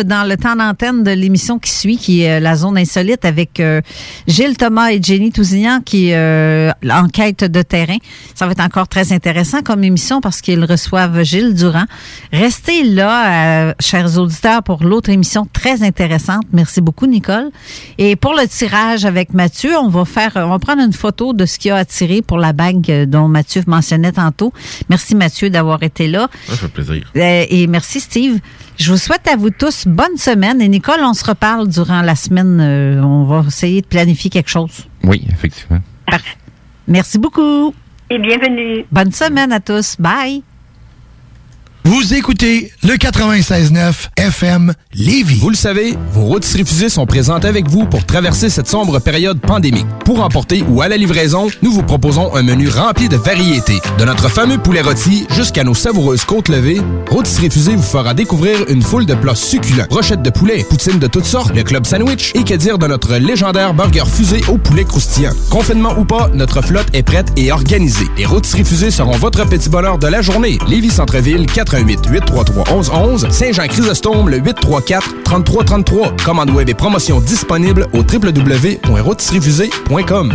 Dans le temps d'antenne de l'émission qui suit, qui est euh, la zone insolite avec euh, Gilles Thomas et Jenny Tousignan, qui euh, l'enquête de terrain. Ça va être encore très intéressant comme émission parce qu'ils reçoivent Gilles Durand. Restez là, euh, chers auditeurs, pour l'autre émission très intéressante. Merci beaucoup, Nicole. Et pour le tirage avec Mathieu, on va faire, on va prendre une photo de ce qu'il a attiré pour la bague dont Mathieu mentionnait tantôt. Merci Mathieu d'avoir été là. Ça fait plaisir. Et merci Steve. Je vous souhaite à vous tous bonne semaine. Et Nicole, on se reparle durant la semaine. Euh, on va essayer de planifier quelque chose. Oui, effectivement. Parfait. Merci beaucoup. Et bienvenue. Bonne semaine à tous. Bye. Vous écoutez le 96.9 FM Lévis. Vous le savez, vos rôtisseries fusées sont présentes avec vous pour traverser cette sombre période pandémique. Pour emporter ou à la livraison, nous vous proposons un menu rempli de variétés. De notre fameux poulet rôti jusqu'à nos savoureuses côtes levées, Rôtisserie Fusée vous fera découvrir une foule de plats succulents. Brochettes de poulet, poutines de toutes sortes, le club sandwich et que dire de notre légendaire burger fusé au poulet croustillant. Confinement ou pas, notre flotte est prête et organisée. Les Rôtisseries Fusées seront votre petit bonheur de la journée. Lévis Centreville, 88 833 1111 Saint-Jean-Chrysostome, le 834 3333. Commande web et promotion disponible au www.rôtisseriefusée.com.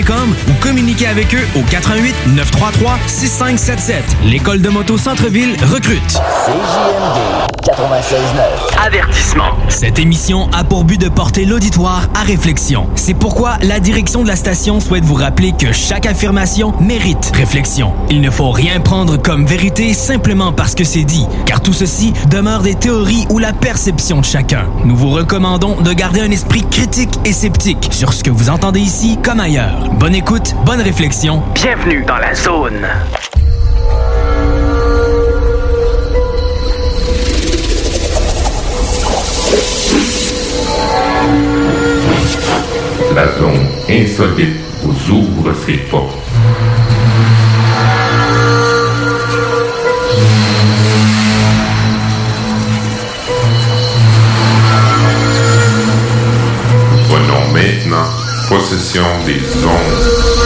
ou communiquez avec eux au 88 933 6577. L'école de moto Centre-ville recrute. CJMD 96.9. Avertissement. Cette émission a pour but de porter l'auditoire à réflexion. C'est pourquoi la direction de la station souhaite vous rappeler que chaque affirmation mérite réflexion. Il ne faut rien prendre comme vérité simplement parce que c'est dit, car tout ceci demeure des théories ou la perception de chacun. Nous vous recommandons de garder un esprit critique et sceptique sur ce que vous entendez ici comme ailleurs. Bonne écoute, bonne réflexion. Bienvenue dans la zone. La zone insolite vous ouvre ses portes. Possession des ondes.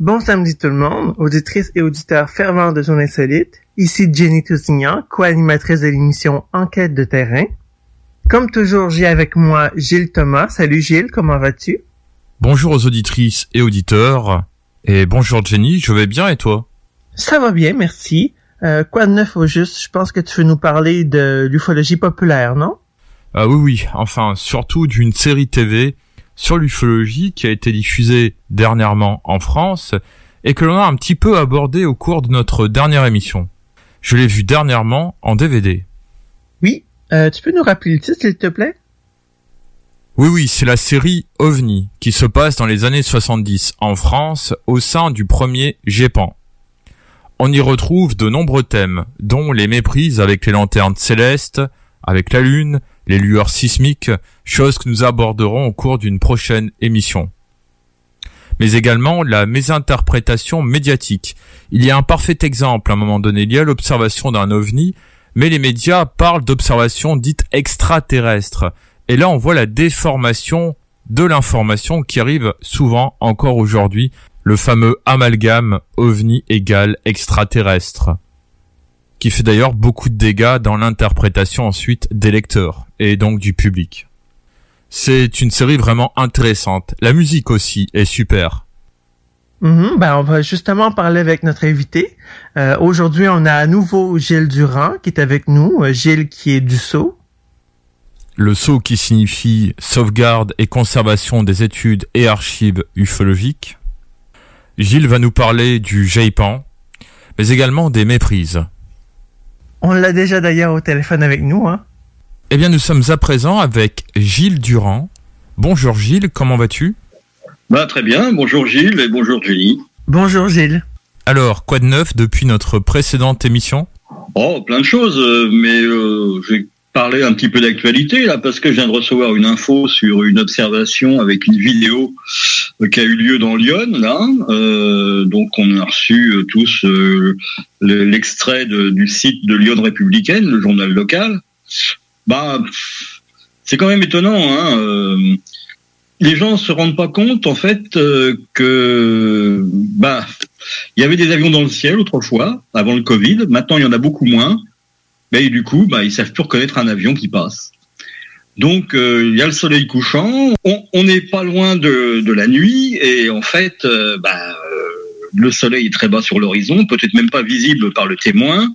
Bon samedi tout le monde, auditrices et auditeurs fervents de Zone Insolite. Ici Jenny Toussignan, co-animatrice de l'émission Enquête de terrain. Comme toujours, j'ai avec moi Gilles Thomas. Salut Gilles, comment vas-tu? Bonjour aux auditrices et auditeurs. Et bonjour Jenny, je vais bien et toi? Ça va bien, merci. Euh, quoi de neuf au juste? Je pense que tu veux nous parler de l'ufologie populaire, non? Ah oui, oui. Enfin, surtout d'une série TV sur l'ufologie qui a été diffusée dernièrement en France et que l'on a un petit peu abordé au cours de notre dernière émission. Je l'ai vu dernièrement en DVD. Oui. Euh, tu peux nous rappeler le titre, s'il te plaît? Oui, oui, c'est la série OVNI qui se passe dans les années 70 en France au sein du premier GEPAN. On y retrouve de nombreux thèmes, dont les méprises avec les lanternes célestes, avec la Lune, les lueurs sismiques, choses que nous aborderons au cours d'une prochaine émission. Mais également la mésinterprétation médiatique. Il y a un parfait exemple, à un moment donné, il y a l'observation d'un ovni, mais les médias parlent d'observations dites extraterrestres. Et là, on voit la déformation de l'information qui arrive souvent encore aujourd'hui, le fameux amalgame ovni égal extraterrestre qui fait d'ailleurs beaucoup de dégâts dans l'interprétation ensuite des lecteurs et donc du public. C'est une série vraiment intéressante. La musique aussi est super. Mm ben, on va justement parler avec notre invité. Euh, Aujourd'hui, on a à nouveau Gilles Durand qui est avec nous. Euh, Gilles qui est du SAU. Le SAU qui signifie sauvegarde et conservation des études et archives ufologiques. Gilles va nous parler du JAIPAN, mais également des méprises. On l'a déjà d'ailleurs au téléphone avec nous. Hein. Eh bien, nous sommes à présent avec Gilles Durand. Bonjour Gilles, comment vas-tu? Bah très bien, bonjour Gilles et bonjour Julie. Bonjour Gilles. Alors, quoi de neuf depuis notre précédente émission? Oh, plein de choses, euh, mais euh, je vais parler un petit peu d'actualité là parce que je viens de recevoir une info sur une observation avec une vidéo euh, qui a eu lieu dans Lyon là. Euh, donc on a reçu euh, tous l'extrait du site de Lyon républicaine, le journal local. Bah c'est quand même étonnant. Hein, les gens se rendent pas compte en fait que bah il y avait des avions dans le ciel autrefois avant le Covid. Maintenant il y en a beaucoup moins mais du coup, bah, ils savent plus reconnaître un avion qui passe. Donc, euh, il y a le soleil couchant, on n'est pas loin de, la nuit, et en fait, euh, bah, euh, le soleil est très bas sur l'horizon, peut-être même pas visible par le témoin,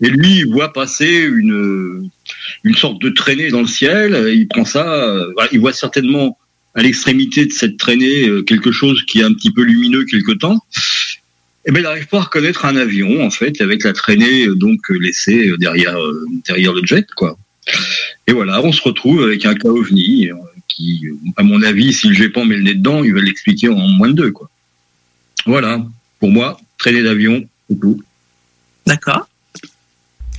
et lui, il voit passer une, une sorte de traînée dans le ciel, il prend ça, il voit certainement à l'extrémité de cette traînée quelque chose qui est un petit peu lumineux quelque temps, eh ben, il n'arrive pas à reconnaître un avion, en fait, avec la traînée euh, donc euh, laissée euh, derrière derrière le jet, quoi. Et voilà, on se retrouve avec un cas ovni qui, à mon avis, si le GEPAN met le nez dedans, il va l'expliquer en moins de deux, quoi. Voilà, pour moi, traînée d'avion, c'est tout. D'accord.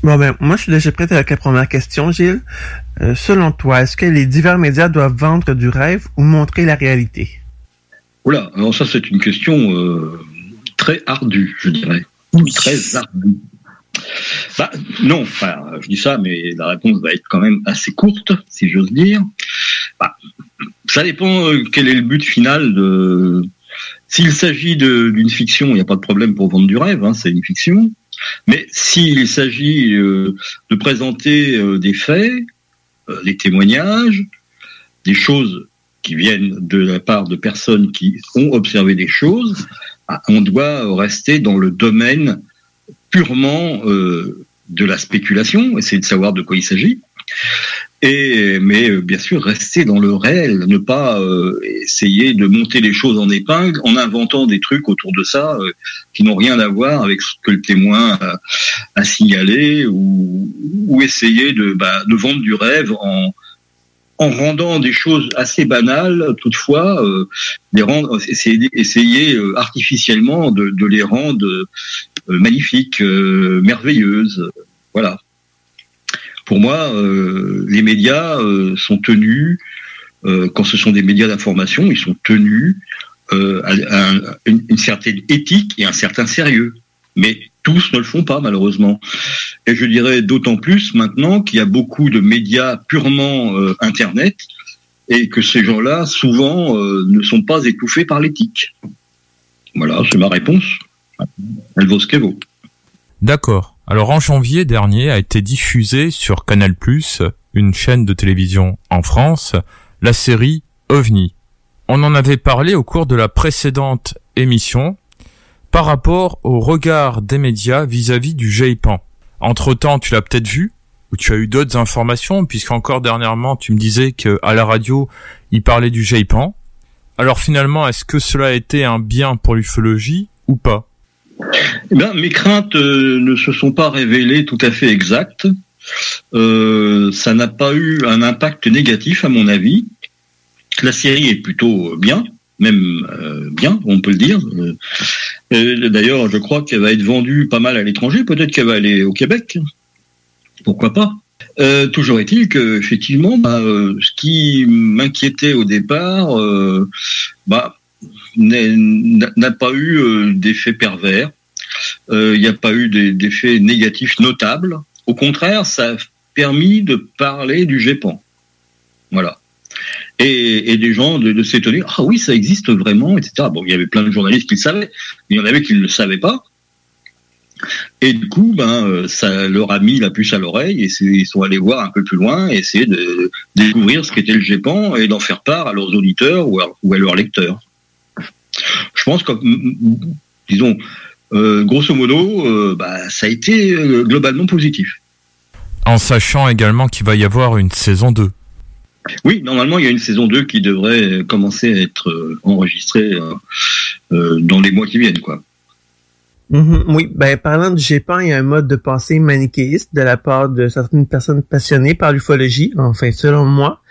Bon ben, moi je suis déjà prêt avec la première question, Gilles. selon toi, est-ce que les divers médias doivent vendre du rêve ou montrer la réalité? Oula, alors ça c'est une question très ardu, je dirais. Très ardu. Bah, non, enfin, je dis ça, mais la réponse va être quand même assez courte, si j'ose dire. Bah, ça dépend euh, quel est le but final de. S'il s'agit d'une fiction, il n'y a pas de problème pour vendre du rêve, hein, c'est une fiction. Mais s'il s'agit euh, de présenter euh, des faits, des témoignages, des choses qui viennent de la part de personnes qui ont observé des choses, ah, on doit rester dans le domaine purement euh, de la spéculation, essayer de savoir de quoi il s'agit. Et mais euh, bien sûr rester dans le réel, ne pas euh, essayer de monter les choses en épingle en inventant des trucs autour de ça qui n'ont rien à voir avec ce que le témoin a, signalé ou, essayer de, bah, de vendre du rêve en, en rendant des choses assez banales, toutefois, euh, les rendre, essayer, euh, artificiellement de, de, les rendre euh, magnifiques, merveilleuses. Voilà. Pour moi, les médias sont tenus, quand ce sont des médias d'information, ils sont tenus à, une, une certaine éthique et un certain sérieux. Mais tous ne le font pas malheureusement. Et je dirais d'autant plus maintenant qu'il y a beaucoup de médias purement euh, Internet et que ces gens-là, souvent, euh, ne sont pas étouffés par l'éthique. Voilà, c'est ma réponse. Elle vaut ce qu'elle vaut. D'accord. Alors en janvier dernier a été diffusée sur Canal+, une chaîne de télévision en France, la série OVNI. On en avait parlé au cours de la précédente émission par rapport au regard des médias vis-à-vis du GEIPAN. Entre-temps, tu l'as peut-être vu ou tu as eu d'autres informations puisqu'encore dernièrement, tu me disais que à la radio, il parlait du GEIPAN. Alors finalement, est-ce que cela a été un bien pour l'ufologie ou pas? Eh bien, mes craintes euh, ne se sont pas révélées tout à fait exactes. Euh, ça n'a pas eu un impact négatif à mon avis. La série est plutôt bien, même euh, bien, on peut le dire. D'ailleurs, je crois qu'elle va être vendue pas mal à l'étranger. Peut-être qu'elle va aller au Québec. Pourquoi pas? Toujours est-il que effectivement, bah, ce qui m'inquiétait au départ, bah, n'a pas eu d'effet pervers. Il n'y a pas eu d'effet négatifs notables. Au contraire, ça a permis de parler du GEPAN. Voilà. Et, des gens de, s'étonner, ah oui, ça existe vraiment, etc. Bon, il y avait plein de journalistes qui le savaient, mais il y en avait qui ne le savaient pas. Et du coup, ben, euh, ça leur a mis la puce à l'oreille et ils sont allés voir un peu plus loin et essayer de découvrir ce qu'était le GEPAN et d'en faire part à leurs auditeurs ou à, leurs lecteurs. Je pense que, disons, euh, grosso modo, euh, bah, ça a été globalement positif. En sachant également qu'il va y avoir une saison 2. Oui, normalement, il y a une saison 2 qui devrait commencer à être euh, enregistrée euh, euh, dans les mois qui viennent, quoi. Mm-hmm. oui, ben parlant du GEPAN, il y a un mode de pensée manichéiste de la part de certaines personnes passionnées par l'ufologie, enfin selon moi.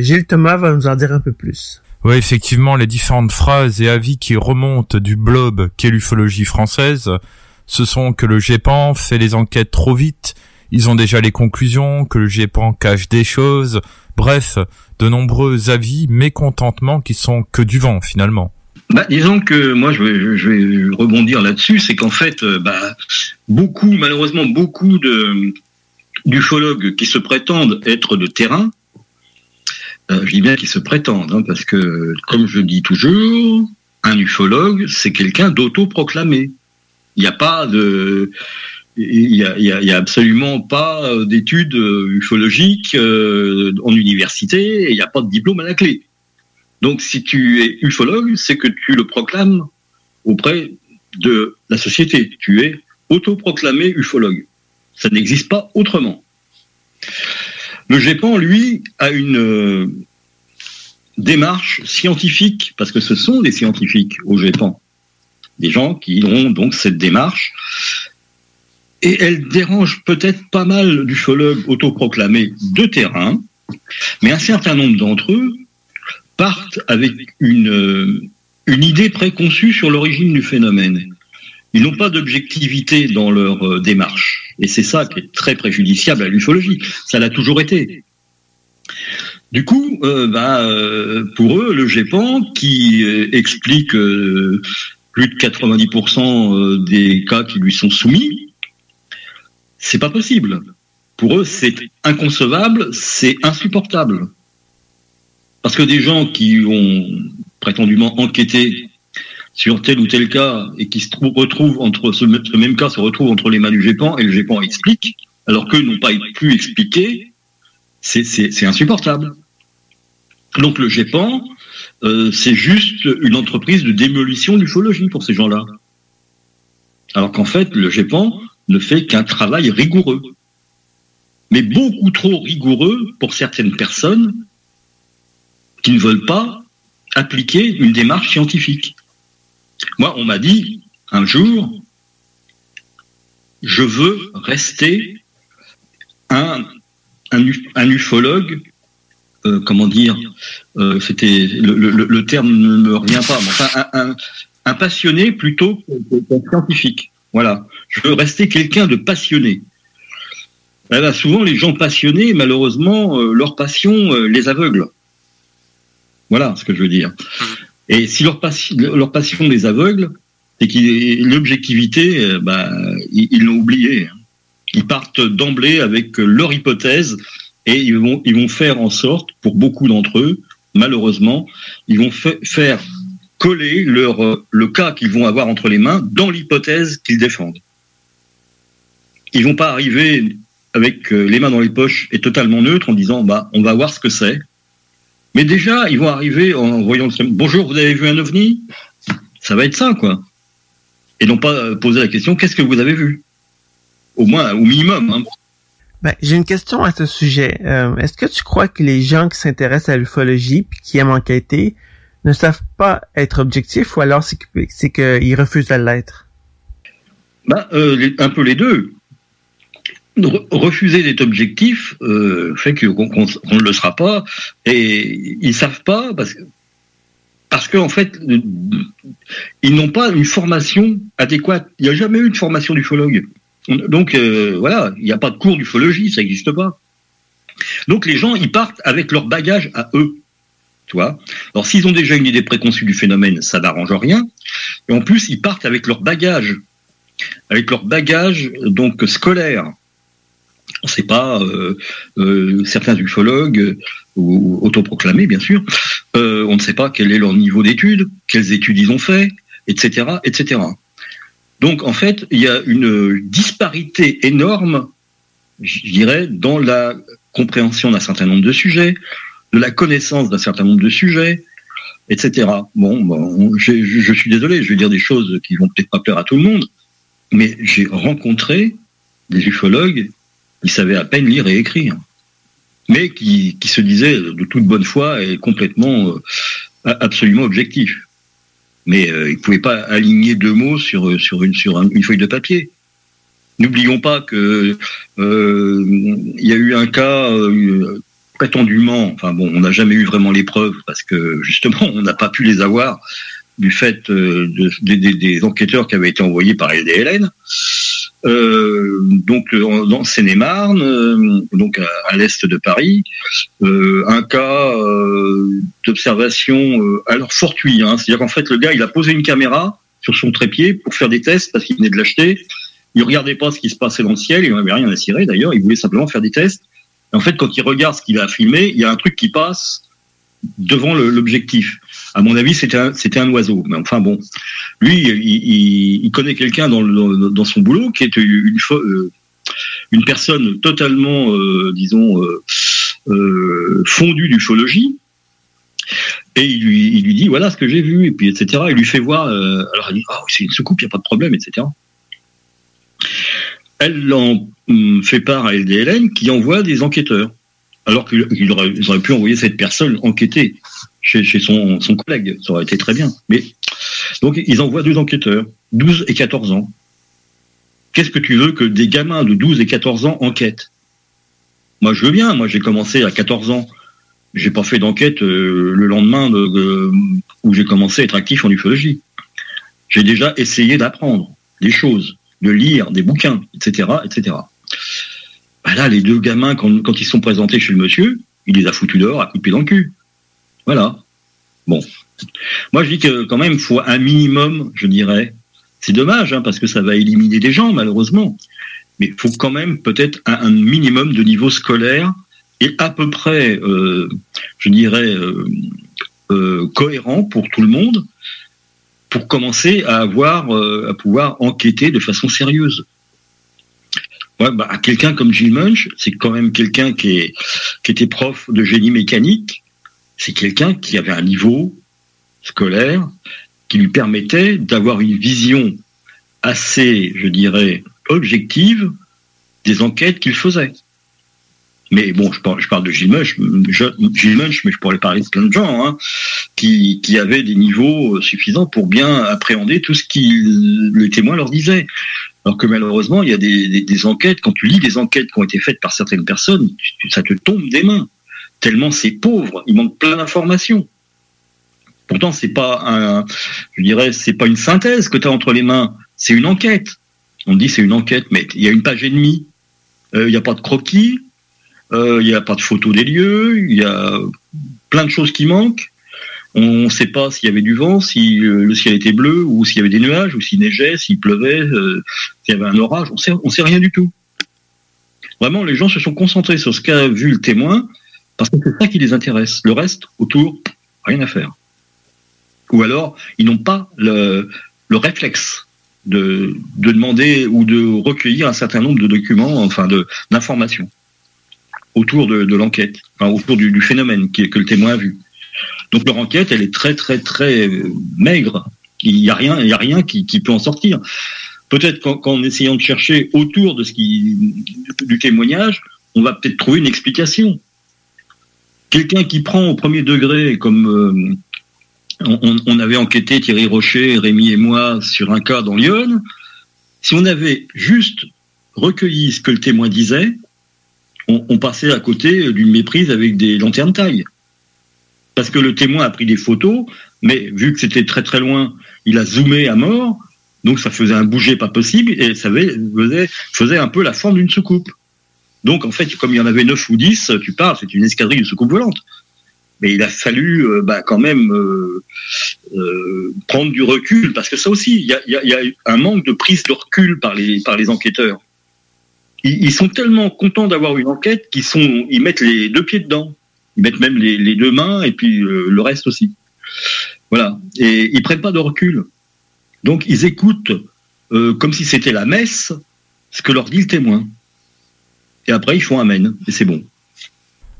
Gilles Thomas va nous en dire un peu plus. Oui, effectivement, les différentes phrases et avis qui remontent du blob qu'est l'ufologie française, ce sont que le GEPAN fait les enquêtes trop vite ils ont déjà les conclusions, que le GEPAN cache des choses, bref, de nombreux avis, mécontentements qui sont que du vent finalement. Bah, disons que moi je vais, rebondir là-dessus, c'est qu'en fait, euh, bah, beaucoup, malheureusement, beaucoup de d'ufologues qui se prétendent être de terrain, je dis bien qu'ils se prétendent, hein, parce que comme je dis toujours, un ufologue, c'est quelqu'un d'autoproclamé. Il n'y a pas de il y a, a, absolument pas euh, d'études euh, ufologiques euh, en université, il n'y a pas de diplôme à la clé. Donc si tu es ufologue, c'est que tu le proclames auprès de la société. Tu es autoproclamé ufologue. Ça n'existe pas autrement. Le GEPAN, lui, a une démarche scientifique, parce que ce sont des scientifiques au GEPAN. Des gens qui ont donc cette démarche et elle dérange peut-être pas mal d'ufologues autoproclamés de terrain, mais un certain nombre d'entre eux partent avec une, euh, une idée préconçue sur l'origine du phénomène. Ils n'ont pas d'objectivité dans leur euh, démarche. Et c'est ça qui est très préjudiciable à l'ufologie. Ça l'a toujours été. Du coup, euh, bah, pour eux, le GEPAN, qui explique plus de 90% des cas qui lui sont soumis, c'est pas possible. Pour eux, c'est inconcevable, c'est insupportable. Parce que des gens qui ont prétendument enquêté sur tel ou tel cas et qui se retrouvent entre ce, même cas se retrouvent entre les mains du GEPAN et le GEPAN explique, alors qu'eux n'ont pas pu expliquer, c'est insupportable. Donc le GEPAN, euh, c'est juste une entreprise de démolition d'ufologie pour ces gens-là. Alors qu'en fait, le GEPAN, ne fait qu'un travail rigoureux, mais beaucoup trop rigoureux pour certaines personnes qui ne veulent pas appliquer une démarche scientifique. Moi, on m'a dit un jour, je veux rester un, ufologue, euh, comment dire, euh, c'était le, terme ne me revient pas, un, passionné plutôt qu'un scientifique. Voilà. Je veux rester quelqu'un de passionné. Eh ben, souvent, les gens passionnés, malheureusement, euh, leur passion les aveugle. Voilà ce que je veux dire. Et si leur, passion les aveugle, c'est que l'objectivité, euh, bah, ils l'ont oublié. Hein. Ils partent d'emblée avec leur hypothèse et ils vont, ils vont faire en sorte, pour beaucoup d'entre eux, malheureusement, ils vont faire coller leur, euh, le cas qu'ils vont avoir entre les mains dans l'hypothèse qu'ils défendent. Ils vont pas arriver avec euh, les mains dans les poches et totalement neutres en disant bah on va voir ce que c'est. Mais déjà, ils vont arriver en voyant le bonjour, vous avez vu un ovni? Ça va être ça, quoi. Et non pas euh, poser la question qu'est-ce que vous avez vu? Au moins, au minimum. Hein. Ben, j'ai une question à ce sujet. Euh, est-ce que tu crois que les gens qui s'intéressent à l'ufologie puis qui aiment enquêter ne savent pas être objectifs ou alors c'est qu'ils refusent de l'être? Ben, euh, un peu les deux. Refuser d'être objectif euh, fait qu'on ne le sera pas et ils savent pas parce que parce qu'en fait, ils n'ont pas une formation adéquate. Il n'y a jamais eu de formation d'ufologue. Donc euh, voilà, il n'y a pas de cours d'ufologie, ça n'existe pas. Donc les gens, ils partent avec leur bagage à eux. Tu vois? Alors s'ils ont déjà une idée préconçue du phénomène, ça n'arrange rien. Et en plus, ils partent avec leur bagage, avec leur bagage donc scolaire. On ne sait pas, euh, euh, certains ufologues, ou autoproclamés bien sûr, on ne sait pas quel est leur niveau d'études, quelles études ils ont fait, etc., etc. Donc en fait, il y a une disparité énorme, je dirais, dans la compréhension d'un certain nombre de sujets, de la connaissance d'un certain nombre de sujets, etc. Bon, je, suis désolé, je vais dire des choses qui vont peut-être pas plaire à tout le monde, mais j'ai rencontré des ufologues qui savaient à peine lire et écrire, mais qui, se disaient de toute bonne foi et complètement, euh, absolument objectifs mais euh, il ne pouvait pas aligner deux mots sur, sur, une, sur une feuille de papier. N'oublions pas que euh, il y a eu un cas euh, prétendument, enfin bon, on n'a jamais eu vraiment les preuves parce que justement on n'a pas pu les avoir du fait de, des enquêteurs qui avaient été envoyés par LDLN. Euh, donc dans Seine-et-Marne, euh, donc à, l'est de Paris, euh, un cas d'observation alors fortuit. Hein, C'est-à-dire qu'en fait le gars il a posé une caméra sur son trépied pour faire des tests parce qu'il venait de l'acheter. Il regardait pas ce qui se passait dans le ciel, il n'avait rien à cirer d'ailleurs, il voulait simplement faire des tests. Et en fait, quand il regarde ce qu'il a filmé, il y a un truc qui passe devant l'objectif. À mon avis, c'était un, oiseau. Mais enfin bon, lui, il, connaît quelqu'un dans, son boulot qui est une, euh, personne totalement, euh, disons, euh, euh, fondue. Et il lui, dit voilà ce que j'ai vu et puis etc. Il lui fait voir. alors il dit oh, c'est une soucoupe, il n'y a pas de problème, etc. Elle en hum, fait part à LDLN qui envoie des enquêteurs alors qu'ils auraient, pu envoyer cette personne enquêter chez, son, collègue. Ça aurait été très bien. Mais donc, ils envoient deux enquêteurs, 12 et 14 ans. Qu'est-ce que tu veux que des gamins de 12 et 14 ans enquêtent? Moi, je veux bien. Moi, j'ai commencé à 14 ans. J'ai pas fait d'enquête euh, le lendemain de, où j'ai commencé à être actif en ufologie. J'ai déjà essayé d'apprendre des choses, de lire des bouquins, etc., etc. Bah là, les deux gamins, quand, quand ils sont présentés chez le monsieur, il les a foutus dehors à pied dans le cul. Voilà. Bon. Moi, je dis que quand même, il faut un minimum, je dirais. C'est dommage, hein, parce que ça va éliminer des gens, malheureusement. Mais il faut quand même peut-être un, minimum de niveau scolaire et à peu près, euh, je dirais, euh, euh, cohérent pour tout le monde pour commencer à avoir, à pouvoir enquêter de façon sérieuse. Bah, à quelqu'un comme Gilles Munch, c'est quand même quelqu'un qui, qui était prof de génie mécanique. C'est quelqu'un qui avait un niveau scolaire qui lui permettait d'avoir une vision assez, je dirais, objective des enquêtes qu'il faisait. Mais bon, je parle, de Gilles Munch, mais je pourrais parler de plein de gens hein, qui, avaient des niveaux suffisants pour bien appréhender tout ce que le témoin leur disait. Alors que malheureusement, il y a des, enquêtes, quand tu lis des enquêtes qui ont été faites par certaines personnes, ça te tombe des mains. Tellement c'est pauvre, il manque plein d'informations. Pourtant, c'est pas un, je dirais, c'est pas une synthèse que tu as entre les mains, c'est une enquête. On dit c'est une enquête, mais il y a une page et demie, euh, il n'y a pas de croquis, euh, il n'y a pas de photos des lieux, il y a plein de choses qui manquent. On ne sait pas s'il y avait du vent, si le ciel était bleu, ou s'il y avait des nuages, ou s'il neigeait, s'il pleuvait, euh, s'il y avait un orage. On on sait rien du tout. Vraiment, les gens se sont concentrés sur ce qu'a vu le témoin, parce que c'est ça qui les intéresse. Le reste, autour, rien à faire. Ou alors, ils n'ont pas le, le réflexe de, de demander ou de recueillir un certain nombre de documents, enfin d'informations autour de, l'enquête, autour du, phénomène qui, que le témoin a vu. Donc leur enquête, elle est très très très maigre. Il n'y a rien, a rien qui, peut en sortir. Peut-être qu'en qu'en essayant de chercher autour de ce qui du témoignage, on va peut-être trouver une explication. Quelqu'un qui prend au premier degré, comme euh, on, avait enquêté Thierry Rocher, Rémi et moi sur un cas dans Lyon, si on avait juste recueilli ce que le témoin disait, on, passait à côté d'une méprise avec des lanternes taille. Parce que le témoin a pris des photos, mais vu que c'était très très loin, il a zoomé à mort, donc ça faisait un bouger pas possible et ça faisait un peu la forme d'une soucoupe. Donc en fait, comme il y en avait 9 ou 10, tu parles, c'est une escadrille de soucoupes volantes. Mais il a fallu euh, bah, quand même euh, euh, prendre du recul, parce que ça aussi, il y a, un manque de prise de recul par les, enquêteurs. Ils, sont tellement contents d'avoir une enquête qu'ils sont, ils mettent les deux pieds dedans. Ils mettent même les, les deux mains et puis le reste aussi. Voilà. Et ils prennent pas de recul. Donc ils écoutent comme si c'était la messe ce que leur dit le témoin. Et après ils font amen et c'est bon.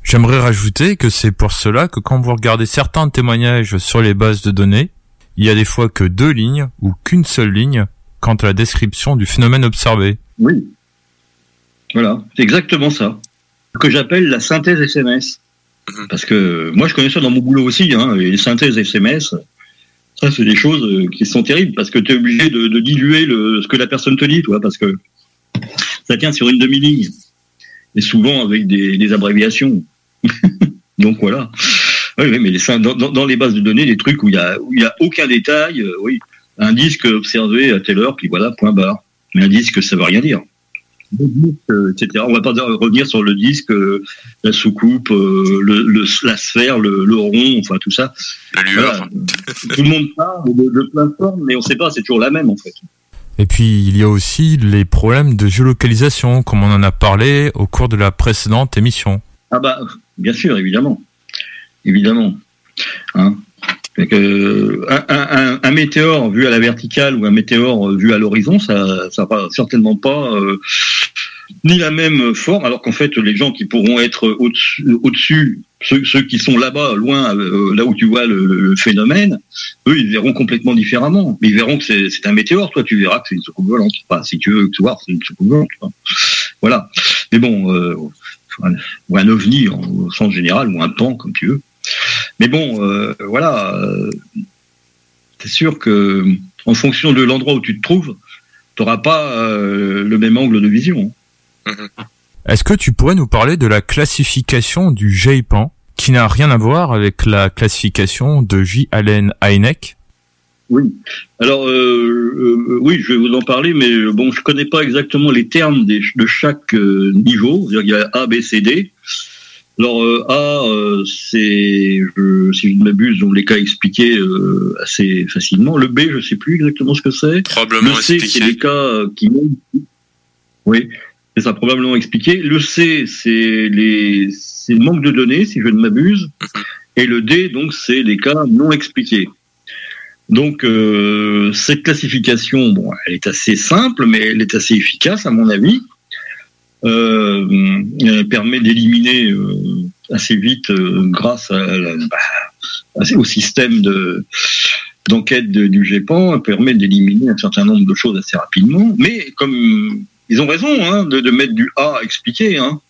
J'aimerais rajouter que c'est pour cela que quand vous regardez certains témoignages sur les bases de données, il y a des fois que deux lignes ou qu'une seule ligne quant à la description du phénomène observé. Oui. Voilà, c'est exactement ça. Ce que j'appelle la synthèse SMS. Parce que moi, je connais ça dans mon boulot aussi. Hein, et les synthèses SMS, ça, c'est des choses euh, qui sont terribles parce que tu es obligé de, de diluer le, ce que la personne te dit, toi, parce que ça tient sur une demi-ligne. Et souvent avec des, des abréviations. Donc voilà. Oui, oui, mais les, dans, dans- les bases de données, des trucs où il y a, où y a aucun détail, euh, oui, un disque observé à telle heure, puis voilà, point barre. Mais un disque, ça veut rien dire. Euh, etc. On va pas revenir sur le disque, euh, la soucoupe, euh, le, le- la sphère, le, le rond, enfin tout ça. Voilà. tout le monde parle de, de plein de formes, mais on sait pas, c'est toujours la même en fait. Et puis il y a aussi les problèmes de géolocalisation, comme on en a parlé au cours de la précédente émission. Ah bah, bien sûr, évidemment. Évidemment. Hein un, météore vu à la verticale ou un météore vu à l'horizon, ça ça va certainement pas euh, ni la même forme, alors qu'en fait, les gens qui pourront être au-dessus, au-dessus ceux, qui sont là-bas, loin, euh, là où tu vois le, phénomène, eux, ils verront complètement différemment. Mais ils verront que c'est, un météore, toi, tu verras que c'est une soucoupe volante. Enfin, si tu veux te voir, c'est une soucoupe volante. Voilà. Mais bon, euh, ou un ovni en- au sens général, ou un pan, comme tu veux. Mais bon, euh, voilà. c'est sûr que en fonction de l'endroit où tu te trouves, tu n'auras pas le même angle de vision. Est-ce que tu pourrais nous parler de la classification du GEIPAN, qui n'a rien à voir avec la classification de J. Allen Hynek? Oui. Alors, euh, euh, oui, je vais vous en parler, mais euh, bon, je connais pas exactement les termes des- de chaque euh, niveau. C'est-à-dire qu'il y a A, B, C, D. Alors, euh, A, euh, c'est, si je ne m'abuse, on les cas expliqués euh, assez facilement. Le B, je sais plus exactement ce que c'est. Probablement Le C, expliqué. c'est les cas qui Oui, c'est ça, probablement expliqué. Le C, c'est les, le manque de données, si je ne m'abuse. Et le D, donc, c'est les cas non expliqués. Donc, euh, cette classification, bon, elle est assez simple, mais elle est assez efficace, à mon avis. Euh, elle permet d'éliminer euh, assez vite, euh, grâce bah, au système de d'enquête de- du GEPAN, elle permet d'éliminer un certain nombre de choses assez rapidement. Mais comme ils ont raison hein, de, mettre du A expliqué, hein,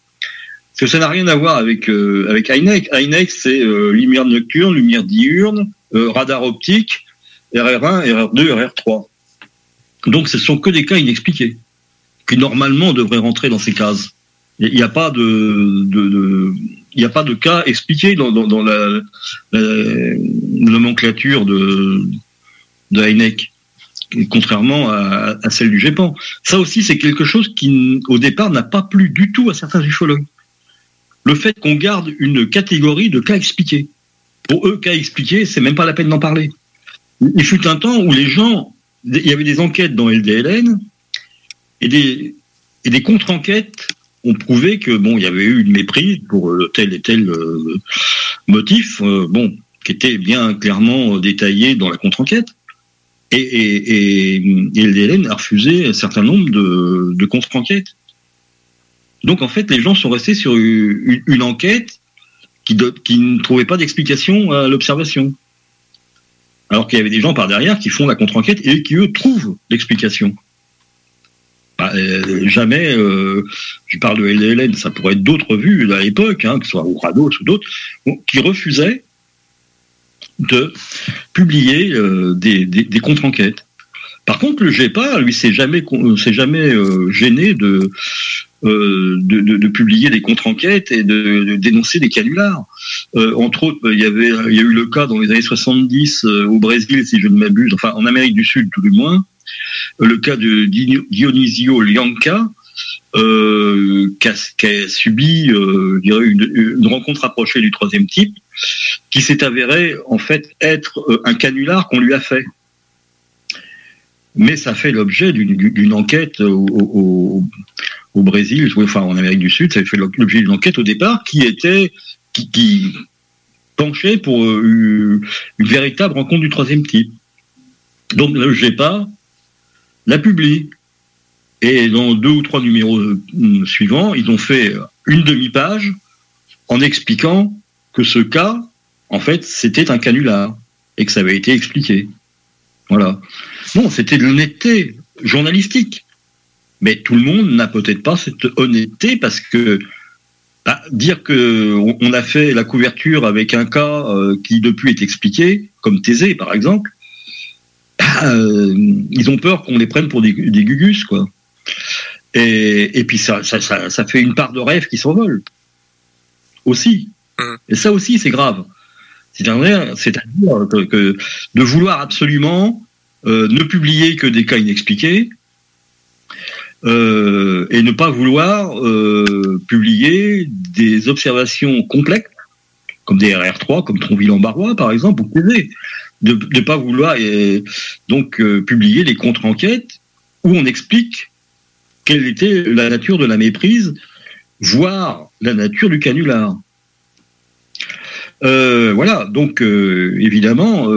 parce que ça n'a rien à voir avec euh, avec INEC. INEC, c'est euh, lumière nocturne, lumière diurne, euh, radar optique, RR1, RR2, RR3. Donc ce sont que des cas inexpliqués, qui normalement devraient rentrer dans ces cases. Il n'y a pas de, il n'y a pas de cas expliqués dans, la, la nomenclature de, de contrairement à, celle du GEPAN. Ça aussi, c'est quelque chose qui, au départ, n'a pas plu du tout à certains ufologues. Le fait qu'on garde une catégorie de cas expliqués. Pour eux, cas expliqués, c'est même pas la peine d'en parler. Il fut un temps où les gens, il y avait des enquêtes dans LDLN et des, contre-enquêtes ont prouvé que bon, il y avait eu une méprise pour euh, tel et tel euh, motif, euh, bon, qui était bien clairement détaillé dans la contre-enquête. Et, et, et, a refusé un certain nombre de, contre-enquêtes. Donc en fait, les gens sont restés sur une, enquête qui, ne trouvait pas d'explication à l'observation. Alors qu'il y avait des gens par derrière qui font la contre-enquête et qui, eux, trouvent l'explication. Bah, euh, jamais, euh, je parle de LLN, ça pourrait être d'autres vues à l'époque, hein, que ce soit Rados ou d'autres, qui refusaient de publier euh, des, des, contre-enquêtes. Par contre, le GEPA, lui, s'est jamais, s'est jamais gêné de, de, de, publier des contre-enquêtes et de, dénoncer des canulars. entre autres, il y avait, il y a eu le cas dans les années 70 au Brésil, si je ne m'abuse, enfin en Amérique du Sud tout du moins, le cas de Dionisio Lianca, euh, qui, a, subi euh, une, rencontre approchée du troisième type, qui s'est avéré en fait être euh, un canular qu'on lui a fait. Mais ça fait l'objet d'une enquête au, Brésil, enfin en Amérique du Sud, ça fait l'objet d'une enquête au départ qui était qui, penchait pour une, véritable rencontre du troisième type. Donc le GEPA la publie. Et dans deux ou trois numéros euh, suivants, ils ont fait une demi-page en expliquant que ce cas, en fait, c'était un canular et que ça avait été expliqué. Voilà. Bon, c'était de l'honnêteté journalistique. Mais tout le monde n'a peut-être pas cette honnêteté parce que bah, dire que on a fait la couverture avec un cas euh, qui depuis est expliqué, comme Thésée par exemple, euh, ils ont peur qu'on les prenne pour des, gugus, quoi. Et, puis ça, ça, fait une part de rêve qui s'envole aussi. Mmh. Et ça aussi, c'est grave. C'est-à-dire que, de vouloir absolument euh, ne publier que des cas inexpliqués euh, et ne pas vouloir publier des observations complexes comme des RR3, comme Tronville-en-Barrois par exemple, ou TV de ne pas vouloir donc euh, publier les contre-enquêtes où on explique quelle était la nature de la méprise, voire la nature du canular. Euh, voilà, donc euh, évidemment,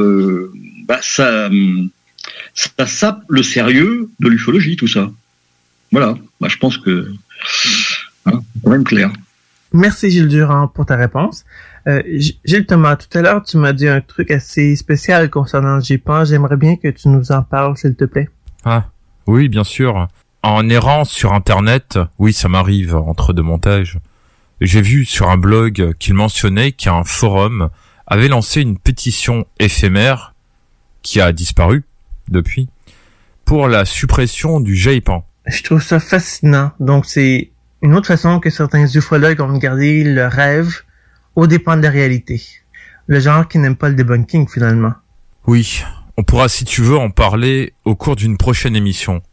bah, ça, ça sape le sérieux de l'ufologie, tout ça. Voilà, bah, je pense que hein, c'est quand même clair. Merci Gilles Durand pour ta réponse. Euh, Gilles Thomas, tout à l'heure, tu m'as dit un truc assez spécial concernant JPAN. J'aimerais bien que tu nous en parles, s'il te plaît. Ah, oui, bien sûr. En errant sur Internet, oui, ça m'arrive entre deux montages. J'ai vu sur un blog qu'il mentionnait qu'un forum avait lancé une pétition éphémère qui a disparu depuis pour la suppression du JPAN. Je trouve ça fascinant. Donc c'est une autre façon que certains ufologues ont gardé le rêve au dépend de la réalité. Le genre qui n'aime pas le debunking finalement. Oui, on pourra si tu veux en parler au cours d'une prochaine émission.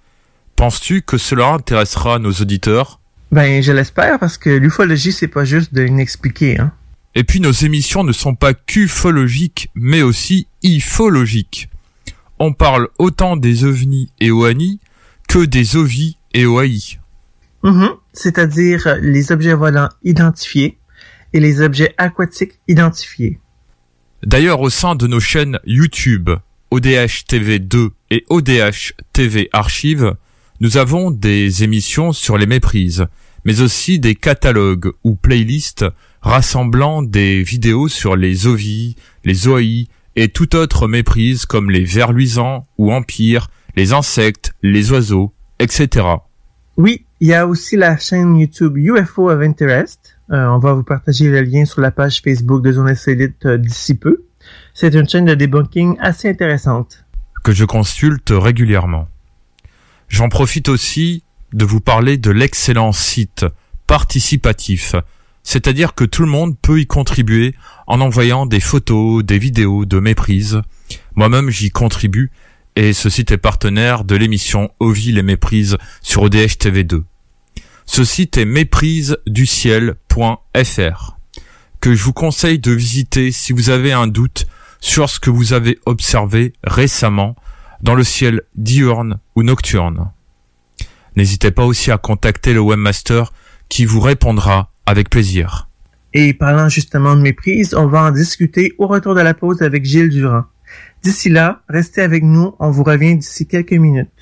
Penses-tu que cela intéressera nos auditeurs? Ben, je l'espère parce que l'ufologie c'est pas juste de l'inexpliquer, hein. Et puis nos émissions ne sont pas qu'ufologiques, mais aussi ifologiques. On parle autant des ovnis et OANI que des OVI et OAI. Mm C'est-à-dire les objets volants identifiés, et les objets aquatiques identifiés. D'ailleurs, au sein de nos chaînes YouTube, ODH TV 2 et ODH TV Archive, nous avons des émissions sur les méprises, mais aussi des catalogues ou playlists rassemblant des vidéos sur les ovi, les OAI et toute autre méprise comme les vers luisants ou empires, les insectes, les oiseaux, etc. Oui, il y a aussi la chaîne YouTube UFO of Interest, euh, on va vous partager le lien sur la page Facebook de Zone Insolite euh, d'ici peu. C'est une chaîne de debunking assez intéressante. Que je consulte régulièrement. J'en profite aussi de vous parler de l'excellent site participatif, c'est-à-dire que tout le monde peut y contribuer en envoyant des photos, des vidéos de méprise. Moi-même j'y contribue et ce site est partenaire de l'émission Ovi les méprises sur ODH TV2. Ce site est méprise-du-ciel.fr que je vous conseille de visiter si vous avez un doute sur ce que vous avez observé récemment dans le ciel diurne ou nocturne. N'hésitez pas aussi à contacter le webmaster qui vous répondra avec plaisir. Et parlant justement de méprise, on va en discuter au retour de la pause avec Gilles Durand. D'ici là, restez avec nous, on vous revient d'ici quelques minutes.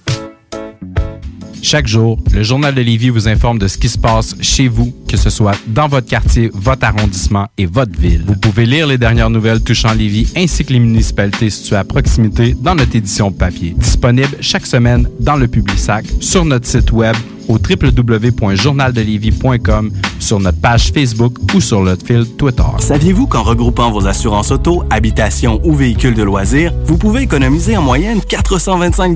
Chaque jour, le Journal de Lévis vous informe de ce qui se passe chez vous, que ce soit dans votre quartier, votre arrondissement et votre ville. Vous pouvez lire les dernières nouvelles touchant Lévis ainsi que les municipalités situées à proximité dans notre édition papier. Disponible chaque semaine dans le Publisac, sur notre site web au www.journaldelévis.com, sur notre page Facebook ou sur notre fil Twitter. Saviez-vous qu'en regroupant vos assurances auto, habitation ou véhicules de loisirs, vous pouvez économiser en moyenne 425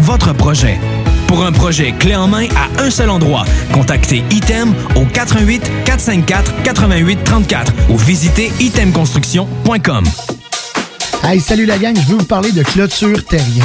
votre projet. Pour un projet clé en main à un seul endroit, contactez Item au 88 454 88 34 ou visitez itemconstruction.com. Hey, salut la gang, je veux vous parler de Clôture Terrien.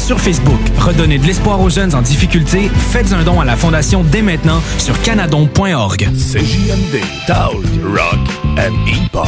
sur Facebook. Redonnez de l'espoir aux jeunes en difficulté. Faites un don à la Fondation dès maintenant sur canadon.org. CJMD, Rock and Hip-Hop.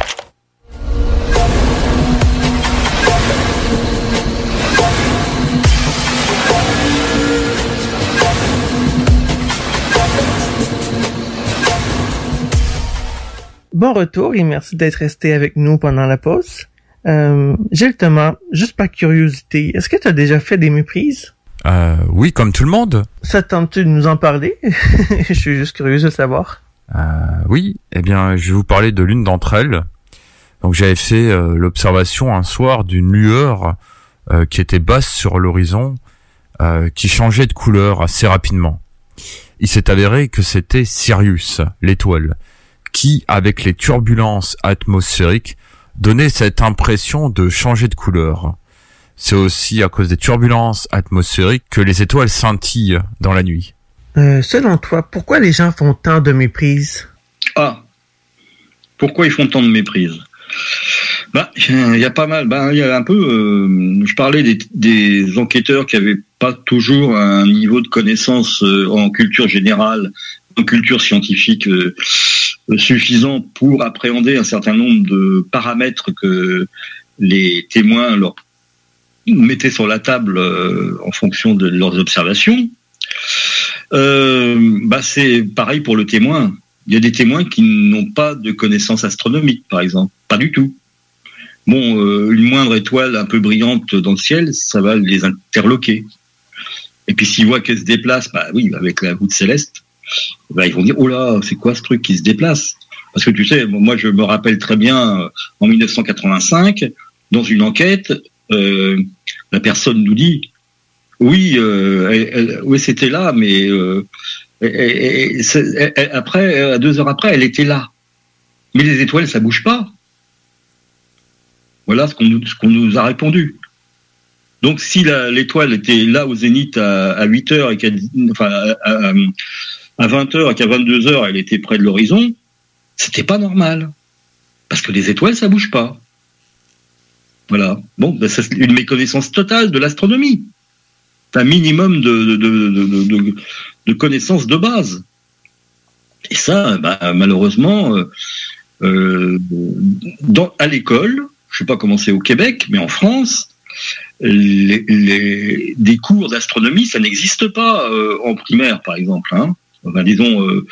Bon retour et merci d'être resté avec nous pendant la pause. Euh, Gilles Thomas, juste par curiosité, est-ce que tu as déjà fait des méprises? Euh, oui, comme tout le monde. Ça tente-tu de nous en parler? Je suis juste curieux de savoir. Euh, oui, eh bien, je vais vous parler de l'une d'entre elles. Donc, j'avais fait euh, l'observation un soir d'une lueur euh, qui était basse sur l'horizon, qui changeait de couleur assez rapidement. Il s'est avéré que c'était Sirius, l'étoile, qui, avec les turbulences atmosphériques, donnait cette impression de changer de couleur. C'est aussi à cause des turbulences atmosphériques que les étoiles scintillent dans la nuit. Euh, selon toi, pourquoi les gens font tant de méprise? Ah, pourquoi ils font tant de méprise bah, il y a pas mal. Bah, il y a un peu. euh, je parlais des, des enquêteurs qui avaient pas toujours un niveau de connaissance euh, en culture générale, en culture scientifique euh, suffisant pour appréhender un certain nombre de paramètres que les témoins leur mettaient sur la table euh, en fonction de leurs observations. Euh, bah, c'est pareil pour le témoin. Il y a des témoins qui n'ont pas de connaissances astronomiques, par exemple. Pas du tout. Bon, euh, une moindre étoile un peu brillante dans le ciel, ça va les interloquer. Et puis s'ils voient qu'elle se déplace, bah oui, avec la voûte céleste, bah, ils vont dire, oh là, c'est quoi ce truc qui se déplace? Parce que tu sais, moi je me rappelle très bien, euh, en 1985, dans une enquête, euh, la personne nous dit, oui, euh, oui, c'était là, mais euh, après, deux heures après, elle était là. Mais les étoiles, ça bouge pas. Voilà ce qu'on nous, nous a répondu. Donc, si l'étoile était là au zénith à, à 8 heures et qu'à, enfin, à 20 heures et qu'à 22 heures, elle était près de l'horizon, c'était pas normal. Parce que les étoiles, ça bouge pas. Voilà. Bon, ben, c'est une méconnaissance totale de l'astronomie. Un minimum de, connaissances de base. Et ça, bah, malheureusement, euh, euh, à l'école, je sais pas comment c'est au Québec, mais en France, les, les- des cours d'astronomie, ça n'existe pas euh, en primaire, par exemple. Hein. Enfin, disons, euh,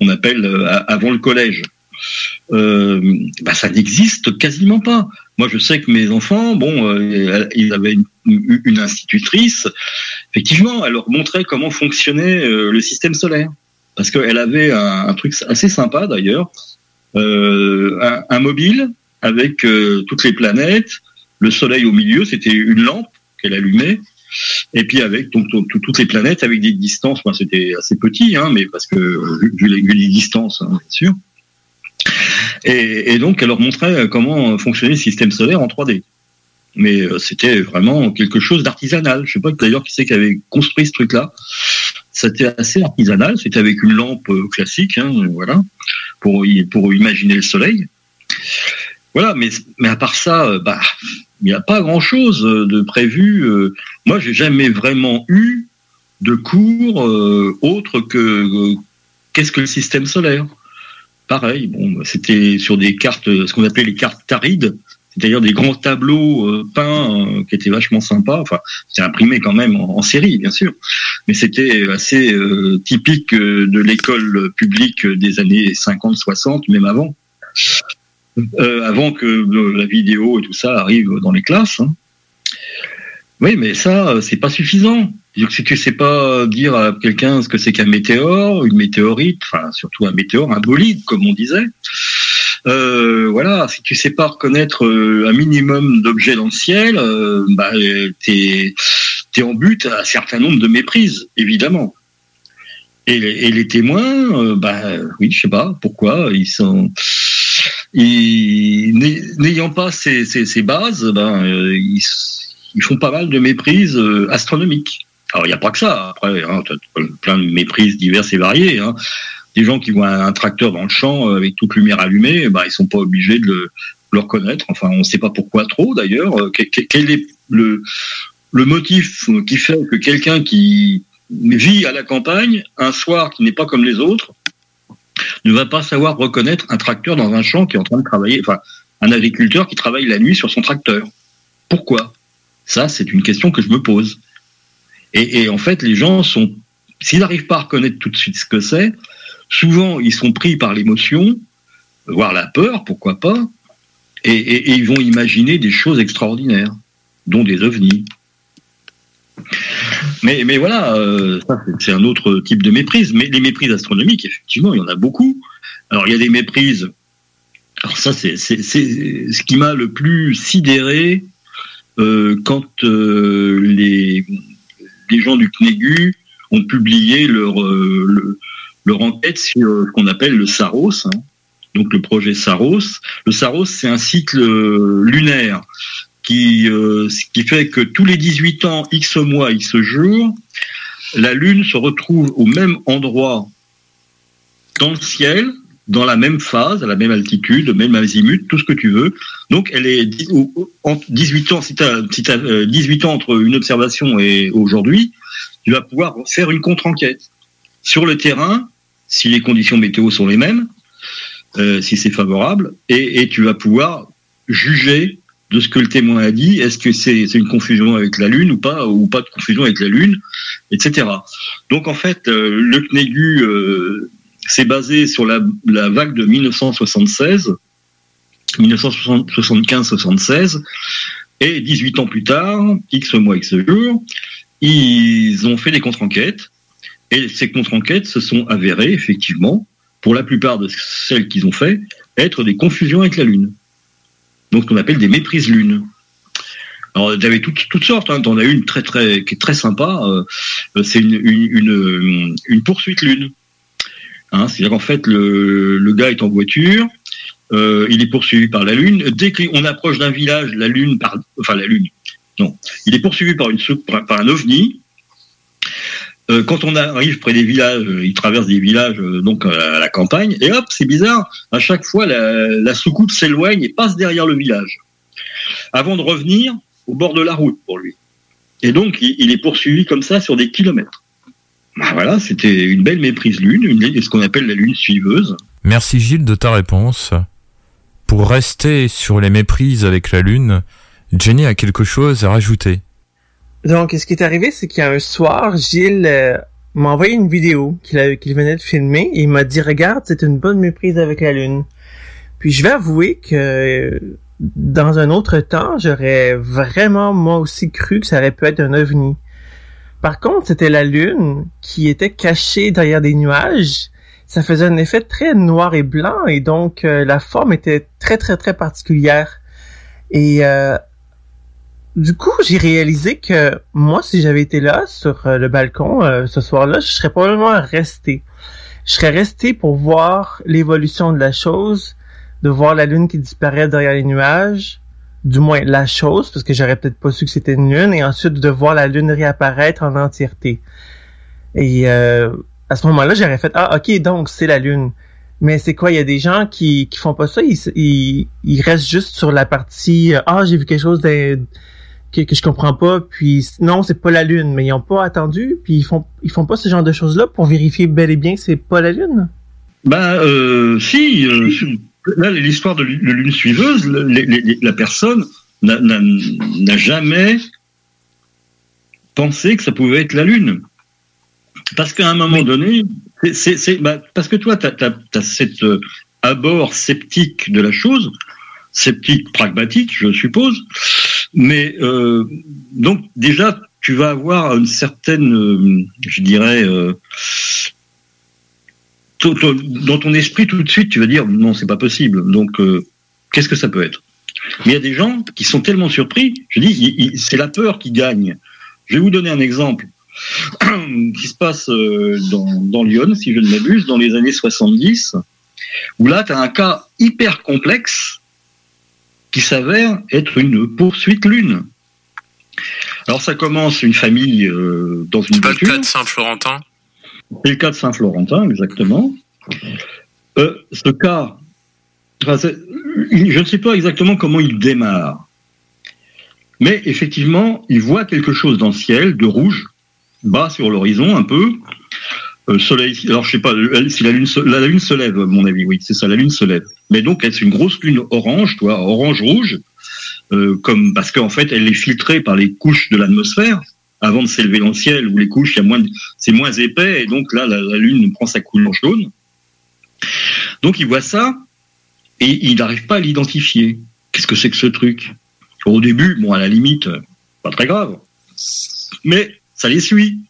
on appelle euh, avant le collège. Euh, bah, ça n'existe quasiment pas. Moi, je sais que mes enfants, bon, euh, ils avaient une, une- institutrice. Effectivement, elle leur montrait comment fonctionnait euh, le système solaire, parce qu'elle avait un, un truc assez sympa d'ailleurs, euh, un, mobile avec euh, toutes les planètes, le Soleil au milieu, c'était une lampe qu'elle allumait, et puis avec toutes les planètes avec des distances. Moi, c'était assez petit, hein, mais parce que euh, vu, les, distances, hein, bien sûr. Et, donc, elle leur montrait comment fonctionnait le système solaire en 3D. Mais euh, c'était vraiment quelque chose d'artisanal. Je sais pas d'ailleurs qui c'est qui avait construit ce truc-là. C'était assez artisanal. C'était avec une lampe euh, classique, hein, voilà, pour imaginer le soleil. Voilà, mais mais à part ça, euh, bah, il n'y a pas grand-chose euh, de prévu. euh. Moi, j'ai jamais vraiment eu de cours autre que qu'est-ce que le système solaire. Pareil, bon, bah, c'était sur des cartes, ce qu'on appelait les cartes tarides, c'est-à-dire des grands tableaux peints qui étaient vachement sympas. Enfin, c'est imprimé quand même en, série, bien sûr, mais c'était assez typique de l'école publique des années 50-60, même avant, Euh, avant que la vidéo et tout ça arrive dans les classes. hein. Oui, mais ça, c'est pas suffisant. Si tu sais pas dire à quelqu'un ce que c'est qu'un météore, une météorite, enfin surtout un météore, un bolide, comme on disait, euh, voilà, si tu sais pas reconnaître euh, un minimum d'objets dans le ciel, euh, bah, t'es es en but à un certain nombre de méprises, évidemment. Et, les- et les témoins, euh, bah oui, je sais pas pourquoi ils sont, n'ayant pas ces, ces, ces bases, ben euh, ils, ils font pas mal de méprises euh, astronomiques. Alors il n'y a pas que ça. Après, hein, plein de méprises diverses et variées. Hein des gens qui voient un tracteur dans le champ euh, avec toute lumière allumée, bah, ils sont pas obligés de le, le reconnaître. Enfin, on ne sait pas pourquoi trop d'ailleurs. Euh, que- que- Quel est le, le motif qui fait que quelqu'un qui vit à la campagne, un soir qui n'est pas comme les autres, ne va pas savoir reconnaître un tracteur dans un champ qui est en train de travailler, enfin, un agriculteur qui travaille la nuit sur son tracteur. Pourquoi? Ça, c'est une question que je me pose. Et, en fait, les gens sont, s'ils n'arrivent pas à reconnaître tout de suite ce que c'est, souvent ils sont pris par l'émotion voire la peur, pourquoi pas, et ils vont imaginer des choses extraordinaires, dont des ovnis. Mais, mais voilà, euh, c'est- un autre type de méprise. Mais les méprises astronomiques, effectivement, il y en a beaucoup. Alors, il y a des méprises. Alors, ça, c'est ce qui m'a le plus sidéré euh, quand euh, les, gens du CNEGU ont publié leur, le- leur enquête sur ce qu'on appelle le SAROS, hein. donc le projet SAROS. Le SAROS, c'est un cycle lunaire qui, euh, ce qui fait que tous les 18 ans, X mois, X jours, la Lune se retrouve au même endroit dans le ciel, dans la même phase, à la même altitude, même azimut, tout ce que tu veux. Donc, elle est dix- au- au- entre 18 ans, si tu as, 18 ans entre une observation et aujourd'hui, tu vas pouvoir faire une contre-enquête. Sur le terrain, si les conditions météo sont les mêmes, euh, si c'est favorable, et, et tu vas pouvoir juger de ce que le témoin a dit. Est-ce que c'est une confusion avec la Lune ou pas, ou pas de confusion avec la Lune, etc. Donc en fait, euh, le CNEGU euh, s'est basé sur la, la vague de 1976, 1975-76, et 18 ans plus tard, X mois, X jours, ils ont fait des contre-enquêtes, et ces contre-enquêtes se sont avérées, effectivement, pour la plupart de celles qu'ils ont fait, être des confusions avec la Lune. Donc ce qu'on appelle des méprises Lune. Alors, il y avait toutes, toutes sortes. Hein. T'en as une très très qui est très sympa. euh, c'est une, une, une, une poursuite lune. Hein, C'est-à-dire qu'en fait, le, le gars est en voiture, euh, il est poursuivi par la lune. Dès qu'on approche d'un village, la lune, par, enfin la lune, non, il est poursuivi par une par un ovni. Euh, quand on arrive près des villages, euh, il traverse des villages euh, donc à la, campagne, et hop, c'est bizarre. À chaque fois, la, soucoupe s'éloigne et passe derrière le village, avant de revenir au bord de la route pour lui. Et donc, il, est poursuivi comme ça sur des kilomètres. Ben voilà, c'était une belle méprise lune, une, ce qu'on appelle la lune suiveuse. Merci Gilles de ta réponse. Pour rester sur les méprises avec la Lune, Jenny a quelque chose à rajouter. Donc, ce qui est arrivé, c'est qu'il y a un soir, Gilles euh, m'a envoyé une vidéo qu'il venait de filmer et il m'a dit, regarde, c'est une bonne méprise avec la Lune. Puis je vais avouer que dans un autre temps, j'aurais vraiment moi aussi cru que ça aurait pu être un ovni. Par contre, c'était la Lune qui était cachée derrière des nuages. Ça faisait un effet très noir et blanc et donc euh, la forme était très très très particulière. Et euh, du coup, j'ai réalisé que moi, si j'avais été là sur euh, le balcon euh, ce soir-là, je serais probablement resté. Je serais resté pour voir l'évolution de la chose, de voir la lune qui disparaît derrière les nuages, du moins la chose, parce que j'aurais peut-être pas su que c'était une lune, et ensuite de voir la lune réapparaître en entièreté. Et euh, à ce moment-là, j'aurais fait ah ok donc c'est la lune. Mais c'est quoi? Il y a des gens qui qui font pas ça. Ils ils, ils restent juste sur la partie euh, ah j'ai vu quelque chose de, que, que je comprends pas. Puis non c'est pas la lune. Mais ils ont pas attendu. Puis ils font ils font pas ce genre de choses là pour vérifier bel et bien que c'est pas la lune. Ben, euh, si, euh, là, l'histoire de de lune suiveuse, le- les- les- la personne n'a- jamais pensé que ça pouvait être la lune. Parce qu'à un moment donné, c'est- bah, parce que toi, tu as, cet euh, abord sceptique de la chose, sceptique pragmatique, je suppose, mais euh, donc déjà, tu vas avoir une certaine, euh, je dirais, euh, dans ton esprit tout de suite, tu vas dire non, c'est pas possible. Donc, euh, qu'est-ce que ça peut être? Mais il y a des gens qui sont tellement surpris. Je dis, c'est la peur qui gagne. Je vais vous donner un exemple qui se passe dans, dans Lyon, si je ne m'abuse, dans les années 70, où là, tu as un cas hyper complexe qui s'avère être une poursuite lune. Alors ça commence une famille euh, dans une Pas le voiture. cas de Saint-Florentin? C'est le cas de Saint-Florentin, exactement. Euh, ce cas, enfin, c'est- je ne sais pas exactement comment il démarre, mais effectivement, il voit quelque chose dans le ciel de rouge, bas sur l'horizon un peu. Euh, soleil, alors je sais pas si la lune, se, la, la lune se lève, à mon avis, oui, c'est ça, la lune se lève. Mais donc, c'est une grosse lune orange, toi, orange-rouge, euh, comme parce qu'en fait, elle est filtrée par les couches de l'atmosphère avant de s'élever dans le ciel, où les couches, c'est moins épais, et donc là, la, la lune prend sa couleur jaune. Donc, il voit ça, et il n'arrive pas à l'identifier. Qu'est-ce que c'est que ce truc? Au début, bon, à la limite, pas très grave, mais ça les suit.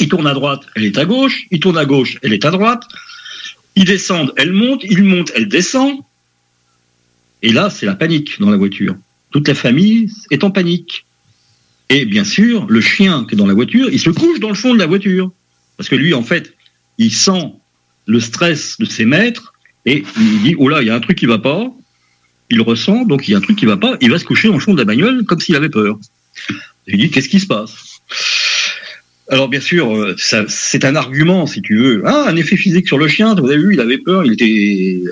Il tourne à droite, elle est à gauche. Il tourne à gauche, elle est à droite. Ils descendent, elle monte. Il monte, elle descend. Et là, c'est la panique dans la voiture. Toute la famille est en panique. Et bien sûr, le chien qui est dans la voiture, il se couche dans le fond de la voiture. Parce que lui, en fait, il sent le stress de ses maîtres et il dit, oh là, il y a un truc qui va pas. Il ressent, donc il y a un truc qui va pas. Il va se coucher dans le fond de la bagnole comme s'il avait peur. Il dit, qu'est-ce qui se passe? Alors bien sûr, euh, c'est un argument, si tu veux. Ah, un effet physique sur le chien. Vous avez vu, il avait peur, il était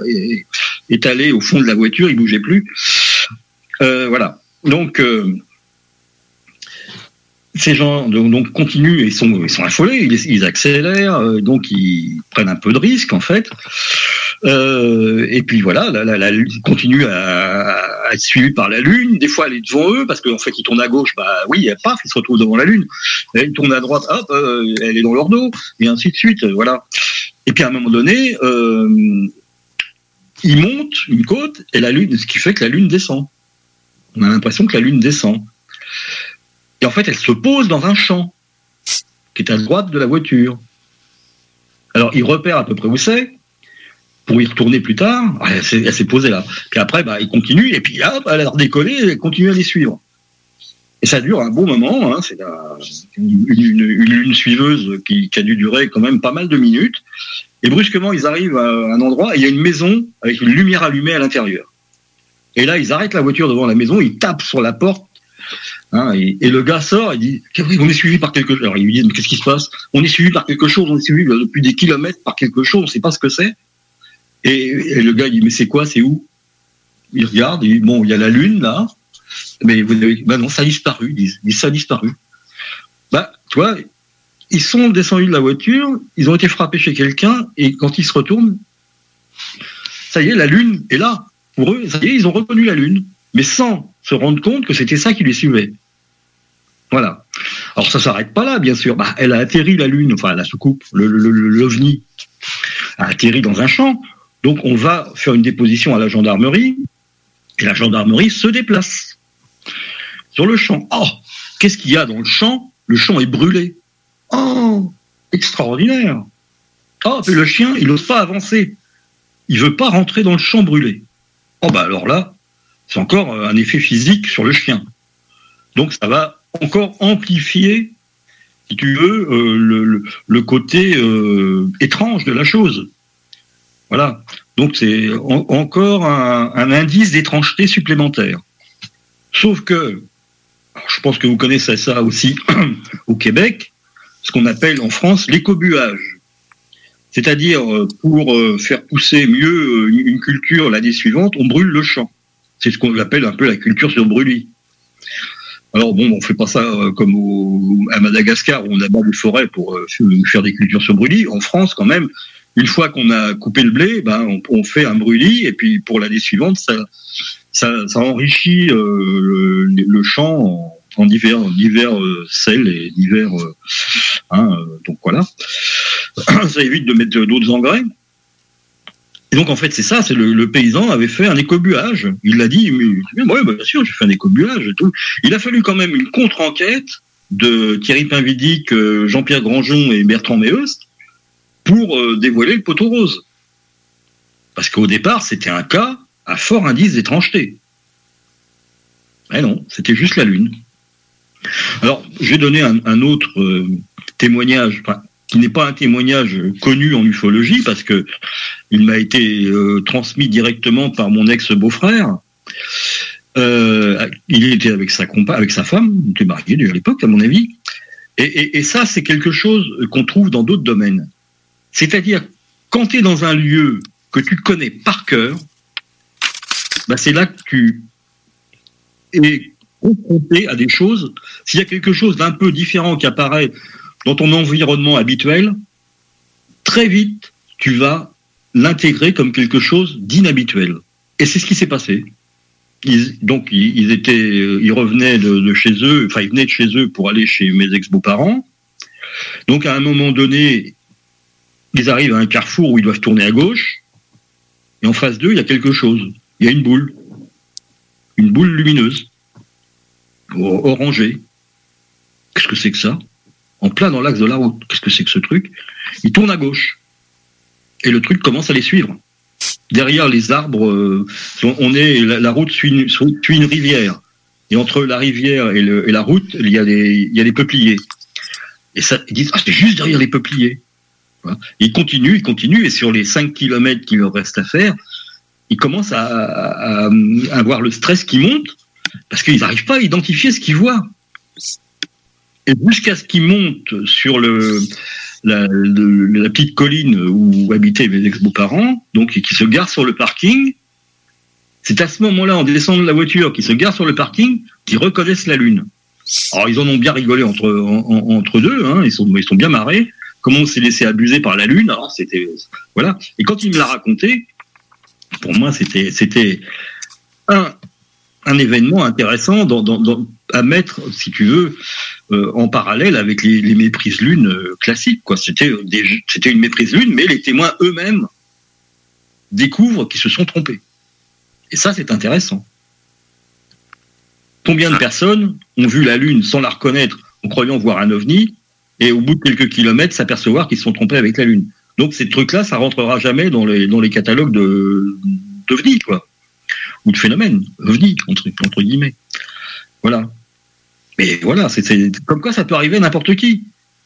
étalé au fond de la voiture, il bougeait plus. Euh, voilà. Donc euh, ces gens donc, continuent et sont, ils sont affolés, ils, accélèrent, euh, donc ils prennent un peu de risque en fait. Euh, et puis voilà, la, la, la lune continue à, à, être suivie par la lune. Des fois, elle est devant eux parce qu'en fait, ils tournent à gauche, bah oui, paf, ils se retrouvent devant la lune. Elle tourne à droite, hop, euh, elle est dans leur dos, et ainsi de suite. Voilà. Et puis à un moment donné, euh, ils montent une côte et la lune, ce qui fait que la lune descend. On a l'impression que la lune descend. Et en fait, elle se pose dans un champ qui est à droite de la voiture. Alors, il repère à peu près où c'est pour y retourner plus tard. Elle s'est posée là. Puis après, bah, il continue et puis hop, elle a redécollé elle continue à les suivre. Et ça dure un bon moment. Hein, c'est une, une, une, lune suiveuse qui, a dû durer quand même pas mal de minutes. Et brusquement, ils arrivent à un endroit et il y a une maison avec une lumière allumée à l'intérieur. Et là, ils arrêtent la voiture devant la maison, ils tapent sur la porte Hein, et, le gars sort, il dit on est suivi par quelque chose. Alors il lui dit qu'est-ce qui se passe? On est suivi par quelque chose, on est suivi depuis des kilomètres par quelque chose, on ne sait pas ce que c'est. Et, le gars il dit mais c'est quoi, c'est où? Il regarde, il dit bon il y a la lune là, mais vous avez, ben non ça a disparu, ils disent, ça a disparu. Bah tu vois, ils sont descendus de la voiture, ils ont été frappés chez quelqu'un et quand ils se retournent, ça y est la lune est là pour eux, ça y est ils ont reconnu la lune, mais sans se rendre compte que c'était ça qui les suivait. Voilà. Alors ça s'arrête pas là, bien sûr. Bah, elle a atterri la Lune, enfin la soucoupe, l'OVNI, a atterri dans un champ. Donc on va faire une déposition à la gendarmerie, et la gendarmerie se déplace sur le champ. Oh, qu'est-ce qu'il y a dans le champ? Le champ est brûlé. Oh, extraordinaire. Oh, puis le chien, il n'ose pas avancer. Il veut pas rentrer dans le champ brûlé. Oh, bah alors là, c'est encore un effet physique sur le chien. Donc ça va encore amplifier, si tu veux, euh, le, le, côté euh, étrange de la chose. Voilà. Donc c'est encore un, indice d'étrangeté supplémentaire. Sauf que, je pense que vous connaissez ça aussi au Québec, ce qu'on appelle en France l'écobuage. C'est-à-dire, euh, pour faire pousser mieux une culture l'année suivante, on brûle le champ. C'est ce qu'on appelle un peu la culture sur brûlis. Alors bon, on fait pas ça euh, comme à Madagascar où on abat des forêts pour euh, faire des cultures sur brûlis. En France, quand même, une fois qu'on a coupé le blé, ben on, fait un brûlis et puis pour l'année suivante, ça, ça, enrichit euh, le, champ en, divers, divers sels et divers. Hein, donc voilà, ça évite de mettre d'autres engrais. Et donc en fait c'est ça, c'est le, paysan avait fait un écobuage. Il l'a dit, mais, ouais, bah, bien sûr, j'ai fait un écobuage et tout. Il a fallu quand même une contre-enquête de Thierry Pinvidic, euh, Jean-Pierre Granjon et Bertrand Méheust pour euh, dévoiler le poteau rose. Parce qu'au départ, c'était un cas à fort indice d'étrangeté. Mais non, c'était juste la Lune. Alors, j'ai donné un, autre euh, témoignage, qui n'est pas un témoignage connu en ufologie parce que il m'a été euh, transmis directement par mon ex-beau-frère. Il était avec sa avec sa femme, il était marié à l'époque, à mon avis. Et ça, c'est quelque chose qu'on trouve dans d'autres domaines. C'est-à-dire, quand tu es dans un lieu que tu connais par cœur, bah c'est là que tu es confronté à des choses. S'il y a quelque chose d'un peu différent qui apparaît dans ton environnement habituel, très vite, tu vas l'intégrer comme quelque chose d'inhabituel. Et c'est ce qui s'est passé. Donc, ils, étaient, euh, ils revenaient de, chez eux, enfin, ils venaient de chez eux pour aller chez mes ex-beaux-parents. Donc, à un moment donné, ils arrivent à un carrefour où ils doivent tourner à gauche. et en phase 2, il y a quelque chose. Il y a une boule. Une boule lumineuse. Orangée. Qu'est-ce que c'est que ça? En plein dans l'axe de la route. Qu'est-ce que c'est que ce truc? Il tourne à gauche. Et le truc commence à les suivre. Derrière les arbres, euh, on est la, route suit une, rivière. Et entre la rivière et, la route, il y a des, il y a des peupliers. Et ça, ils disent, ah, c'est juste derrière les peupliers. Voilà. Et Ils continuent, ils continuent, et sur les 5 kilomètres qu'il leur reste à faire, ils commencent à, avoir le stress qui monte, parce qu'ils n'arrivent pas à identifier ce qu'ils voient. Et jusqu'à ce qu'ils montent sur la, petite colline où habitaient mes ex-beaux-parents, donc, qui se garent sur le parking, c'est à ce moment-là, en descendant de la voiture, qu'ils se garent sur le parking, qu'ils reconnaissent la Lune. Alors, ils en ont bien rigolé entre, en- en- entre deux, hein, ils sont bien marrés. Comment on s'est laissé abuser par la Lune Alors, c'était. Voilà. Et quand il me l'a raconté, pour moi, c'était un, événement intéressant à mettre, si tu veux, euh, en parallèle avec les, méprises lunes euh, classiques. Quoi. Des, c'était une méprise lune, mais les témoins eux-mêmes découvrent qu'ils se sont trompés. Et ça, c'est intéressant. Combien de personnes ont vu la Lune sans la reconnaître en croyant voir un ovni et au bout de quelques kilomètres s'apercevoir qu'ils se sont trompés avec la Lune Donc ces trucs-là, ça rentrera jamais dans les, catalogues de d'ovnis, quoi. Ou de phénomènes, ovnis, entre, guillemets. Voilà. Mais voilà, c'est comme quoi ça peut arriver à n'importe qui.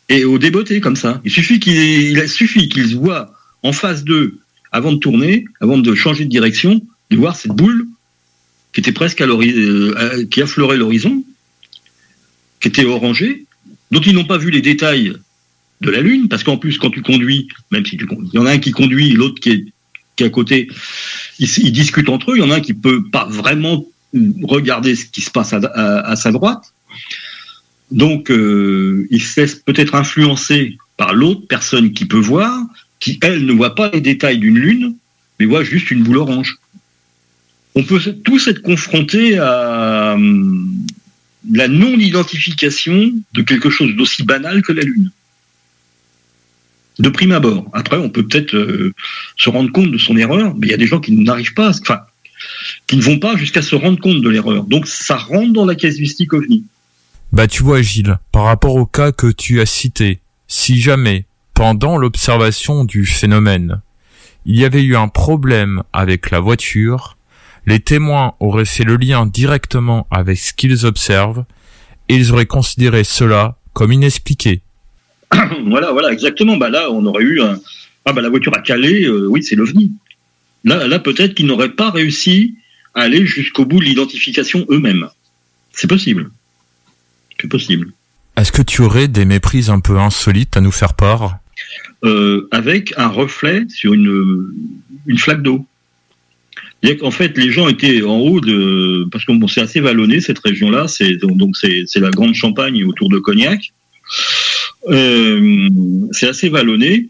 Et au débeauté, comme ça. Il suffit qu'il il suffit qu'ils se voient en phase 2 avant de tourner, avant de changer de direction, de voir cette boule qui était presque à l'hori- euh, à- qui affleurait l'horizon, qui était orangée, dont ils n'ont pas vu les détails de la Lune, parce qu'en plus, quand tu conduis, même si tu conduis, il y en a un qui conduit, l'autre qui est, à côté, ils, discutent entre eux, il y en a un qui peut pas vraiment regarder ce qui se passe à, sa droite, donc euh, il se peut-être influencer par l'autre personne qui peut voir, qui elle ne voit pas les détails d'une Lune, mais voit juste une boule orange. On peut tous être confrontés à la non-identification de quelque chose d'aussi banal que la Lune. De prime abord. Après, on peut peut-être euh, se rendre compte de son erreur, mais il y a des gens qui n'arrivent pas, à enfin, qui ne vont pas jusqu'à se rendre compte de l'erreur. Donc, ça rentre dans la casuistique ovni. Bah tu vois Gilles, par rapport au cas que tu as cité, si jamais, pendant l'observation du phénomène, il y avait eu un problème avec la voiture, les témoins auraient fait le lien directement avec ce qu'ils observent et ils auraient considéré cela comme inexpliqué. voilà, voilà, exactement. Bah là, on aurait eu un. Ah bah la voiture a calé, euh, oui, c'est l'OVNI. Là, là peut-être qu'ils n'auraient pas réussi à aller jusqu'au bout de l'identification eux-mêmes. C'est possible. C'est possible. Est-ce que tu aurais des méprises un peu insolites à nous faire part? Euh, avec un reflet sur une, une flaque d'eau. Qu'en fait, les gens étaient en haut de. Parce que bon, c'est assez vallonné, cette région-là. C'est, donc, c'est, la grande Champagne autour de Cognac. Euh, c'est assez vallonné.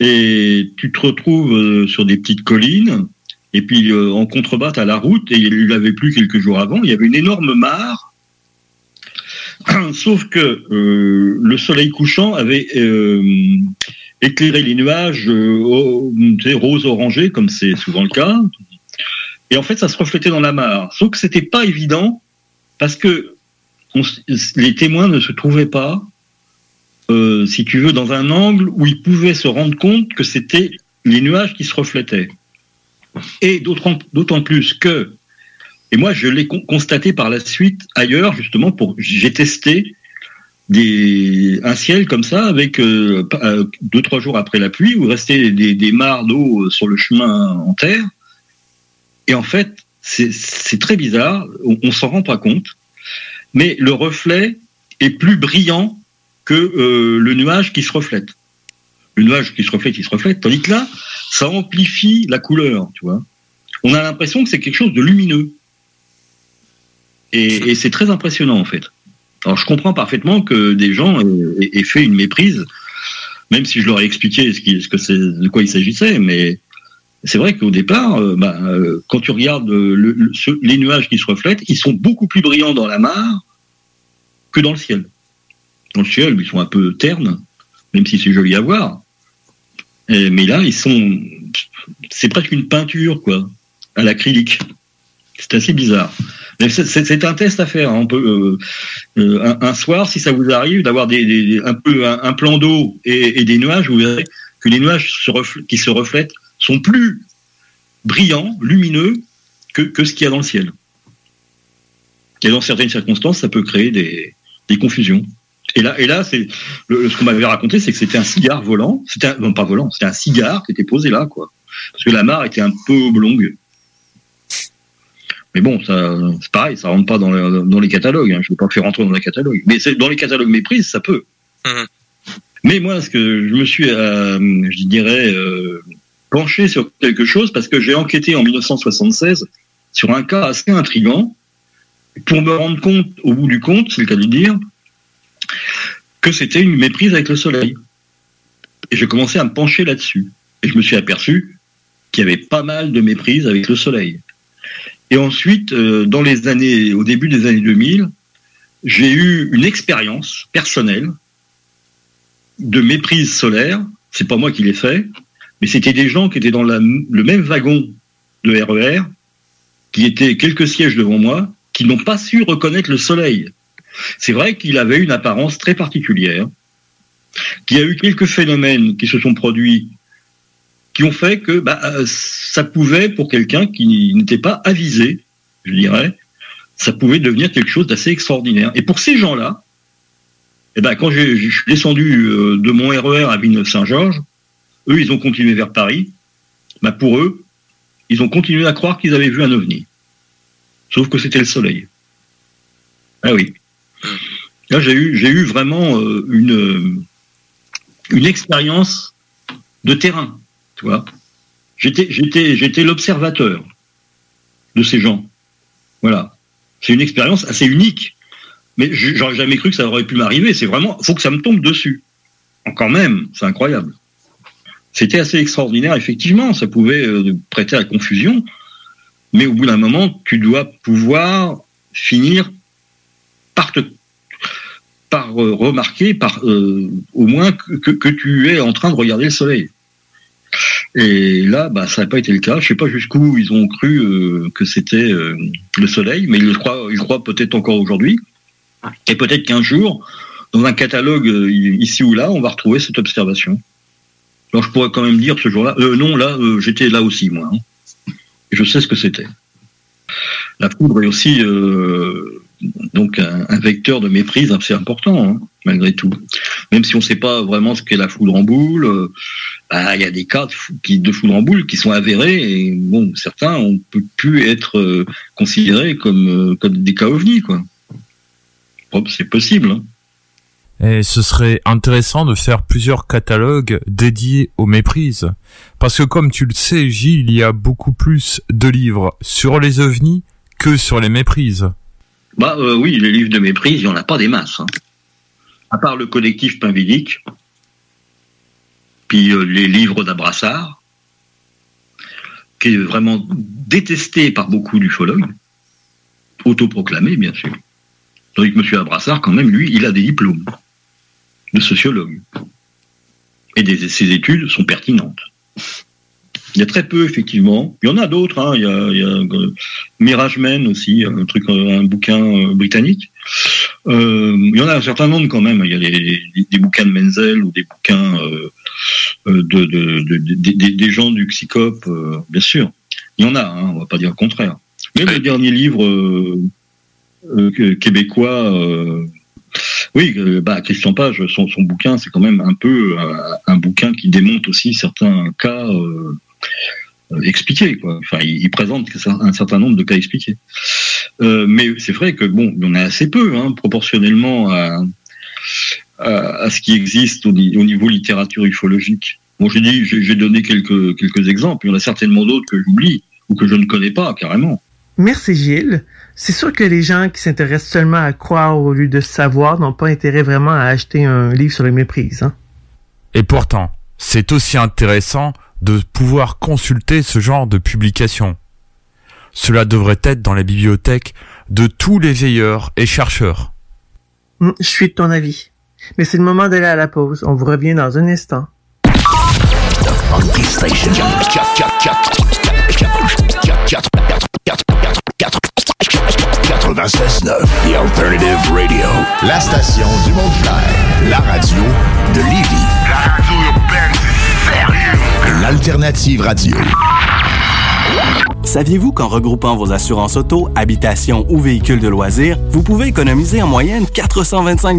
Et tu te retrouves euh, sur des petites collines. Et puis, euh, en contrebas, à la route. Et il l'avait plu quelques jours avant. Il y avait une énorme mare. Sauf que le soleil couchant avait éclairé les nuages euh, rose-orangé, comme c'est souvent le cas. Et en fait, ça se reflétait dans la mare. Sauf que c'était pas évident parce que les témoins ne se trouvaient pas, euh, si tu veux, dans un angle où ils pouvaient se rendre compte que c'était les nuages qui se reflétaient. Et d'autant plus que, et moi je l'ai con- constaté par la suite ailleurs, justement, pour j'ai testé des, un ciel comme ça, avec euh, euh, deux, trois jours après la pluie, où restait des, des mares d'eau sur le chemin en terre. Et en fait, c'est très bizarre, on, s'en rend pas compte, mais le reflet est plus brillant que euh, le nuage qui se reflète. Le nuage qui se reflète, il se reflète, tandis que là, ça amplifie la couleur, tu vois. On a l'impression que c'est quelque chose de lumineux. Et c'est très impressionnant, en fait. Alors, je comprends parfaitement que des gens aient, fait une méprise, même si je leur ai expliqué ce, que c'est, de quoi il s'agissait, mais c'est vrai qu'au départ, euh, bah, euh, quand tu regardes euh, les nuages qui se reflètent, ils sont beaucoup plus brillants dans la mare que dans le ciel. Dans le ciel, ils sont un peu ternes, même si c'est joli à voir. Mais là, ils sont c'est presque une peinture, quoi, à l'acrylique. C'est assez bizarre. C'est- un test à faire. euh, euh, un, soir, si ça vous arrive, d'avoir un peu un, plan d'eau et, des nuages, vous verrez que les nuages qui se reflètent sont plus brillants, lumineux que, ce qu'il y a dans le ciel. Et dans certaines circonstances, ça peut créer des, confusions. Et là, ce qu'on m'avait raconté, c'est que c'était un cigare volant. C'était non pas volant, c'était un cigare qui était posé là, quoi. Parce que la mare était un peu oblongue. Mais bon, ça, c'est pareil, ça rentre pas dans, le- dans les catalogues. Hein. Je ne vais pas faire rentrer dans les catalogues. Mais c'est dans les catalogues méprises, ça peut. Mais moi, ce que je me suis, euh, je dirais, euh, penché sur quelque chose parce que j'ai enquêté en 1976 sur un cas assez intrigant pour me rendre compte, au bout du compte, c'est le cas de le dire, que c'était une méprise avec le soleil. Et j'ai commencé à me pencher là-dessus. Et je me suis aperçu qu'il y avait pas mal de méprise avec le soleil. Et ensuite, euh, dans les années, au début des années 2000, j'ai eu une expérience personnelle de méprise solaire. C'est pas moi qui l'ai fait, mais c'était des gens qui étaient dans le même wagon de RER, qui étaient quelques sièges devant moi, qui n'ont pas su reconnaître le soleil. C'est vrai qu'il avait une apparence très particulière, qu'il y a eu quelques phénomènes qui se sont produits qui ont fait que bah, euh, ça pouvait, pour quelqu'un qui n'était pas avisé, je dirais, ça pouvait devenir quelque chose d'assez extraordinaire. Et pour ces gens-là, eh ben, quand je suis descendu euh, de mon RER à Villeneuve-Saint-Georges, eux, ils ont continué vers Paris. Bah, pour eux, ils ont continué à croire qu'ils avaient vu un ovni. Sauf que c'était le soleil. Ah oui. Là, j'ai eu, j'ai eu vraiment euh, une, une expérience de terrain, tu vois. J'étais, j'étais, j'étais l'observateur de ces gens. Voilà. C'est une expérience assez unique. Mais j'aurais jamais cru que ça aurait pu m'arriver. C'est vraiment, faut que ça me tombe dessus. Encore même, c'est incroyable. C'était assez extraordinaire, effectivement. Ça pouvait euh, prêter à confusion. Mais au bout d'un moment, tu dois pouvoir finir par te, par euh, remarquer, par euh, au moins que tu es en train de regarder le soleil. Et là, bah, ça n'a pas été le cas. Je sais pas jusqu'où ils ont cru euh, que c'était euh, le soleil, mais ils le croient, ils croient peut-être encore aujourd'hui. Et peut-être qu'un jour, dans un catalogue euh, ici ou là, on va retrouver cette observation. Alors je pourrais quand même dire ce jour-là, euh, non, là, j'étais là aussi, moi. hein. Et je sais ce que c'était. La foudre est aussi euh, donc un, vecteur de méprise assez important, hein, malgré tout. Même si on ne sait pas vraiment ce qu'est la foudre en boule, euh, bah, il y a des cas de, foudre en boule qui sont avérés et bon, certains ont plus être euh, considérés comme, euh, comme des cas ovnis, quoi. C'est possible. Hein. Et ce serait intéressant de faire plusieurs catalogues dédiés aux méprises. Parce que comme tu le sais, Gilles, il y a beaucoup plus de livres sur les ovnis que sur les méprises. Bah euh, oui, les livres de méprise, il n'y en a pas des masses. hein. À part le collectif Painvidique, puis euh, les livres d'Abrassard, qui est vraiment détesté par beaucoup d'ufologues, autoproclamé bien sûr. Tandis que M. Abrassard, quand même, lui, il a des diplômes de sociologue. Et ses études sont pertinentes. Il y a très peu, effectivement. Il y en a d'autres. Hein. Il y a, il y a euh, Mirage Men aussi, un truc, euh, un bouquin euh, britannique. Euh, il y en a un certain nombre quand même. Il y a des, bouquins de Menzel ou des bouquins euh, de, de- de- de- des- gens du Psychop, euh, bien sûr. Il y en a, hein, on va pas dire le contraire. Mais le dernier livre euh, euh, québécois, euh, oui, bah, Christian Page, son, son bouquin, c'est quand même un peu euh, un bouquin qui démonte aussi certains cas expliqués. Quoi. Enfin, il, il présente un certain nombre de cas expliqués. Euh, mais c'est vrai que bon, il y en a assez peu, hein, proportionnellement à, à, à ce qui existe au, ni- au niveau littérature ufologique. Bon, j'ai dit, j'ai j'ai donné quelques quelques exemples. Il y en a certainement d'autres que j'oublie ou que je ne connais pas carrément. Merci Gilles. C'est sûr que les gens qui s'intéressent seulement à croire au lieu de savoir n'ont pas intérêt vraiment à acheter un livre sur les méprises. Hein? Et pourtant, c'est aussi intéressant de pouvoir consulter ce genre de publications. Cela devrait être dans les bibliothèques de tous les veilleurs et chercheurs. Hum, Je suis de ton avis. Mais c'est le moment d'aller à la pause. On vous revient dans un instant. funky station. 96.9, The Alternative Radio. La station du monde clair. La radio de Lévis. La radio. L'Alternative Radio. Saviez-vous qu'en regroupant vos assurances auto, habitation ou véhicules de loisirs, vous pouvez économiser en moyenne 425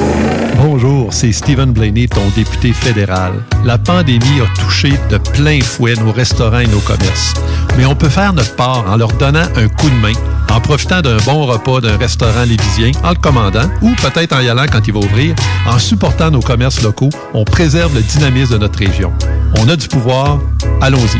C'est Stephen Blaney, ton député fédéral. La pandémie a touché de plein fouet nos restaurants et nos commerces. Mais on peut faire notre part en leur donnant un coup de main, en profitant d'un bon repas d'un restaurant lévisien, en le commandant, ou peut-être en y allant quand il va ouvrir. En supportant nos commerces locaux, on préserve le dynamisme de notre région. On a du pouvoir, allons-y.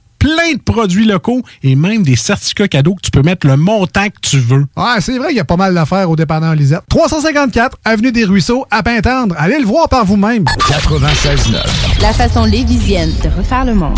plein de produits locaux et même des certificats cadeaux que tu peux mettre le montant que tu veux. Ouais, c'est vrai qu'il y a pas mal d'affaires au dépanneur Lisette. 354 Avenue des Ruisseaux, à Pintendre. Allez le voir par vous-même. 96.9. La façon lévisienne de refaire le monde.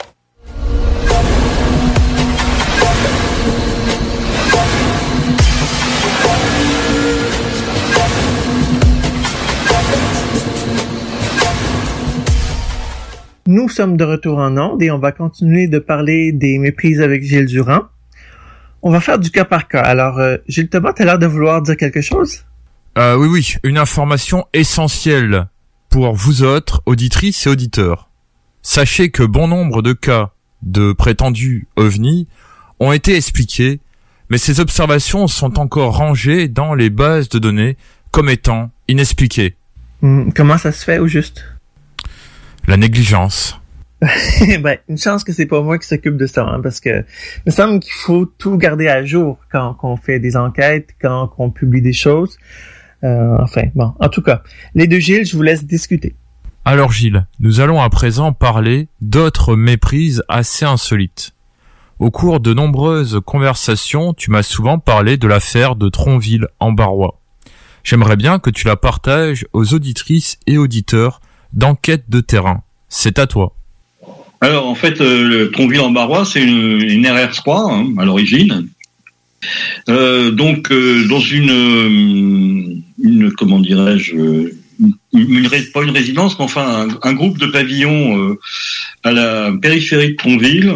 Nous sommes de retour en onde et on va continuer de parler des méprises avec Gilles Durand. On va faire du cas par cas. Alors, euh, Gilles Thomas, t'as l'air de vouloir dire quelque chose? Euh, oui, oui, une information essentielle. pour vous autres, auditrices et auditeurs. Sachez que bon nombre de cas de prétendus ovnis ont été expliqués, mais ces observations sont encore rangées dans les bases de données comme étant inexpliquées. Hmm, Comment ça se fait au juste? La négligence. ben, une chance que c'est pas moi qui s'occupe de ça, hein, parce que il me semble qu'il faut tout garder à jour quand on fait des enquêtes, quand on publie des choses. Euh, enfin, bon, en tout cas, les deux Gilles, je vous laisse discuter. Alors Gilles, nous allons à présent parler d'autres méprises assez insolites. Au cours de nombreuses conversations, tu m'as souvent parlé de l'affaire de Tronville en Barrois. J'aimerais bien que tu la partages aux auditrices et auditeurs d'enquête de terrain. C'est à toi. Alors en fait, euh, le Tronville en Barrois, c'est une, une RR3 hein, à l'origine. Euh, donc euh, dans une, euh, une comment dirais-je, pas une résidence, mais enfin un, groupe de pavillons à la périphérie de Tronville.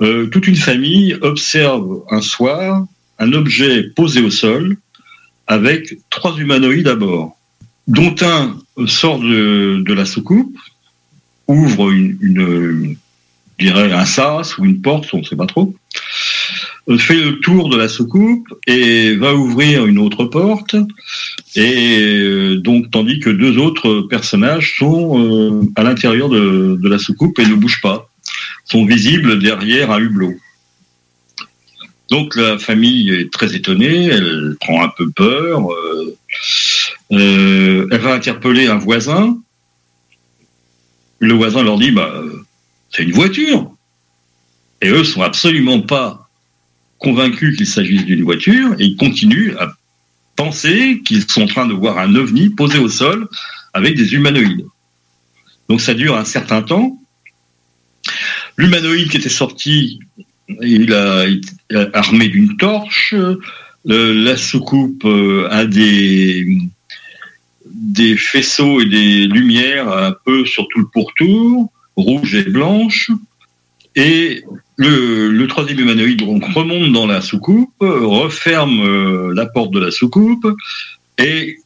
Toute une famille observe un soir un objet posé au sol avec trois humanoïdes à bord, dont un sort de, la soucoupe, ouvre une, une, dirais un sas ou une porte, on ne sait pas trop, euh, fait le tour de la soucoupe et va ouvrir une autre porte. Et euh, donc, tandis que deux autres personnages sont euh, à l'intérieur de la soucoupe et ne bougent pas, sont visibles derrière un hublot. Donc la famille est très étonnée, elle prend un peu peur, euh, euh, elle va interpeller un voisin. Le voisin leur dit bah c'est une voiture. Et eux sont absolument pas convaincus qu'il s'agisse d'une voiture et ils continuent à penser qu'ils sont en train de voir un ovni posé au sol avec des humanoïdes. Donc ça dure un certain temps. L'humanoïde qui était sorti, il a armé d'une torche. Le- la soucoupe euh, a des faisceaux et des lumières un peu sur tout le pourtour, rouge et blanche. Et le, troisième humanoïde remonte dans la soucoupe, euh, referme euh, la porte de la soucoupe, et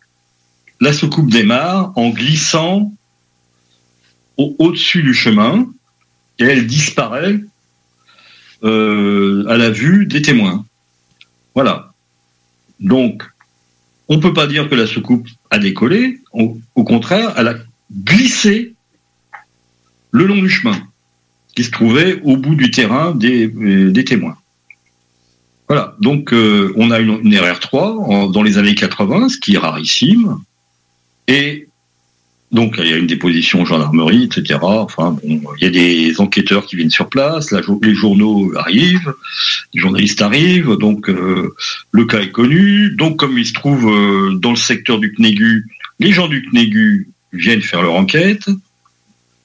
la soucoupe démarre en glissant au- au-dessus du chemin, et elle disparaît euh, à la vue des témoins. Voilà. Donc, on ne peut pas dire que la soucoupe a décollé, au, contraire, elle a glissé le long du chemin qui se trouvait au bout du terrain des, euh, témoins. Voilà, donc euh, on a une, une RR3 en- dans les années 80, ce qui est rarissime, et donc il y a une déposition en gendarmerie, etc. Enfin bon, il y a des enquêteurs qui viennent sur place, les journaux arrivent, les journalistes arrivent, donc euh, le cas est connu. Donc comme il se trouve euh, dans le secteur du CNEGU, les gens du CNEGU viennent faire leur enquête,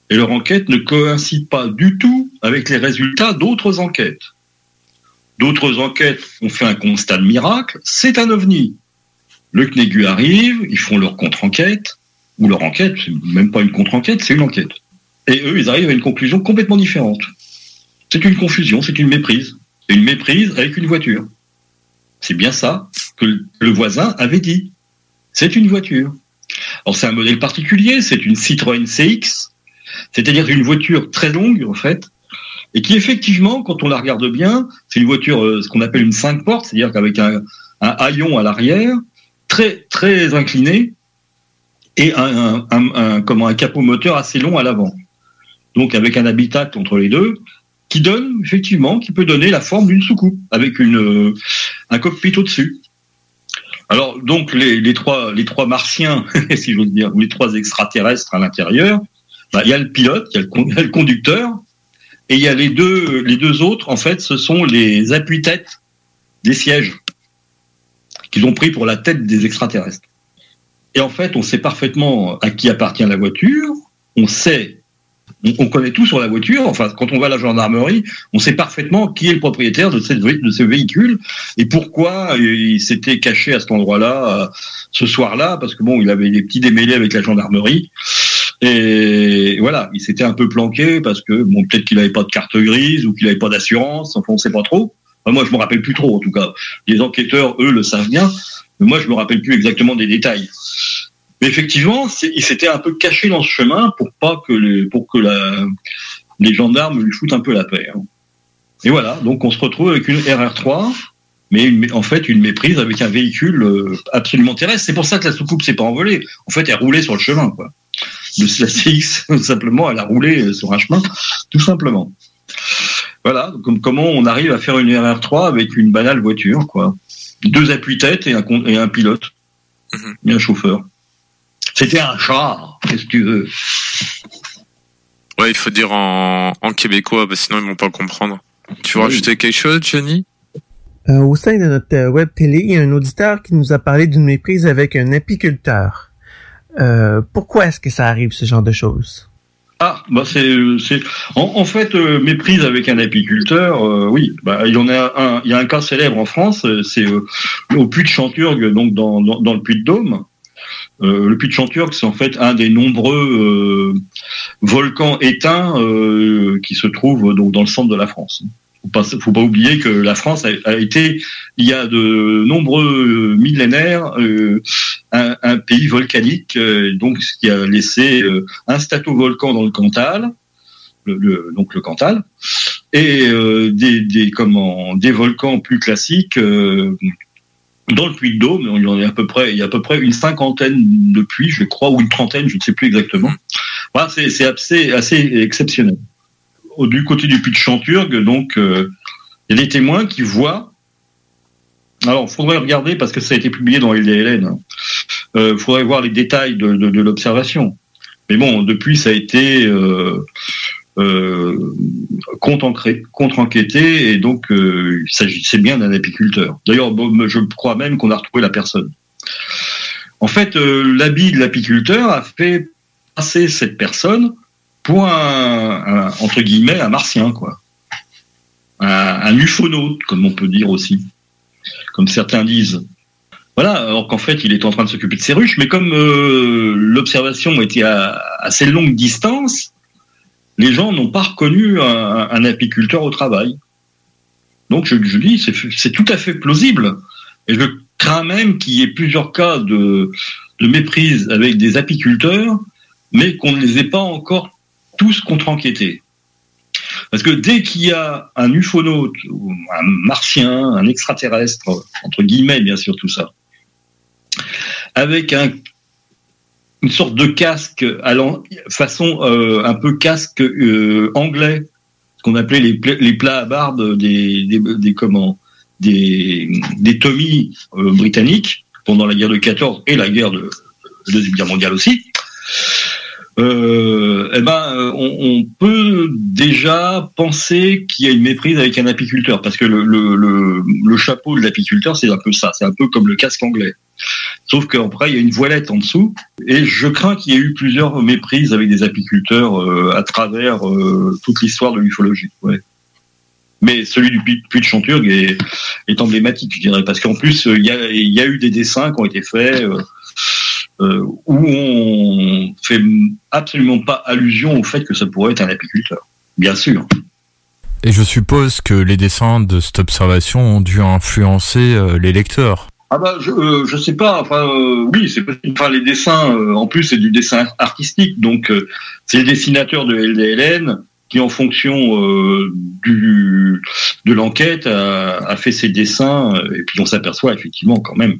et leur enquête ne coïncide pas du tout avec les résultats d'autres enquêtes. D'autres enquêtes ont fait un constat de miracle, c'est un ovni. Le CNEGU arrive, ils font leur contre-enquête, ou leur enquête, c'est même pas une contre-enquête, c'est une enquête. Et eux, ils arrivent à une conclusion complètement différente. C'est une confusion, c'est une méprise. C'est une méprise avec une voiture. C'est bien ça que le- voisin avait dit. C'est une voiture. Alors c'est un modèle particulier, c'est une Citroën CX, c'est-à-dire une voiture très longue en fait, et qui effectivement, quand on la regarde bien, c'est une voiture, euh, ce qu'on appelle une 5 portes, c'est-à-dire qu'avec un, un haillon à l'arrière, très très incliné, et un, un, un- comment, un capot moteur assez long à l'avant. Donc avec un habitacle entre les deux, qui donne effectivement, qui peut donner la forme d'une soucoupe, avec une, euh, un cockpit au-dessus. Alors donc les, trois les trois martiens, si j'ose dire, ou les trois extraterrestres à l'intérieur, bah, il y a le pilote, il y y a le conducteur, et il y a les deux les deux autres. En fait, ce sont les appuis-têtes des sièges qu'ils ont pris pour la tête des extraterrestres. Et en fait, on sait parfaitement à qui appartient la voiture. On sait, on, on connaît tout sur la voiture. Enfin, quand on va à la gendarmerie, on sait parfaitement qui est le propriétaire de, cette, de ce véhicule et pourquoi il s'était caché à cet endroit-là, euh, ce soir-là, parce que bon, il avait des petits démêlés avec la gendarmerie. Et voilà, il s'était un peu planqué parce que bon, peut-être qu'il n'avait pas de carte grise ou qu'il n'avait pas d'assurance. Enfin, on sait pas trop. Moi, je me rappelle plus trop, en tout cas. Les enquêteurs, eux, le savent bien. Moi, je me rappelle plus exactement des détails. Mais effectivement, il s'était un peu caché dans ce chemin pour pas que les, gendarmes lui foutent un peu la paix. hein. Et voilà, donc on se retrouve avec une RR3, mais en fait une méprise avec un véhicule euh, absolument terrestre. C'est pour ça que la soucoupe s'est pas envolée. En fait, elle roulait sur le chemin. De la CX, simplement, elle a roulé euh, sur un chemin, tout simplement. Voilà, comment on arrive à faire une RR3 avec une banale voiture, quoi. Deux appuis-tête et un, con- et un pilote. Et un chauffeur. C'était un char, qu'est-ce que tu veux? Ouais, il faut dire en, en québécois, bah, sinon ils vont pas comprendre. Tu veux Oui. rajouter quelque chose, Jenny Euh, au sein de notre euh, web télé, il y a un auditeur qui nous a parlé d'une méprise avec un apiculteur. Euh, pourquoi est-ce que ça arrive, ce genre de choses? Ah, bah c'est, en, fait, euh, méprise avec un apiculteur, euh, oui, bah, il y en a un, il y a un cas célèbre en France, euh, c'est euh, au puits de Chanturgue, donc dans, le puits de Dôme. Euh, le puits de Chanturgue, c'est en fait un des nombreux euh, volcans éteints euh, qui se trouvent donc dans le centre de la France. Faut pas, faut pas oublier que la France a, été, il y a de nombreux euh, millénaires, euh, un, un pays volcanique, euh, donc ce qui a laissé euh, un stratovolcan dans le Cantal, le, le- donc le Cantal, et euh, des, des comment des volcans plus classiques dans le Puy de Dôme. Il y en a à peu près, il y a à peu près une cinquantaine de puits, je crois, ou une trentaine, je ne sais plus exactement. Voilà, c'est assez, assez exceptionnel. Du côté du puits de Chanturgue, donc, euh, il y a des témoins qui voient. Alors, faudrait regarder parce que ça a été publié dans LDLN. hein. Euh, faudrait voir les détails de, l'observation. Mais bon, depuis, ça a été euh, euh, contre-enquêté, et donc il s'agissait bien d'un apiculteur. D'ailleurs, je crois même qu'on a retrouvé la personne. En fait, l'habit de l'apiculteur a fait passer cette personne pour un, un- entre guillemets un martien, quoi, un, un ufonaute, comme on peut dire aussi, comme certains disent. Voilà, alors qu'en fait, il est en train de s'occuper de ses ruches, mais comme euh, l'observation était à assez longue distance, les gens n'ont pas reconnu un, apiculteur au travail. Donc je, dis, c'est c'est tout à fait plausible. Et je crains même qu'il y ait plusieurs cas de, de méprise avec des apiculteurs, mais qu'on ne les ait pas encore tous contre-enquêtés. Parce que dès qu'il y a un ufonaute, un martien, un extraterrestre, entre guillemets bien sûr tout ça, avec un, une sorte de casque façon euh, un peu casque euh, anglais, ce qu'on appelait les, pla- les plats à barbe des, comment des, Tommy euh, britanniques pendant la guerre de 14 et la guerre de la deuxième guerre mondiale aussi. Euh, eh ben, euh, on, on peut déjà penser qu'il y a une méprise avec un apiculteur, parce que le, le, le, le chapeau de l'apiculteur, c'est un peu ça, c'est un peu comme le casque anglais. Sauf qu'après, il y a une voilette en dessous, et je crains qu'il y ait eu plusieurs méprises avec des apiculteurs euh, à travers euh, toute l'histoire de l'ufologie. Ouais. Mais celui du puits de Chanturgue est, est emblématique, je dirais, parce qu'en plus, euh, il y, a, il y a eu des dessins qui ont été faits euh, où on fait absolument pas allusion au fait que ça pourrait être un apiculteur. Bien sûr. Et je suppose que les dessins de cette observation ont dû influencer euh, les lecteurs. Ah bah je euh, je sais pas enfin euh, oui c'est possible. enfin les dessins euh, en plus c'est du dessin artistique donc c'est le dessinateur de LDLN qui en fonction du de l'enquête a, a fait ses dessins et puis on s'aperçoit effectivement quand même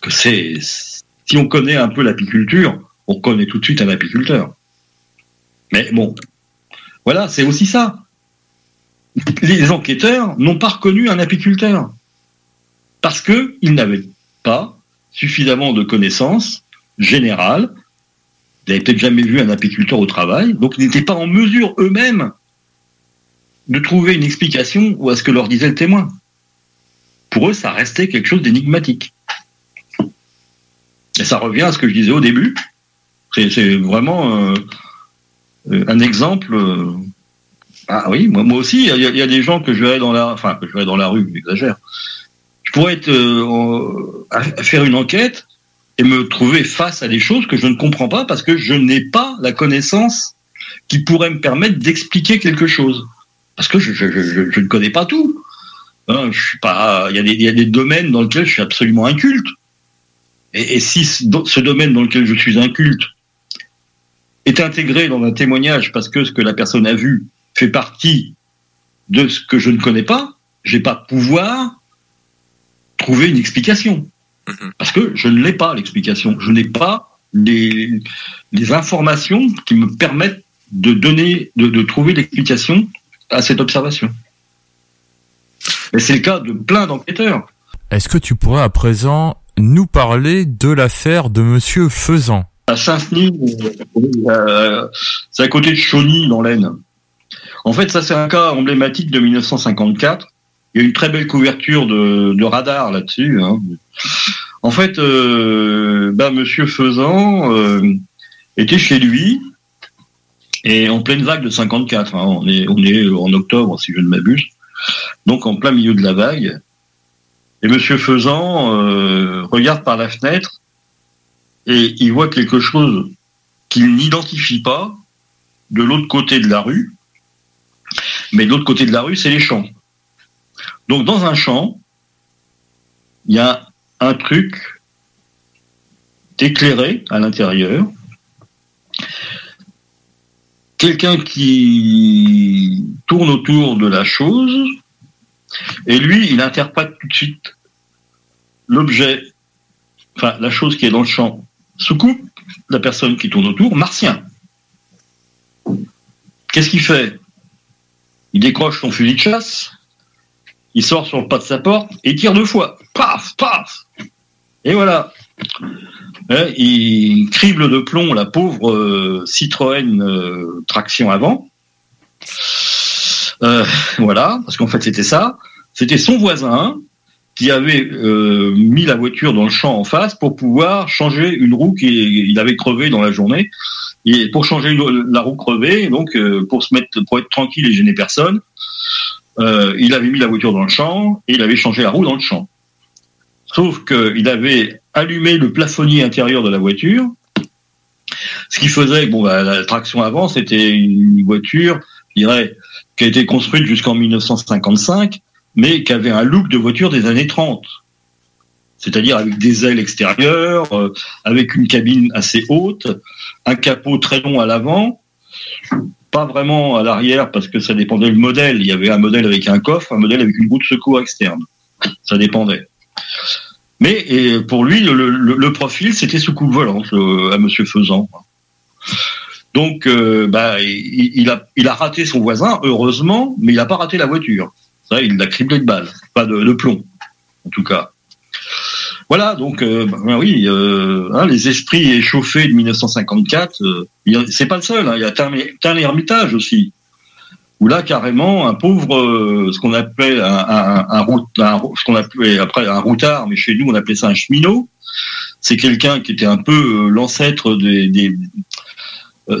que c'est si on connaît un peu l'apiculture on connaît tout de suite un apiculteur mais bon voilà c'est aussi ça les enquêteurs n'ont pas reconnu un apiculteur parce que ils n'avaient pas suffisamment de connaissances générales. Ils n'avaient peut-être jamais vu un apiculteur au travail, donc ils n'étaient pas en mesure eux-mêmes de trouver une explication à ce que leur disait le témoin. Pour eux, ça restait quelque chose d'énigmatique. Et ça revient à ce que je disais au début. C'est vraiment euh, euh, un exemple. euh, ah oui, moi, aussi, il y, a- des gens que je verrais dans la, enfin que je dans la rue, j'exagère. Je pourrais faire une enquête et me trouver face à des choses que je ne comprends pas parce que je n'ai pas la connaissance qui pourrait me permettre d'expliquer quelque chose. Parce que je, ne connais pas tout. Hein, il y a des domaines dans lesquels je suis absolument inculte. Et, et si ce do- ce domaine dans lequel je suis inculte est intégré dans un témoignage parce que ce que la personne a vu fait partie de ce que je ne connais pas, je vais pas pouvoir trouver une explication. Parce que je ne l'ai pas, l'explication. Je n'ai pas les, les informations qui me permettent de donner, de, de trouver l'explication à cette observation. Et c'est le cas de plein d'enquêteurs. Est-ce que tu pourrais à présent nous parler de l'affaire de Monsieur Faisan à Saint-Denis, euh, c'est à côté de Chauny, dans l'Aisne. En fait, ça, c'est un cas emblématique de 1954. Il y a une très belle couverture de, radar là-dessus. hein. En fait, euh, bah, Monsieur Faisan euh, était chez lui et en pleine vague de 54. hein. On est en octobre, si je ne m'abuse. Donc en plein milieu de la vague. Et Monsieur Faisan euh, regarde par la fenêtre et il voit quelque chose qu'il n'identifie pas de l'autre côté de la rue. Mais de l'autre côté de la rue, c'est les champs. Donc dans un champ, il y a un truc éclairé à l'intérieur. Quelqu'un qui tourne autour de la chose, et lui, il interprète tout de suite l'objet, enfin la chose qui est dans le champ, sous coupe la personne qui tourne autour, martien. Qu'est-ce qu'il fait? Il décroche son fusil de chasse, il sort sur le pas de sa porte et tire deux fois. Paf, paf Et voilà. Hein, il crible de plomb la pauvre euh, Citroën euh, traction avant. Euh, voilà, parce qu'en fait c'était ça. C'était son voisin qui avait euh, mis la voiture dans le champ en face pour pouvoir changer une roue qu'il avait crevée dans la journée. Et pour changer la roue crevée, donc euh, pour se mettre, pour être tranquille et gêner personne, euh, il avait mis la voiture dans le champ et il avait changé la roue dans le champ. Sauf qu'il avait allumé le plafonnier intérieur de la voiture, ce qui faisait que bon, bah, la traction avant, c'était une voiture, je dirais, qui a été construite jusqu'en 1955, mais qui avait un look de voiture des années 30. C'est-à-dire avec des ailes extérieures, euh, avec une cabine assez haute, un capot très long à l'avant, pas vraiment à l'arrière parce que ça dépendait du modèle. Il y avait un modèle avec un coffre, un modèle avec une roue de secours externe. Ça dépendait. Mais pour lui, le profil, c'était sous coupe volante euh, à Monsieur Faisan. Donc, euh, bah, il, a, raté son voisin, heureusement, mais il n'a pas raté la voiture. Il l'a criblé de balles, pas de, plomb, en tout cas. Voilà, donc, euh, ben oui, euh, hein, les esprits échauffés de 1954, euh, il y a- c'est pas le seul. hein, il y a Tain l'Hermitage aussi, où là, carrément, un pauvre, ce qu'on appelle un, appelait après un routard, mais chez nous, on appelait ça un cheminot. C'est quelqu'un qui était un peu l'ancêtre des,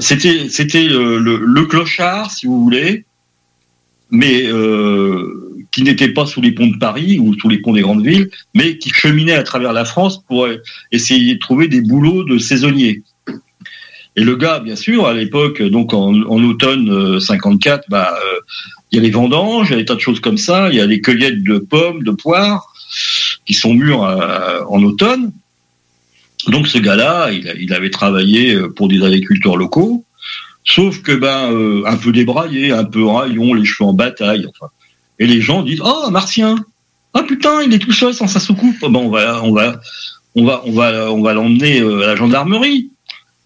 c'était c'était euh, le, clochard, si vous voulez, mais euh, qui n'était pas sous les ponts de Paris ou sous les ponts des grandes villes, mais qui cheminait à travers la France pour euh, essayer de trouver des boulots de saisonniers. Et le gars, bien sûr, à l'époque, donc en, en automne euh, 54, bah, euh, il y a les vendanges, il y a des tas de choses comme ça, il y a les cueillettes de pommes, de poires, qui sont mûres euh, en automne. Donc ce gars-là, il, avait travaillé euh, pour des agriculteurs locaux, sauf que ben euh, un peu débraillé, un peu raillon, les cheveux en bataille, enfin. Et les gens disent "Oh, Martien Ah putain, il est tout seul sans sa soucoupe. Ben on va on va on va on va on va l'emmener euh, à la gendarmerie."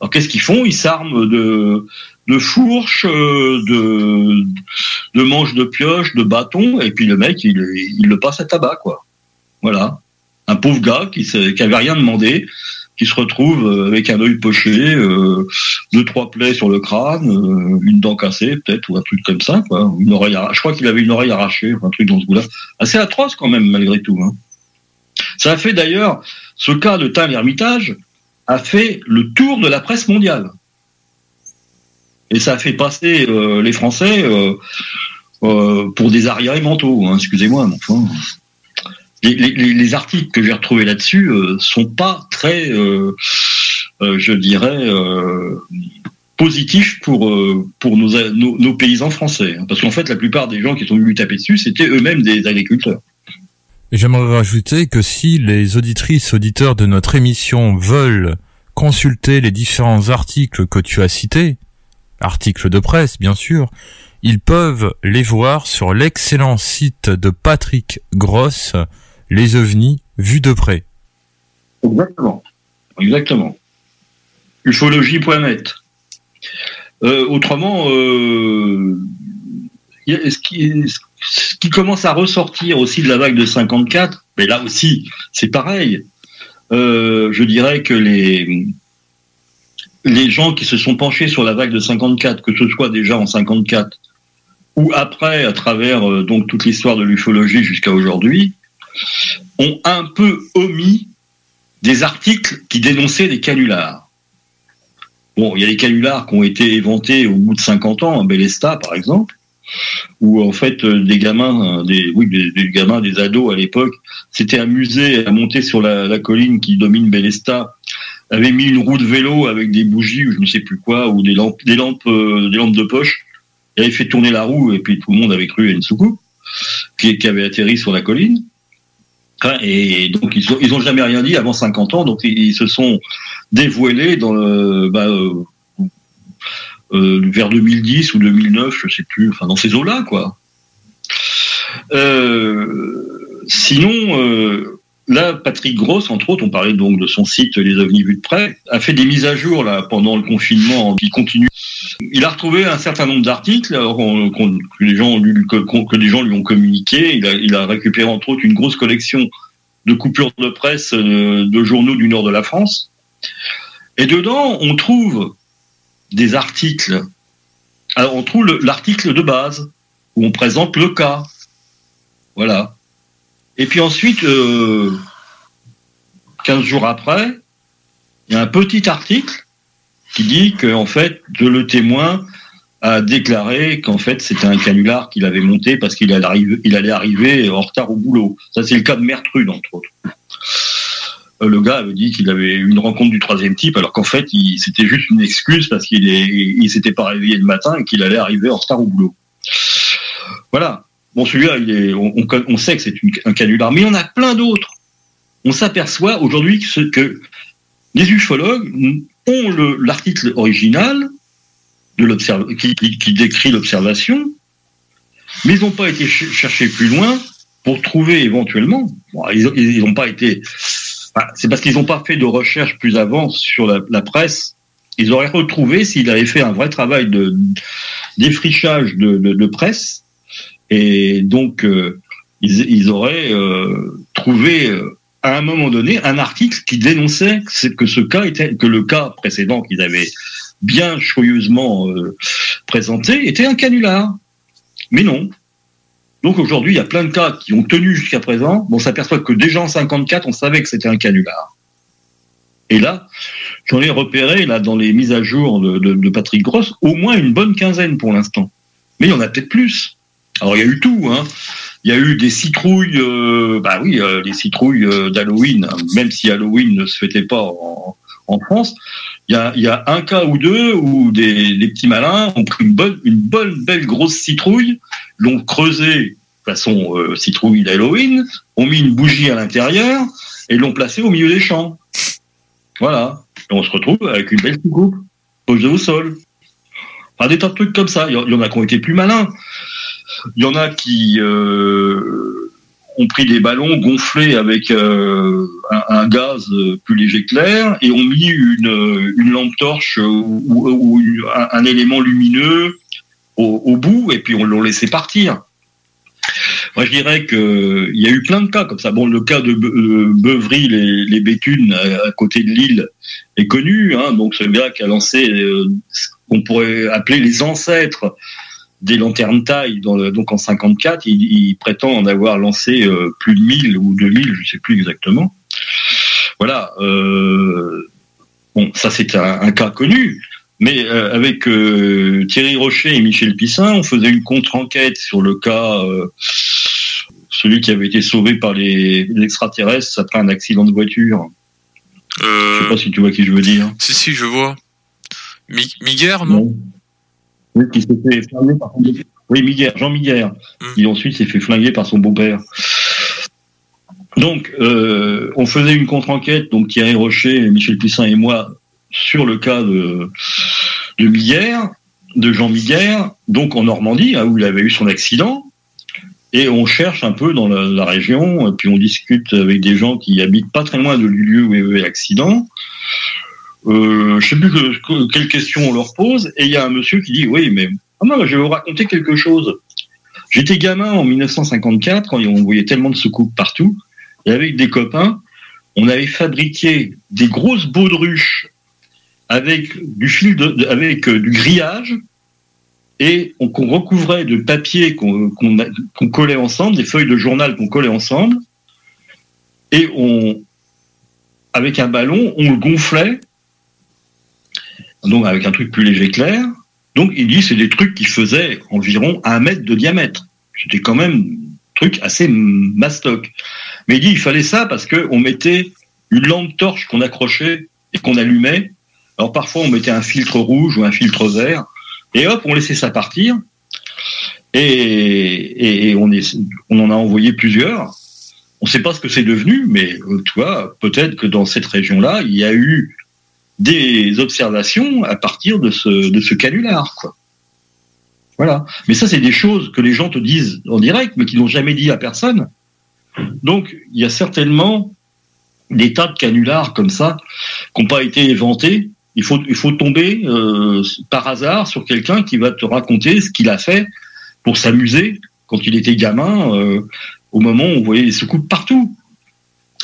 Alors qu'est-ce qu'ils font? Ils s'arment de fourches, de manches de pioche, de bâtons et puis le mec il, le passe à tabac quoi. Voilà. Un pauvre gars qui, qui avait rien demandé, qui se retrouve euh, avec un œil poché, euh, deux trois plaies sur le crâne, euh, une dent cassée peut-être ou un truc comme ça, quoi. Une oreille Je crois qu'il avait une oreille arrachée, un truc dans ce goût-là. Assez atroce quand même malgré tout. hein. Ça a fait d'ailleurs ce cas de Tain l'Hermitage a fait le tour de la presse mondiale. Et ça a fait passer les Français pour des arriérés mentaux, hein, excusez-moi, mais enfin. Les, les- les- les articles que j'ai retrouvés là-dessus euh, sont pas très, euh, euh, je dirais, euh, positifs pour pour nos, nos, paysans français, hein. parce qu'en fait, la plupart des gens qui sont venus taper dessus, c'était eux-mêmes des agriculteurs. J'aimerais rajouter que si les auditrices auditeurs de notre émission veulent consulter les différents articles que tu as cités, articles de presse bien sûr, ils peuvent les voir sur l'excellent site de Patrick Gross, Les ovnis vus de près. Exactement. Exactement. Ufologie.net. Euh, autrement, euh, ce, qui, ce qui commence à ressortir aussi de la vague de 54, mais là aussi, c'est pareil. Euh, je dirais que les les gens qui se sont penchés sur la vague de 54, que ce soit déjà en 54 ou après, à travers donc toute l'histoire de l'ufologie jusqu'à aujourd'hui, ont un peu omis des articles qui dénonçaient des canulars. Bon, il y a des canulars qui ont été éventés au bout de 50 ans, à Bélesta par exemple, où en fait euh, des gamins, euh, des, gamins, des ados à l'époque, s'étaient amusés à monter sur la, colline qui domine Bélesta, avaient mis une roue de vélo avec des bougies ou je ne sais plus quoi, ou des lampes, des lampes, euh, de poche, et avaient fait tourner la roue et puis tout le monde avait cru à une soucoupe qui avait atterri sur la colline. Hein, Et donc ils ont, ils ont jamais rien dit avant 50 ans, donc ils, se sont dévoilés bah, euh, euh, vers 2010 ou 2009, je sais plus, enfin dans ces eaux-là, quoi. Euh, sinon, là, Patrick Gross, entre autres, on parlait donc de son site Les OVNIs vus de près, a fait des mises à jour là pendant le confinement qui continue. Il a retrouvé un certain nombre d'articles qu'on- que les gens lui, ont communiqué. Il a, récupéré entre autres une grosse collection de coupures de presse euh, de journaux du nord de la France. Et dedans, on trouve des articles. Alors, on trouve le- l'article de base où on présente le cas. Voilà. Et puis ensuite, euh, 15 jours après, il y a un petit article qui dit qu'en fait, de le témoin a déclaré qu'en fait, c'était un canular qu'il avait monté parce qu'il allait arriver, en retard au boulot. Ça, c'est le cas de Mertrude, entre autres. Euh, Le gars avait dit qu'il avait eu une rencontre du troisième type, alors qu'en fait, c'était juste une excuse parce qu'il est, il s'était pas réveillé le matin et qu'il allait arriver en retard au boulot. Voilà. Bon, celui-là, on, sait que c'est un canular, mais il y en a plein d'autres. On s'aperçoit aujourd'hui que, que les ufologues ont le- l'article original de qui, qui- qui décrit l'observation, mais ils n'ont pas été ch- chercher plus loin pour trouver éventuellement. Ils pas été. c'est parce qu'ils n'ont pas fait de recherche plus avant sur la, la presse. Ils auraient retrouvé s'ils avaient fait un vrai travail de défrichage de, de- de presse, et donc euh, ils, ils auraient euh, trouvé euh, à un moment donné un article qui dénonçait que, le cas précédent qu'ils avaient bien choyeusement euh, présenté était un canular. Mais non. Donc aujourd'hui, il y a plein de cas qui ont tenu jusqu'à présent. On s'aperçoit que déjà en 54, on savait que c'était un canular. Et là, j'en ai repéré là dans les mises à jour de, de- de Patrick Gross au moins une bonne quinzaine pour l'instant. Mais il y en a peut-être plus. Alors il y a eu tout, hein. Il y a eu des citrouilles, euh, bah oui, euh, les citrouilles euh, d'Halloween, même si Halloween ne se fêtait pas en, France. Il y a, un cas ou deux où des, petits malins ont pris une bonne, une bonne belle grosse citrouille, l'ont creusée façon euh, citrouille d'Halloween, ont mis une bougie à l'intérieur et l'ont placée au milieu des champs. Voilà. Et on se retrouve avec une belle soucoupe posée au sol. Enfin, des tas de trucs comme ça. Il y en a qui ont été plus malins. Il y en a qui euh, ont pris des ballons gonflés avec euh, un, gaz plus léger que l'air et ont mis une, lampe torche ou, un, élément lumineux au, bout et puis on l'ont laissé partir. Moi, je dirais que il y a eu plein de cas comme ça. Bon, le cas de Be- Beuvry, les, les Béthunes, à, à côté de Lille, est connu. Hein, donc, ce gars qui a lancé euh, ce qu'on pourrait appeler les ancêtres des lanternes taille, dans le- donc en 54, il, il prétend en avoir lancé euh, plus de 1000 ou 2000, je sais plus exactement. Voilà. Euh, bon, ça c'est un, un cas connu. Mais euh, avec euh, Thierry Rocher et Michel Pissin, on faisait une contre-enquête sur le cas, euh, celui qui avait été sauvé par les, les extraterrestres après un accident de voiture. Je sais pas si tu vois qui je veux dire. Si, si, je vois. Mi Miguel, non qui s'est fait flinguer par son beau- Oui, Miguel, Jean Miguel, qui ensuite s'est fait flinguer par son beau-père. Donc, euh, on faisait une contre-enquête, donc Thierry Rocher, Michel Pissin et moi, sur le cas de, de Miguel, de Jean Miguel, donc en Normandie, hein, où il avait eu son accident. Et on cherche un peu dans la, la région, et puis on discute avec des gens qui habitent pas très loin de lieu où il y avait eu l'accident. Euh, je sais plus que, que- quelle question on leur pose, et il y a un monsieur qui dit oui, mais ah je vais vous raconter quelque chose. J'étais gamin en 1954 quand on voyait tellement de soucoupes partout, et avec des copains, on avait fabriqué des grosses baudruches avec du fil de, avec euh, du grillage et on, qu'on recouvrait de papier qu'on qu'on qu'on collait ensemble, des feuilles de journal qu'on collait ensemble, et on, avec un ballon, on le gonflait, donc avec un truc plus léger clair. Donc il dit c'est des trucs qui faisaient environ un mètre de diamètre. C'était quand même un truc assez mastoc. Mais il dit il fallait ça parce que on mettait une lampe torche qu'on accrochait et qu'on allumait. Alors parfois on mettait un filtre rouge ou un filtre vert et hop on laissait ça partir. Et, on, on en a envoyé plusieurs. On ne sait pas ce que c'est devenu, mais euh, tu vois, peut-être que dans cette région-là, il y a eu des observations à partir de ce, de ce canular. Quoi. Voilà. Mais ça, c'est des choses que les gens te disent en direct, mais qui n'ont jamais dit à personne. Donc, il y a certainement des tas de canulars comme ça qui n'ont pas été inventés. Il faut, il faut tomber euh, par hasard sur quelqu'un qui va te raconter ce qu'il a fait pour s'amuser quand il était gamin, euh, au moment où on voyait les soucoupes partout.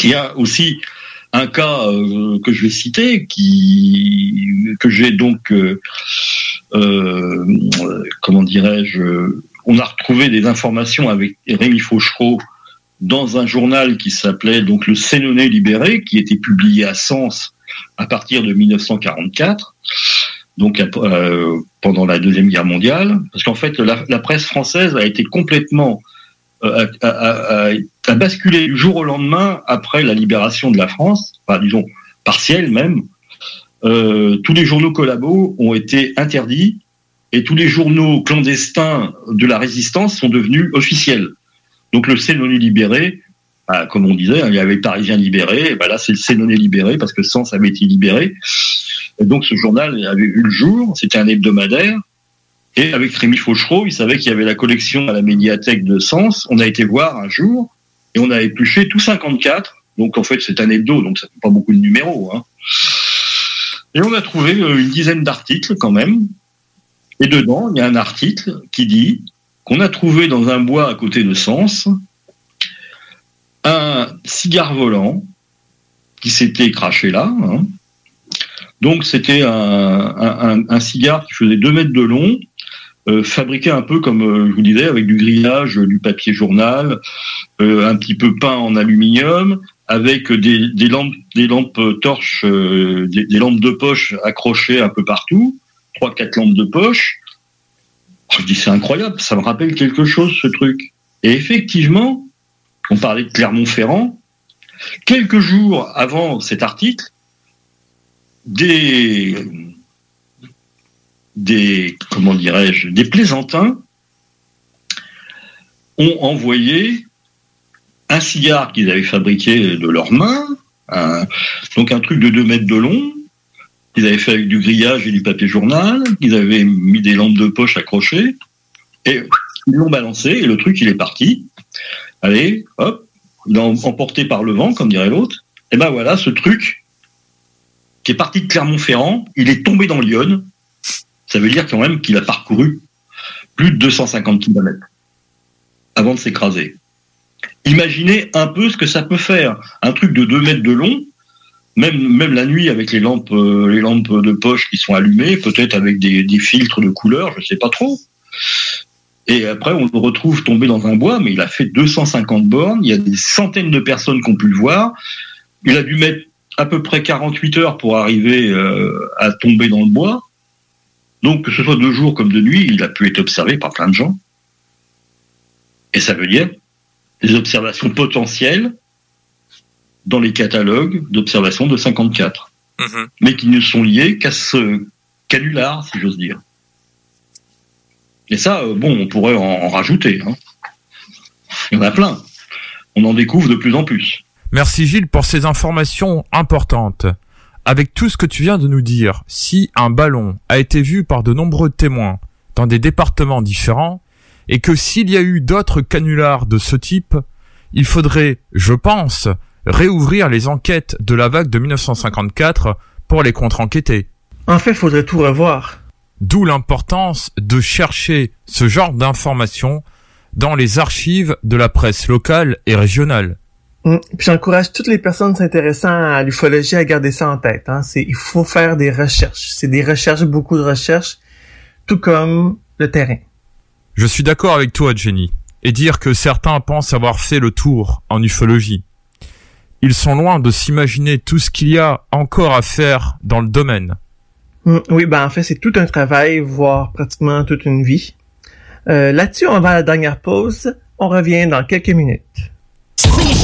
Il y a aussi un cas euh, que je vais citer, qui que j'ai donc, euh, euh, comment dirais-je, on a retrouvé des informations avec Rémi Fauchereau dans un journal qui s'appelait donc le Sénonais libéré, qui était publié à Sens à partir de 1944, donc euh, pendant la deuxième guerre mondiale, parce qu'en fait la, presse française a été complètement a, a, basculé du jour au lendemain après la libération de la France, enfin disons partielle même. Euh, tous les journaux collabos ont été interdits et tous les journaux clandestins de la résistance sont devenus officiels. Donc le Sénonais libéré, bah, comme on disait, hein, il y avait Parisien libéré, et bah là c'est le Sénonais libéré parce que Sens avait été libéré. Donc ce journal avait vu le jour, c'était un hebdomadaire. Et avec Rémi Fauchereau, il savait qu'il y avait la collection à la médiathèque de Sens. On a été voir un jour et on a épluché tout 54. Donc en fait c'est un hebdo, donc ça fait pas beaucoup de numéros. Hein. Et on a trouvé euh, une dizaine d'articles quand même. Et dedans, il y a un article qui dit qu'on a trouvé dans un bois à côté de Sens un cigare volant qui s'était craché là. Hein. Donc c'était un, un, cigare qui faisait 2 mètres de long, euh, fabriqué un peu comme euh, je vous disais, avec du grillage, du papier journal, euh, un petit peu peint en aluminium, avec des, des lampes, des lampes torches, des, des, lampes de poche accrochées un peu partout, trois quatre lampes de poche. Je dis c'est incroyable, ça me rappelle quelque chose ce truc. Et effectivement, on parlait de Clermont-Ferrand. Quelques jours avant cet article, des, des comment dirais-je, des plaisantins ont envoyé un cigare qu'ils avaient fabriqué de leurs mains, donc un truc de 2 mètres de long, qu'ils avaient fait avec du grillage et du papier journal, qu'ils avaient mis des lampes de poche accrochées, et ils l'ont balancé, et le truc, il est parti. Allez, hop, il emporté par le vent, comme dirait l'autre. Et ben voilà, ce truc qui est parti de Clermont-Ferrand, il est tombé dans Lyon. Ça veut dire quand même qu'il a parcouru plus de 250 km avant de s'écraser. Imaginez un peu ce que ça peut faire. Un truc de 2 mètres de long, même, même la nuit avec les lampes, euh, les lampes de poche qui sont allumées, peut-être avec des, filtres de couleur, je sais pas trop. Et après, on le retrouve tombé dans un bois, mais il a fait 250 bornes. Il y a des centaines de personnes qui ont pu le voir. Il a dû mettre à peu près 48 heures pour arriver euh, à tomber dans le bois. Donc, que ce soit de jour comme de nuit, il a pu être observé par plein de gens. Et ça veut dire des observations potentielles dans les catalogues d'observation de 54, mmh. mais qui ne sont liées qu'à ce canular, si j'ose dire. Et ça, bon, on pourrait en, en rajouter. Hein. Il y en a plein. on en découvre de plus en plus. Merci Gilles pour ces informations importantes. Avec tout ce que tu viens de nous dire, si un ballon a été vu par de nombreux témoins dans des départements différents, et que s'il y a eu d'autres canulars de ce type, il faudrait, je pense, réouvrir les enquêtes de la vague de 1954 pour les contre-enquêter. En fait, faudrait tout revoir. D'où l'importance de chercher ce genre d'informations dans les archives de la presse locale et régionale. Mm. Puis j'encourage toutes les personnes s'intéressant à l'ufologie à garder ça en tête. Hein. C'est, il faut faire des recherches. C'est des recherches, beaucoup de recherches, tout comme le terrain. Je suis d'accord avec toi, Jenny, et dire que certains pensent avoir fait le tour en ufologie. Ils sont loin de s'imaginer tout ce qu'il y a encore à faire dans le domaine. Mm. Oui, ben en fait, c'est tout un travail, voire pratiquement toute une vie. Euh, là-dessus, on va à la dernière pause. On revient dans quelques minutes.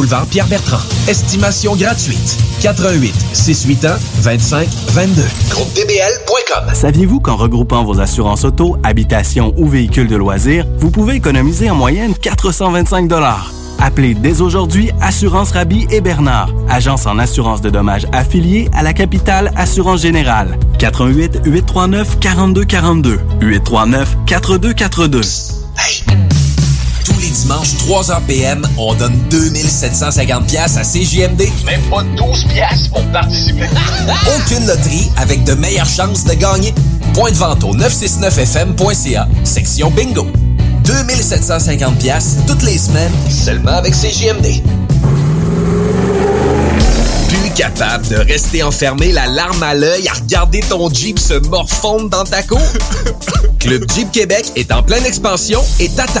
boulevard Pierre-Bertrand. Estimation gratuite. 88 681 25 22. GroupeDBL.com. Saviez-vous qu'en regroupant vos assurances auto, habitation ou véhicules de loisirs, vous pouvez économiser en moyenne 425 Appelez dès aujourd'hui Assurance Rabi et Bernard, agence en assurance de dommages affiliée à la capitale Assurance Générale. 88 839 4242 839 4242. Tous les dimanches, 3h PM, on donne 2750 pièces à CJMD. Même pas 12 pièces pour participer. Aucune loterie avec de meilleures chances de gagner. Point de vente au 969fm.ca, section bingo. 2750 pièces toutes les semaines, seulement avec CJMD. Plus capable de rester enfermé la larme à l'œil à regarder ton Jeep se morfondre dans ta cour? Club Jeep Québec est en pleine expansion et t'attend.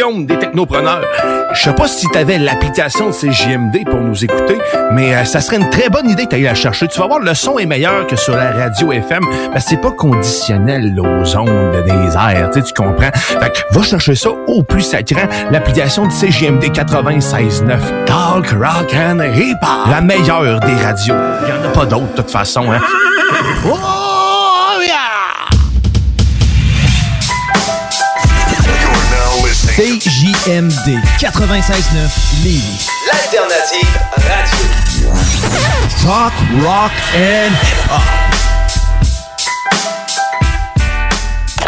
des Technopreneurs. Je sais pas si tu avais l'application de CJMD pour nous écouter, mais euh, ça serait une très bonne idée d'aller la chercher. Tu vas voir, le son est meilleur que sur la radio FM, parce que c'est pas conditionnel aux ondes des airs, tu comprends? Fait que va chercher ça au plus sacrant, l'application de CJMD 96.9. Talk, rock and hip-hop. La meilleure des radios. Il en a pas d'autres, de toute façon. Hein? Oh, CJMD 96.9 Lévis. L'alternative radio. Talk, rock and hip-hop.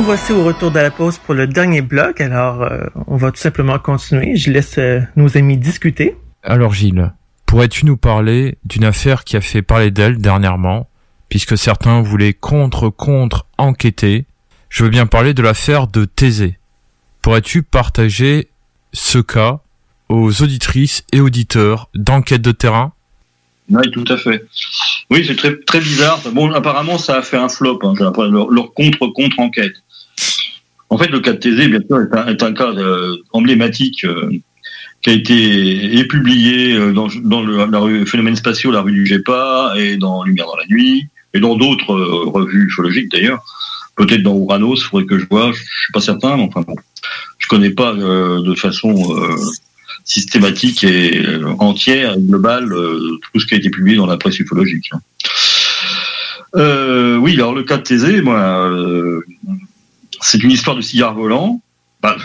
Nous voici au retour de la pause pour le dernier bloc. Alors, euh, on va tout simplement continuer. Je laisse euh, nos amis discuter. Alors Gilles, pourrais-tu nous parler d'une affaire qui a fait parler d'elle dernièrement, puisque certains voulaient contre-contre enquêter? Je veux bien parler de l'affaire de Thésée. Pourrais-tu partager ce cas aux auditrices et auditeurs d'enquête de terrain? Oui, tout à fait. Oui, c'est très, très bizarre. Bon, apparemment, ça a fait un flop, hein, leur contre-contre-enquête. En fait, le cas de Thésée, bien sûr, est un, cas euh, emblématique euh, qui a été est publié euh, dans, dans le, la rue Phénomènes spatiaux, la rue du GEPA, et dans Lumière dans la nuit, et dans d'autres euh, revues ufologiques d'ailleurs. Peut-être dans Uranus, faudrait que je vois, je suis pas certain, mais enfin bon. Je connais pas euh, de façon euh, systématique et entière et globale tout ce qui a été publié dans la presse ufologique. hein. Oui, alors le cas de Thésée, moi, c'est une histoire de cigare volant. Bah,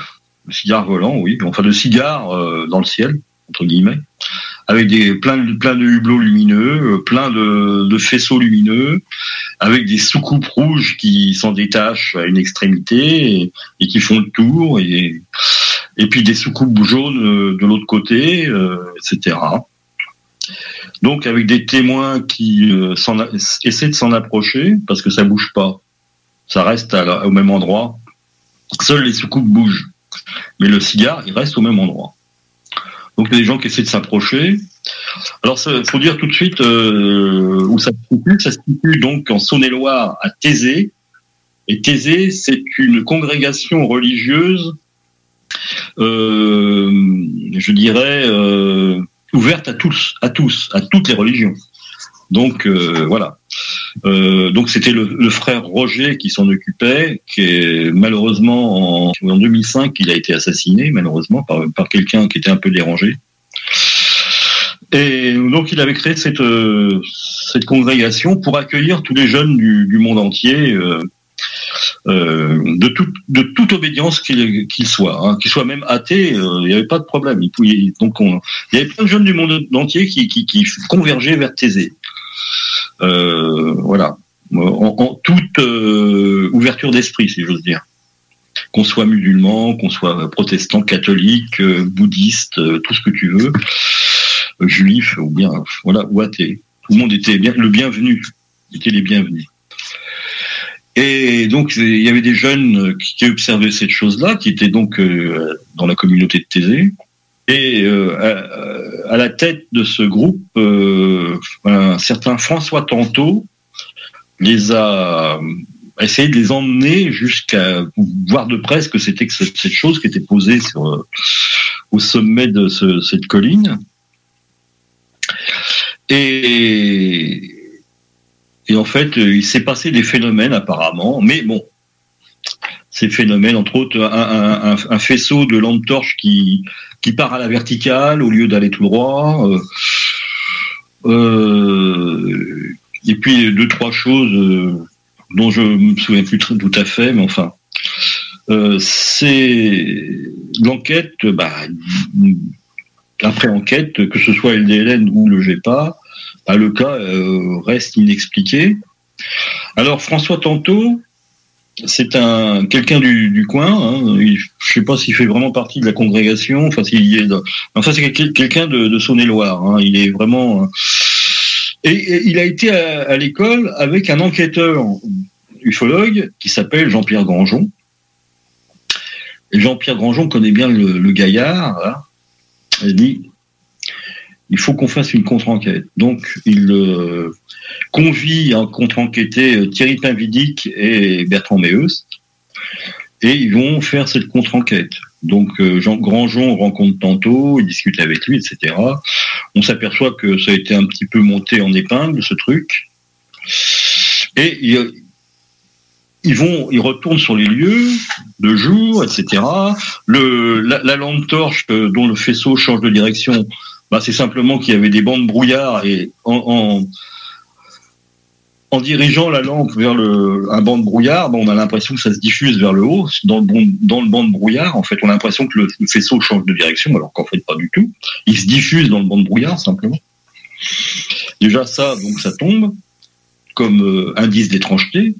de cigare volant, oui, enfin de cigare euh, dans le ciel, entre guillemets, avec des plein de, plein de hublots lumineux, euh, plein de, faisceaux lumineux, avec des soucoupes rouges qui s'en détachent à une extrémité et, qui font le tour, et, puis des soucoupes jaunes euh, de l'autre côté, etc. Donc avec des témoins qui essaient de s'en approcher parce que ça bouge pas, ça reste au même endroit. Seules les soucoupes bougent, mais le cigare il reste au même endroit. Donc il y a des gens qui essaient de s'approcher. Alors il faut dire tout de suite euh, où ça se situe. Ça se situe donc en Saône-et-Loire à Thésée. Et Thésée c'est une congrégation religieuse, euh, je dirais. Euh, ouverte à tous, à tous, à toutes les religions. Donc voilà. Euh, donc c'était le, frère Roger qui s'en occupait, qui est malheureusement en, en 2005 il a été assassiné malheureusement par, par quelqu'un qui était un peu dérangé. Et donc il avait créé cette euh, cette congrégation pour accueillir tous les jeunes du, monde entier. euh, de, toute de toute obédience qu'il qu'il soit, hein, qu'il soit même athée, il n'y avait pas de problème. Il donc on, il y avait plein de jeunes du monde entier qui, qui, qui convergeaient vers Thésée. Euh, voilà, en, toute euh, ouverture d'esprit, si j'ose dire. Qu'on soit musulman, qu'on soit protestant, catholique, euh, bouddhiste, tout ce que tu veux, juif ou bien voilà ou athée. Tout le monde était le bienvenu, étaient les bienvenus. Et donc, il y avait des jeunes qui, observaient cette chose-là, qui étaient donc dans la communauté de Thésée. Et euh, à, la tête de ce groupe, euh, un certain François Tanto les a essayé de les emmener jusqu'à voir de près ce que c'était que cette, chose qui était posée sur, euh, au sommet de ce- cette colline. Et, et en fait, il s'est passé des phénomènes apparemment, mais bon, ces phénomènes, entre autres, un, un- un- un faisceau de lampe torche qui, qui part à la verticale au lieu d'aller tout droit. euh, euh, et puis deux, trois choses euh, dont je me souviens plus tout à fait, mais enfin. C'est l'enquête, bah, après enquête, que ce soit LDLN ou le GEPA, bah, le cas reste inexpliqué. Alors François Tanto, c'est un quelqu'un du, coin. Hein, il- je sais pas s'il fait vraiment partie de la congrégation. Enfin, s'il est. Enfin, c'est quel- quelqu'un de, de Saône-et-Loire. Hein, il est vraiment. euh, Et, il a été à, l'école avec un enquêteur ufologue qui s'appelle Jean-Pierre Grangeon. Jean-Pierre Grangeon connaît bien le, le gaillard. hein. Il dit il faut qu'on fasse une contre-enquête. Donc, il euh, convie à contre-enquêter euh, Thierry Pinvidic et Bertrand Meus. et ils vont faire cette contre-enquête. Donc euh, Jean Grandjean rencontre tantôt, il discute avec lui, etc. On s'aperçoit que ça a été un petit peu monté en épingle ce truc, et il- ils vont, ils retournent sur les lieux de jour, etc. Le, la, la lampe torche euh, dont le faisceau change de direction, bah, c'est simplement qu'il y avait des bancs de brouillard et en, dirigeant la lampe vers un banc de brouillard, bah, on a l'impression que ça se diffuse vers le haut. Dans le, banc de brouillard, en fait, on a l'impression que le, faisceau change de direction, alors qu'en fait pas du tout. Il se diffuse dans le banc de brouillard simplement. Déjà ça, donc ça tombe comme euh, indice d'étrangeté.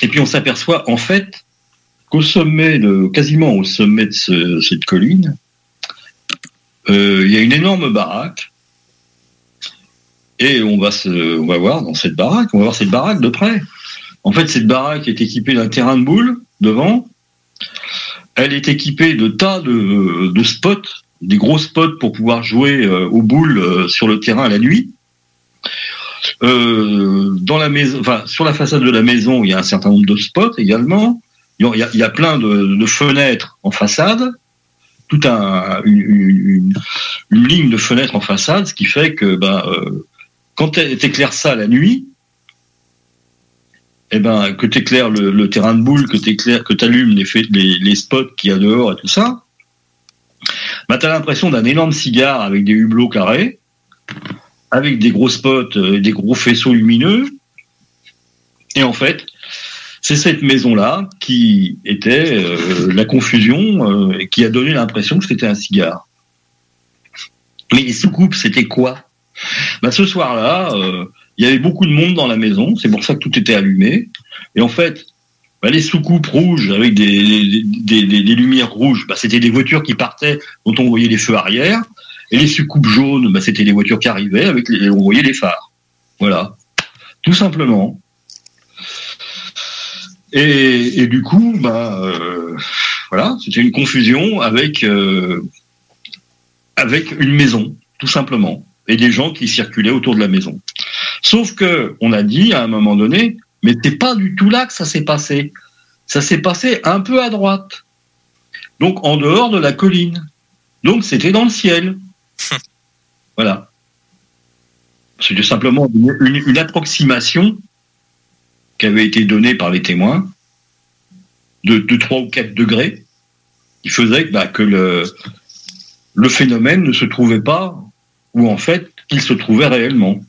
Et puis on s'aperçoit en fait qu'au sommet, quasiment au sommet de ce- cette colline, il y a une énorme baraque. Et on va se, on va voir dans cette baraque, on va voir cette baraque de près. En fait, cette baraque est équipée d'un terrain de boules devant. Elle est équipée de tas de, spots, des gros spots pour pouvoir jouer euh, aux boules euh, sur le terrain la nuit. Euh, dans la maison, enfin, sur la façade de la maison, il y a un certain nombre de spots également. Il y a, plein de fenêtres en façade, tout un, une, ligne de fenêtres en façade, ce qui fait que ben, euh, quand tu éclaires ça la nuit, eh ben, que tu éclaires le, terrain de boule, que tu que allumes les, les, les spots qu'il y a dehors et tout ça, ben, tu l'impression d'un énorme cigare avec des hublots carrés, avec des gros spots euh, des gros faisceaux lumineux. Et en fait, c'est cette maison-là qui était euh, la confusion euh, et qui a donné l'impression que c'était un cigare. Mais les soucoupes, c'était quoi? Ben, Ce soir-là, euh, il y avait beaucoup de monde dans la maison, c'est pour ça que tout était allumé. Et en fait, ben, les soucoupes rouges avec des, des, des- des lumières rouges, ben, c'était des voitures qui partaient dont on voyait les feux arrière. Et les soucoupes jaunes, c'était les voitures qui arrivaient avec on voyait les phares. Voilà. Tout simplement. Et, et du coup, bah, euh, voilà, c'était une confusion avec euh, avec une maison, tout simplement, et des gens qui circulaient autour de la maison. Sauf que on a dit à un moment donné, mais c'est pas du tout là que ça s'est passé. Ça s'est passé un peu à droite, donc en dehors de la colline. Donc c'était dans le ciel. Voilà. C'était simplement une, une- une approximation qui avait été donnée par les témoins de, de 3 ou 4 degrés qui faisait que, bah, le, phénomène ne se trouvait pas où en fait il se trouvait réellement.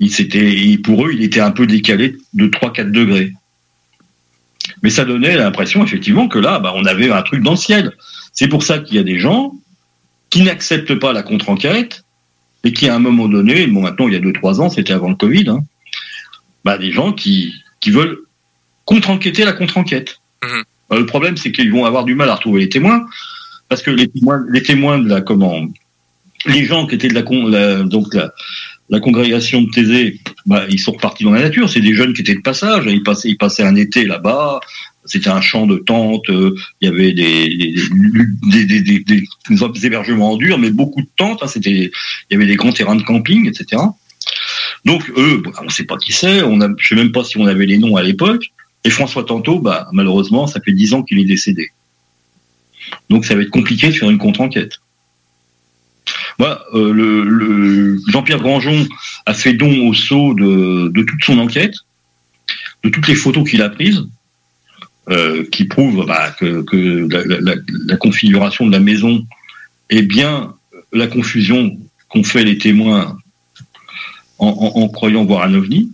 Il s'était, pour eux, il était un peu décalé de 3-4 degrés. Mais ça donnait l'impression effectivement que là, bah, on avait un truc dans le ciel. C'est pour ça qu'il y a des gens qui n'acceptent pas la contre-enquête et qui, à un moment donné, bon, maintenant, il y a 2-3 ans, c'était avant le Covid, hein, bah, des gens qui, qui veulent contre-enquêter la contre-enquête. Euh, le problème, c'est qu'ils vont avoir du mal à retrouver les témoins, parce que les témoins, les témoins de la comment, les gens qui étaient de la, con- la- donc la, la congrégation de Thésée, bah, ils sont repartis dans la nature. C'est des jeunes qui étaient de passage. Ils passaient, ils passaient un été là-bas. C'était un champ de tentes. euh, Il y avait des, des, des, des, des- des hébergements en dur, mais beaucoup de tentes. hein, C'était, il y avait des grands terrains de camping, etc. Donc eux, bah, on ne sait pas qui c'est. On a, je sais même pas si on avait les noms à l'époque. Et François Tanto, bah, malheureusement, ça fait dix ans qu'il est décédé. Donc ça va être compliqué de faire une contre-enquête. Moi, euh, Jean-Pierre Grangeon a fait don au sceau de, toute son enquête, de toutes les photos qu'il a prises, euh, qui prouvent bah, que, la configuration de la maison est bien la confusion qu'ont fait les témoins en, en- en croyant voir un ovni.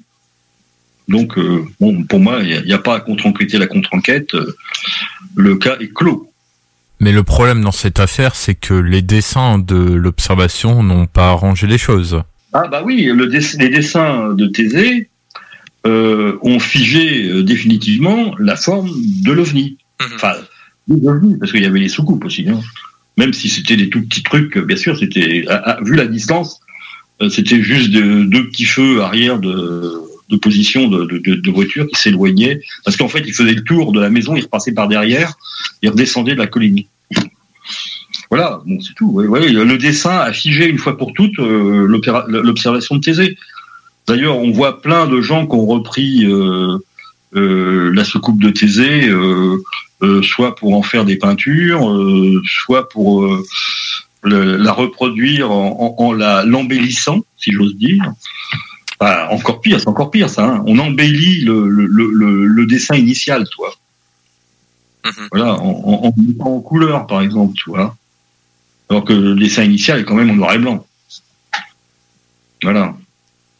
Donc, euh, bon, pour moi, il n'y a, pas à contre-enquêter la contre-enquête. euh, le cas est clos. Mais le problème dans cette affaire, c'est que les dessins de l'observation n'ont pas arrangé les choses. Ah bah oui, le dess- les dessins de Thésée euh, ont figé euh, définitivement la forme de l'OVNI. Enfin, de l'OVNI, parce qu'il y avait les soucoupes aussi. hein. Même si c'était des tout petits trucs, bien sûr, c'était vu la distance, euh, c'était juste de- deux petits feux arrière de, position de, voitures qui s'éloignaient. Parce qu'en fait, ils faisaient le tour de la maison, ils repassaient par derrière, ils redescendaient de la colline. Voilà, bon, c'est tout. Le dessin a figé une fois pour toutes euh, l'observation de Thésée. D'ailleurs, on voit plein de gens qui ont repris euh, euh, la soucoupe de Thésée, euh, euh, soit pour en faire des peintures, euh, soit pour euh, le- la reproduire en, en- en la l'embellissant, si j'ose dire. Enfin, encore pire, c'est encore pire ça. hein. On embellit le, dessin initial, toi. Voilà, en, en, en mettant en couleur, par exemple, tu vois. Alors que le dessin initial est quand même en noir et blanc. Voilà.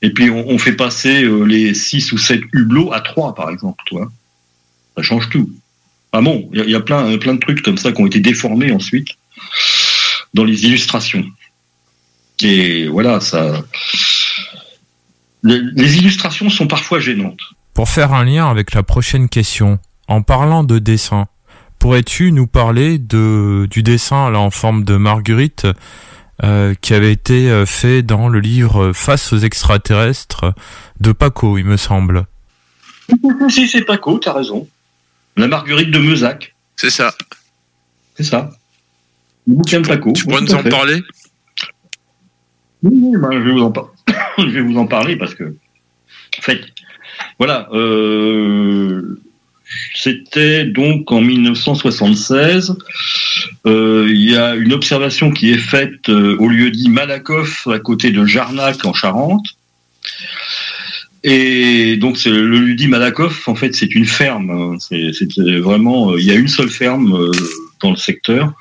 Et puis on, on fait passer euh, les 6 ou 7 hublots à 3, par exemple, tu vois. Ça change tout. Ah bon, il y a, il y a plein, plein de trucs comme ça qui ont été déformés ensuite dans les illustrations. Et voilà, ça. Les, les illustrations sont parfois gênantes. Pour faire un lien avec la prochaine question, en parlant de dessin, pourrais-tu nous parler de du dessin là en forme de marguerite euh, qui avait été euh, fait dans le livre Face aux extraterrestres de Paco, il me semble? Si c'est Paco, t'as raison. La Marguerite de Meuzac. C'est ça. C'est ça. Le bouquin de Paco. Tu pourrais nous en fait. parler? Oui, oui, ben, je, vais vous en par- je vais vous en parler parce que, en fait, voilà, euh, c'était donc en 1976. euh, Il y a une observation qui est faite euh, au lieu dit Malakoff à côté de Jarnac en Charente. Et donc c'est le lieu dit Malakoff. En fait, c'est une ferme. hein. Vraiment. euh, Il y a une seule ferme dans le secteur,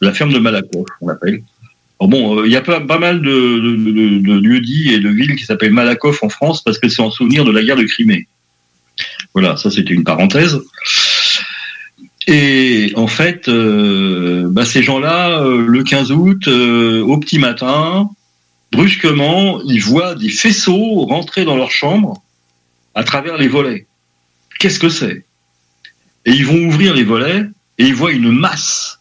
la ferme de Malakoff, on l'appelle. Bon, euh, il y a pas, mal de, lieux-dits et de villes qui s'appellent Malakoff en France parce que c'est en souvenir de la guerre de Crimée. Voilà, ça c'était une parenthèse. Et en fait, euh, bah, ces gens-là, euh, le 15 août, au petit matin, brusquement, ils voient des faisceaux rentrer dans leur chambre à travers les volets. Qu'est-ce que c'est? Et ils vont ouvrir les volets et ils voient une masse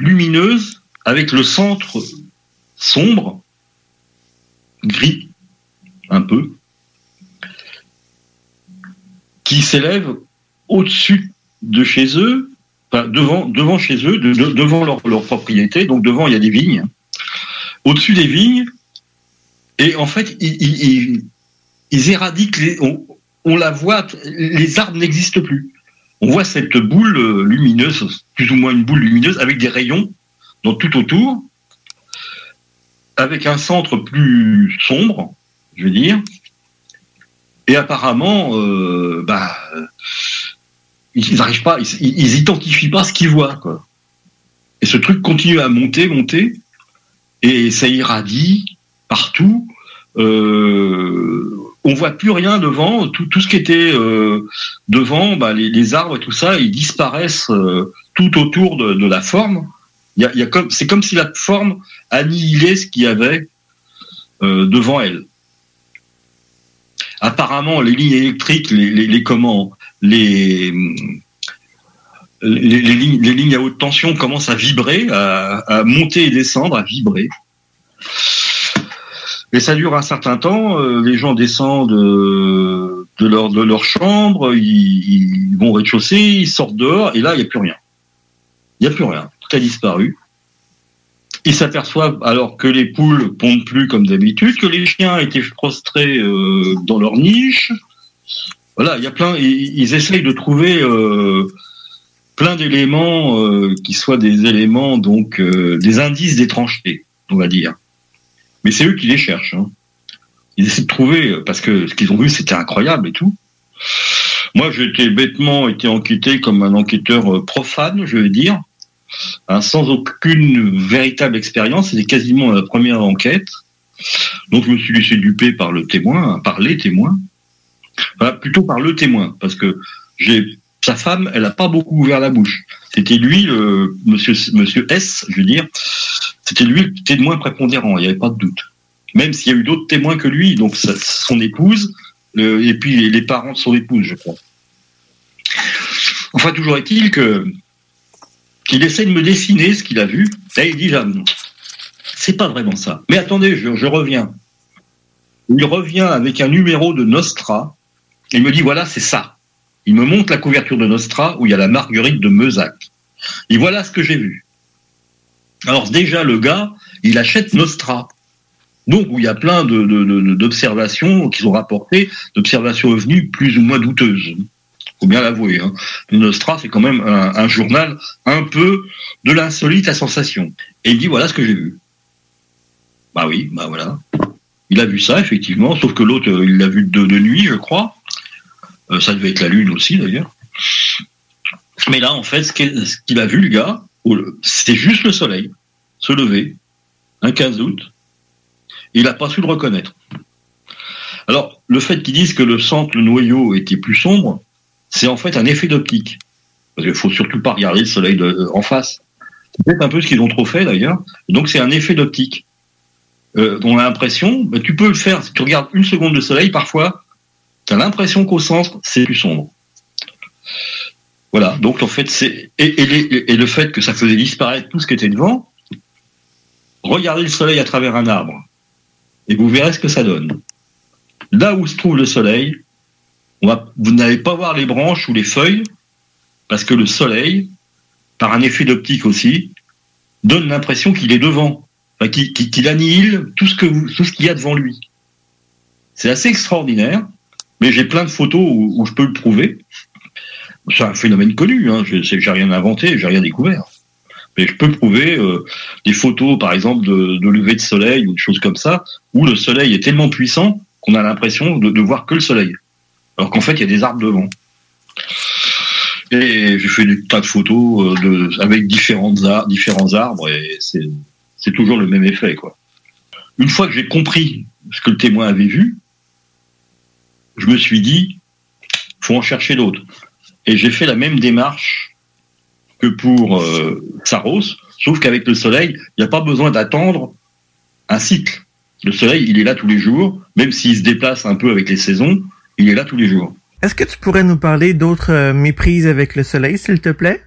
lumineuse avec le centre sombre, gris, un peu, qui s'élève au-dessus de chez eux, enfin, devant, devant chez eux, de- de- devant leur, propriété, donc devant il y a des vignes, au-dessus des vignes, et en fait, ils, éradiquent, on la voit, les arbres n'existent plus. On voit cette boule euh, lumineuse, plus ou moins une boule lumineuse, avec des rayons dans tout autour, avec un centre plus sombre, je veux dire. Et apparemment, euh, bah, ils n'arrivent pas, ils, ils identifient pas ce qu'ils voient. Et ce truc continue à monter, monter, et ça irradie partout. Euh, on voit plus rien devant, tout, ce qui était euh, devant, bah, les, arbres et tout ça, ils disparaissent euh, tout autour de, la forme. C'est comme si la forme annihilait ce qu'il y avait euh, devant elle. Apparemment, les lignes électriques, les, comment, les, lignes, à haute tension commencent à vibrer, à monter et descendre, à vibrer. Et ça dure un certain temps. euh, les gens descendent euh, de leur chambre, ils, vont au rez-de-chaussée, ils sortent dehors, et là il n'y a plus rien. Il n'y a plus rien. Tout a disparu. Ils s'aperçoivent alors que les poules pondent plus comme d'habitude, que les chiens étaient prostrés euh, dans leur niche. Voilà, il y a plein. Ils, essayent de trouver plein d'éléments qui soient des éléments donc des indices d'étrangeté, on va dire. Mais c'est eux qui les cherchent. hein. Ils essaient de trouver parce que ce qu'ils ont vu c'était incroyable et tout. Moi, j'ai été bêtement été enquêté comme un enquêteur euh, profane, je veux dire, hein, sans aucune véritable expérience. C'était quasiment la première enquête. Donc, je me suis laissé duper par le témoin, par les témoins, Enfin, plutôt par le témoin, parce que j'ai sa femme, elle a pas beaucoup ouvert la bouche. C'était lui, le monsieur S, je veux dire, c'était lui le témoin prépondérant. Il n'y avait pas de doute. Même s'il y a eu d'autres témoins que lui, donc son épouse, et puis les, parents de son épouse, je crois. Enfin, toujours est-il qu'il essaie de me dessiner ce qu'il a vu. Et il dit, ah, c'est pas vraiment ça. Mais attendez, je, je reviens. Il revient avec un numéro de Nostra. et Il me dit, voilà, c'est ça. Il me montre la couverture de Nostra où il y a la Marguerite de Meuzac. Et voilà ce que j'ai vu. Alors déjà, le gars, il achète Nostra. Donc, où il y a plein de- de- de- d'observations qui sont rapportées, d'observations OVNI plus ou moins douteuses. faut bien l'avouer. Hein. Nostra, c'est quand même un, journal un peu de l'insolite à sensation. Et il dit, voilà ce que j'ai vu. Bah oui, bah voilà. Il a vu ça, effectivement, sauf que l'autre, euh, il l'a vu de, de nuit, je crois. Euh, ça devait être la Lune aussi, d'ailleurs. Mais là, en fait, ce qu'il a vu, le gars, c'est juste le soleil se lever, un 15 août. Et il n'a pas su le reconnaître. Alors, le fait qu'ils disent que le centre, le noyau, était plus sombre, c'est en fait un effet d'optique. Parce qu'il faut surtout pas regarder le soleil de- en face. C'est peut-être un peu ce qu'ils ont trop fait, d'ailleurs. Donc, c'est un effet d'optique. Euh, on a l'impression, bah, tu peux le faire, si tu regardes une seconde de soleil, parfois, tu as l'impression qu'au centre, c'est plus sombre. Voilà, donc en fait, c'est. Et, le fait que ça faisait disparaître tout ce qui était devant, regardez le soleil à travers un arbre, et vous verrez ce que ça donne. Là où se trouve le soleil, vous n'allez pas voir les branches ou les feuilles, parce que le soleil, par un effet d'optique aussi, donne l'impression qu'il est devant, qu'il annihile tout ce qu'il y a devant lui. C'est assez extraordinaire, mais j'ai plein de photos où, je peux le prouver. C'est un phénomène connu, hein, j'ai rien inventé, j'ai rien découvert. Mais je peux prouver euh, des photos, par exemple, de, de lever de soleil ou de choses comme ça, où le soleil est tellement puissant qu'on a l'impression de, voir que le soleil. Alors qu'en fait, il y a des arbres devant. Et j'ai fait des tas de photos euh, avec différents arbres et c'est toujours le même effet. Une fois que j'ai compris ce que le témoin avait vu, je me suis dit, faut en chercher d'autres. Et j'ai fait la même démarche que pour euh, Saros, sauf qu'avec le soleil, il n'y a pas besoin d'attendre un cycle. Le soleil, il est là tous les jours, même s'il se déplace un peu avec les saisons, il est là tous les jours. Est-ce que tu pourrais nous parler d'autres euh, méprises avec le soleil, s'il te plaît?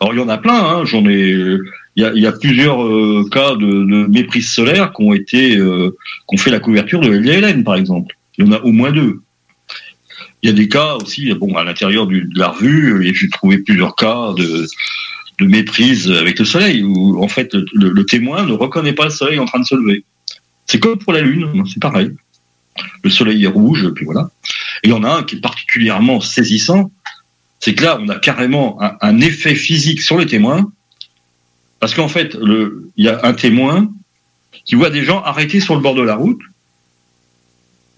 Alors il y en a plein, hein. j'en ai. Il y a, il y a plusieurs euh, cas de, de méprise solaire qui ont été, euh, qui ont fait la couverture de LLN par exemple. Il y en a au moins deux. Il y a des cas aussi, bon, à l'intérieur de la revue, j'ai trouvé plusieurs cas de, méprise avec le soleil, où en fait le, témoin ne reconnaît pas le soleil en train de se lever. C'est comme pour la lune, c'est pareil. Le soleil est rouge, puis voilà. Et il y en a un qui est particulièrement saisissant, c'est que là, on a carrément un, un effet physique sur le témoin, parce qu'en fait, il y a un témoin qui voit des gens arrêtés sur le bord de la route,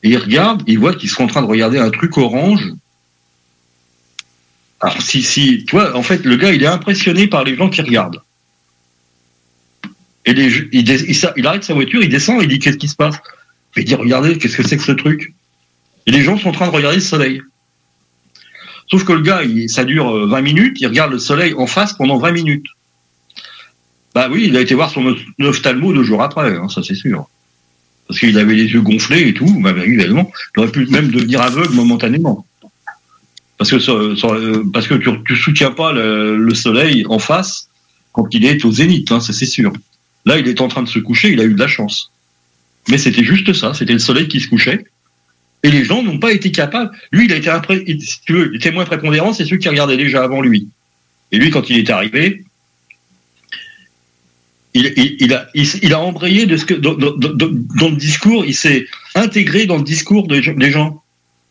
et il regarde, il voit qu'ils sont en train de regarder un truc orange. Alors si, si, tu vois, en fait, le gars, il est impressionné par les gens qui regardent. Et il, arrête sa voiture, il descend, il dit qu'est-ce qui se passe? Il dit regardez, qu'est-ce que c'est que ce truc? Et les gens sont en train de regarder le soleil. Sauf que le gars, ça dure euh, 20 minutes, il regarde le soleil en face pendant 20 minutes. Bah oui, il a été voir son ophtalmo deux jours après, hein, ça c'est sûr. Parce qu'il avait les yeux gonflés et tout, bah, évidemment, il aurait pu même devenir aveugle momentanément. Parce que, euh, tu, tu soutiens pas le, le soleil en face quand il est au zénith, hein, ça c'est sûr. Là, il est en train de se coucher, il a eu de la chance. Mais c'était juste ça, c'était le soleil qui se couchait. Et les gens n'ont pas été capables. Lui, il a été il- si tu veux, les témoins prépondérants, c'est ceux qui regardaient déjà avant lui. Et lui, quand il est arrivé, il, il- il a, il, embrayé de ce que, dans, dans- dans- dans le discours, il s'est intégré dans le discours des, gens- des gens.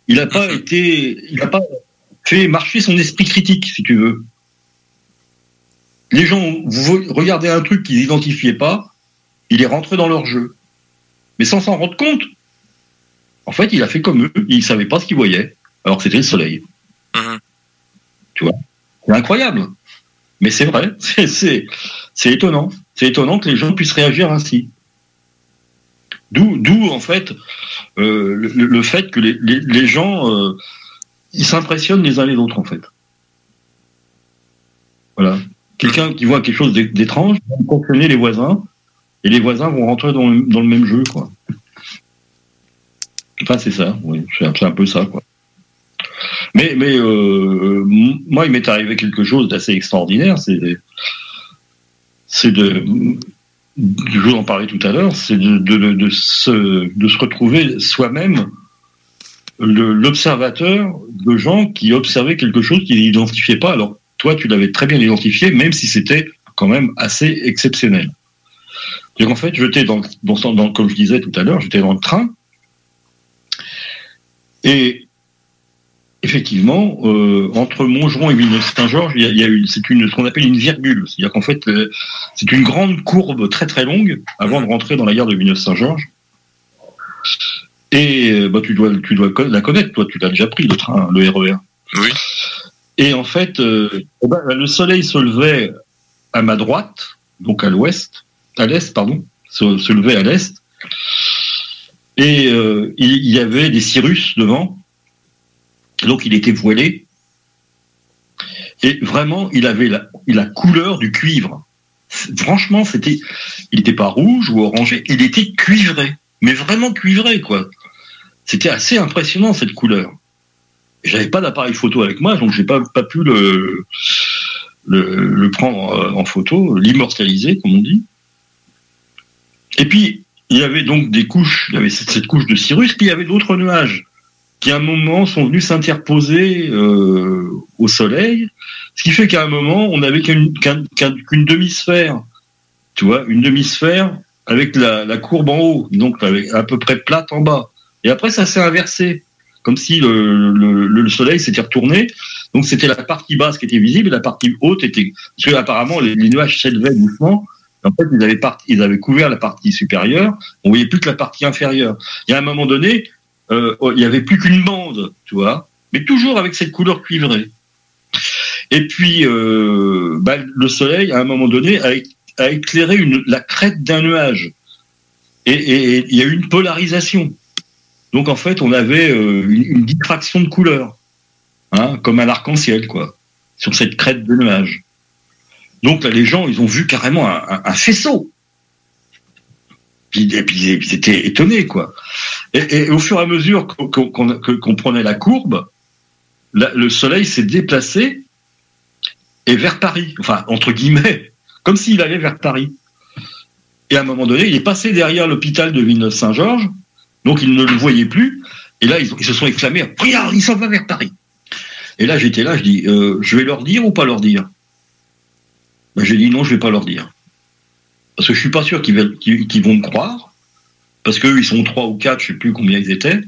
Il n'a pas été, il n'a pas fait marcher son esprit critique, si tu veux. Les gens, vous regardez un truc qu'ils n'identifiaient pas, il est rentré dans leur jeu. Mais sans s'en rendre compte. En fait, il a fait comme eux, il savait pas ce qu'il voyait, alors que c'était le soleil. Tu vois? C'est incroyable. Mais c'est vrai, c'est étonnant. C'est étonnant que les gens puissent réagir ainsi. D'où, en fait, euh, le, fait que les, les, gens, euh, ils s'impressionnent les uns les autres en fait. Voilà. Quelqu'un qui voit quelque chose d'é- d'étrange va impressionner les voisins, et les voisins vont rentrer dans le, dans le même jeu, quoi. Enfin, c'est ça, oui, c'est un, peu ça, quoi. Mais, mais euh, moi, il m'est arrivé quelque chose d'assez extraordinaire, c'est c'est de, je vous en parlais tout à l'heure, c'est de, de, de, se, de se retrouver soi-même l'observateur de gens qui observaient quelque chose qu'ils n'identifiaient pas. Alors, toi, tu l'avais très bien identifié, même si c'était quand même assez exceptionnel. C'est qu'en fait, dans, comme je disais tout à l'heure, j'étais dans le train. Et effectivement, euh, entre Montgeron et Villeneuve-Saint-Georges, il y a, il y a une, c'est une, ce qu'on appelle une virgule. C'est-à-dire qu'en fait, euh, c'est une grande courbe très très longue avant de rentrer dans la gare de Villeneuve-Saint-Georges. Et euh, bah, tu dois, tu dois la connaître, toi, tu l'as déjà pris le train, le RER. Oui. Et en fait, euh, eh ben, le soleil se levait à ma droite, donc à l'ouest, à l'est, pardon, se, se levait à l'est. Et il il y avait des cirrus devant, donc il était voilé. Et vraiment, il avait la, couleur du cuivre. Franchement, c'était, il n'était pas rouge ou orangé, il était cuivré, mais vraiment cuivré, quoi. C'était assez impressionnant cette couleur. J'avais pas d'appareil photo avec moi, donc j'ai pas pas pu le le, prendre euh, en photo, l'immortaliser, comme on dit. Et puis il y avait donc des couches, il y avait cette couche de cirrus, puis il y avait d'autres nuages qui à un moment sont venus s'interposer euh, au soleil, ce qui fait qu'à un moment on n'avait qu'une qu'un- qu'un- qu'une demi-sphère, tu vois, une demi-sphère avec la, la courbe en haut, donc avec à peu près plate en bas. Et après ça s'est inversé, comme si le, le, le soleil s'était retourné. Donc c'était la partie basse qui était visible, la partie haute était parce que apparemment les, nuages s'élevaient doucement. En fait, ils avaient, ils avaient couvert la partie supérieure, on voyait plus que la partie inférieure. Et à un moment donné, euh, il y avait plus qu'une bande, tu vois, mais toujours avec cette couleur cuivrée. Et puis, euh, bah, le soleil, à un moment donné, a, éclairé la crête d'un nuage. Et, il y a eu une polarisation. Donc, en fait, on avait euh, une, diffraction de couleurs, hein, comme un arc-en-ciel, quoi, sur cette crête de nuage. Donc, là, les gens, ils ont vu carrément un, faisceau. Et puis, ils étaient étonnés, quoi. Et, au fur et à mesure qu'on prenait la courbe, le soleil s'est déplacé et vers Paris, enfin entre guillemets, comme s'il allait vers Paris. Et à un moment donné, il est passé derrière l'hôpital de Villeneuve-Saint-Georges, donc il ne le voyait plus. Et là, ils, ils se sont exclamés "Regarde, il s'en va vers Paris." Et là, j'étais là, je dis euh, "Je vais leur dire ou pas leur dire? Ben, J'ai dit non, je vais pas leur dire, parce que je suis pas sûr qu'ils vont me croire parce qu'eux, ils sont trois ou quatre, je sais plus combien ils étaient,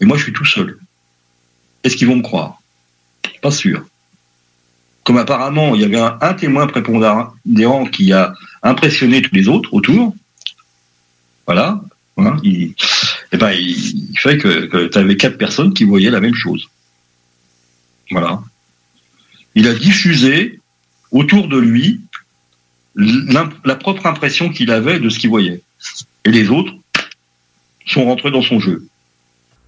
et moi, je suis tout seul. Est-ce qu'ils vont me croire? Pas sûr. Comme apparemment, il y avait un, témoin prépondérant qui a impressionné tous les autres autour, voilà, hein, il, eh ben, il, fait que, tu avais quatre personnes qui voyaient la même chose. Voilà. Il a diffusé autour de lui la propre impression qu'il avait de ce qu'il voyait. Et les autres sont rentrés dans son jeu.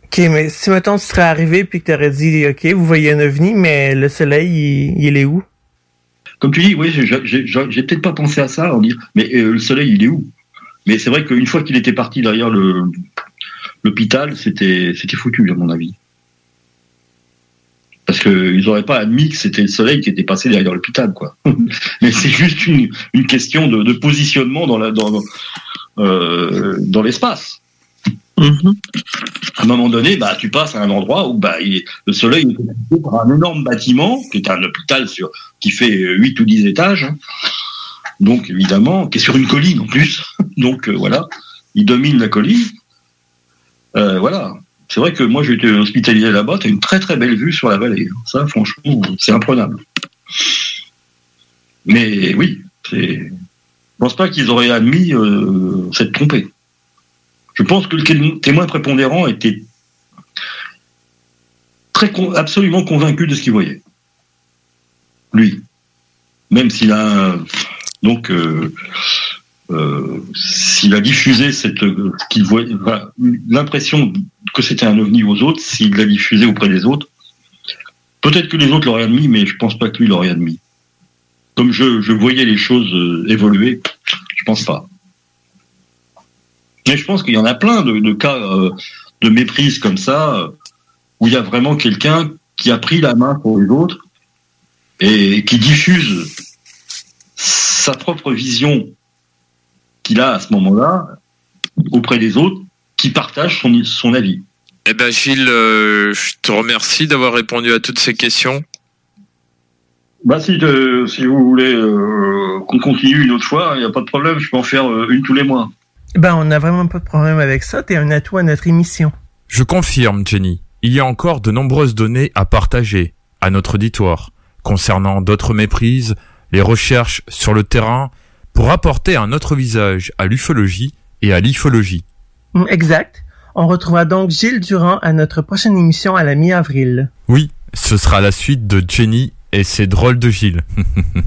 Ok, mais si maintenant tu serais arrivé puis que t'aurais dit, ok, vous voyez un ovni, mais le soleil, il, il est où? Comme tu dis, oui, j'ai- peut-être pas pensé à ça, en dire, mais euh, le soleil, il est où? Mais c'est vrai qu'une fois qu'il était parti derrière l'hôpital, c'était c'était foutu, à mon avis. Parce qu'ils n'auraient pas admis que c'était le soleil qui était passé derrière l'hôpital, quoi. mais c'est juste une, une question de, de positionnement dans la dans euh, dans l'espace. À un moment donné, bah, tu passes à un endroit où bah, le soleil est occupé par un énorme bâtiment, qui est un hôpital sur, qui fait 8 ou 10 étages. hein. Donc, évidemment, qui est sur une colline en plus. Donc, euh, voilà, il domine la colline. Euh, voilà. C'est vrai que moi, j'ai été hospitalisé là-bas. Tu as une très très belle vue sur la vallée. Ça, franchement, c'est imprenable. Mais oui. Je pense pas qu'ils auraient admis euh, s'être. Je pense que le témoin prépondérant était très con- absolument convaincu de ce qu'il voyait. Lui. Même s'il a donc euh, euh, s'il a diffusé cette qu'il l'impression que c'était un ovni aux autres, s'il l'a diffusé auprès des autres, peut-être que les autres l'auraient admis, mais je pense pas que lui l'aurait admis. Comme je, je voyais les choses euh, évoluer, je pense pas. Mais je pense qu'il y en a plein de, de cas euh, de méprise comme ça, euh, où il y a vraiment quelqu'un qui a pris la main pour les autres et qui diffuse sa propre vision qu'il a à ce moment-là auprès des autres, qui partagent son, son avis. Eh ben Gilles, euh, je te remercie d'avoir répondu à toutes ces questions. Bah si, si vous voulez euh, qu'on continue une autre fois, il n'y a pas de problème, je peux en faire une tous les mois. Ben, on n'a vraiment pas de problème avec ça. T'es un atout à notre émission. Je confirme, Jenny. Il y a encore de nombreuses données à partager à notre auditoire concernant d'autres méprises, les recherches sur le terrain pour apporter un autre visage à l'ufologie et à l'ifologie. Mm, Exact. On retrouvera donc Gilles Durand à notre prochaine émission à la mi-avril. Oui, ce sera la suite de Jenny et ses drôles de Gilles.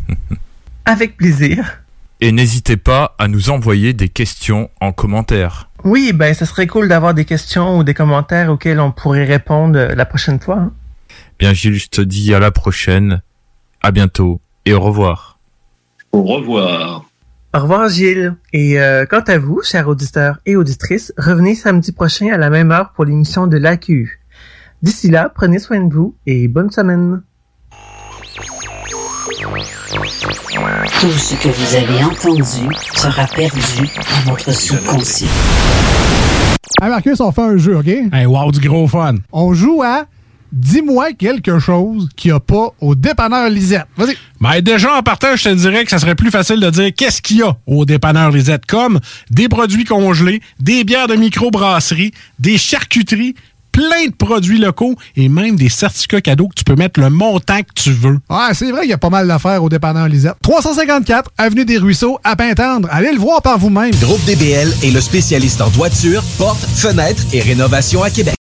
Avec plaisir. Et n'hésitez pas à nous envoyer des questions en commentaire. Oui, ben, ce serait cool d'avoir des questions ou des commentaires auxquels on pourrait répondre euh, la prochaine fois. hein. Bien Gilles, je te dis à la prochaine, à bientôt et au revoir. Au revoir. Au revoir, Gilles. Et euh, quant à vous, chers auditeurs et auditrices, revenez samedi prochain à la même heure pour l'émission de l'AQ. D'ici là, prenez soin de vous et bonne semaine. Tout ce que vous avez entendu sera perdu dans votre subconscient. Hey Marcus, on fait un jeu, OK? Hey, wow, du gros fun. On joue à Dis-moi quelque chose qu'il n'y a pas au dépanneur Lisette. Vas-y. Ben, déjà, en partant, je te dirais que ça serait plus facile de dire qu'est-ce qu'il y a au dépanneur Lisette, comme des produits congelés, des bières de microbrasserie, des charcuteries, plein de produits locaux et même des certificats cadeaux que tu peux mettre le montant que tu veux. Ouais, c'est vrai qu'il y a pas mal d'affaires au dépanneur Lisette. 354 Avenue des Ruisseaux, à Pintendre. Allez le voir par vous-même. Groupe DBL est le spécialiste en toiture, portes, fenêtres et rénovation à Québec.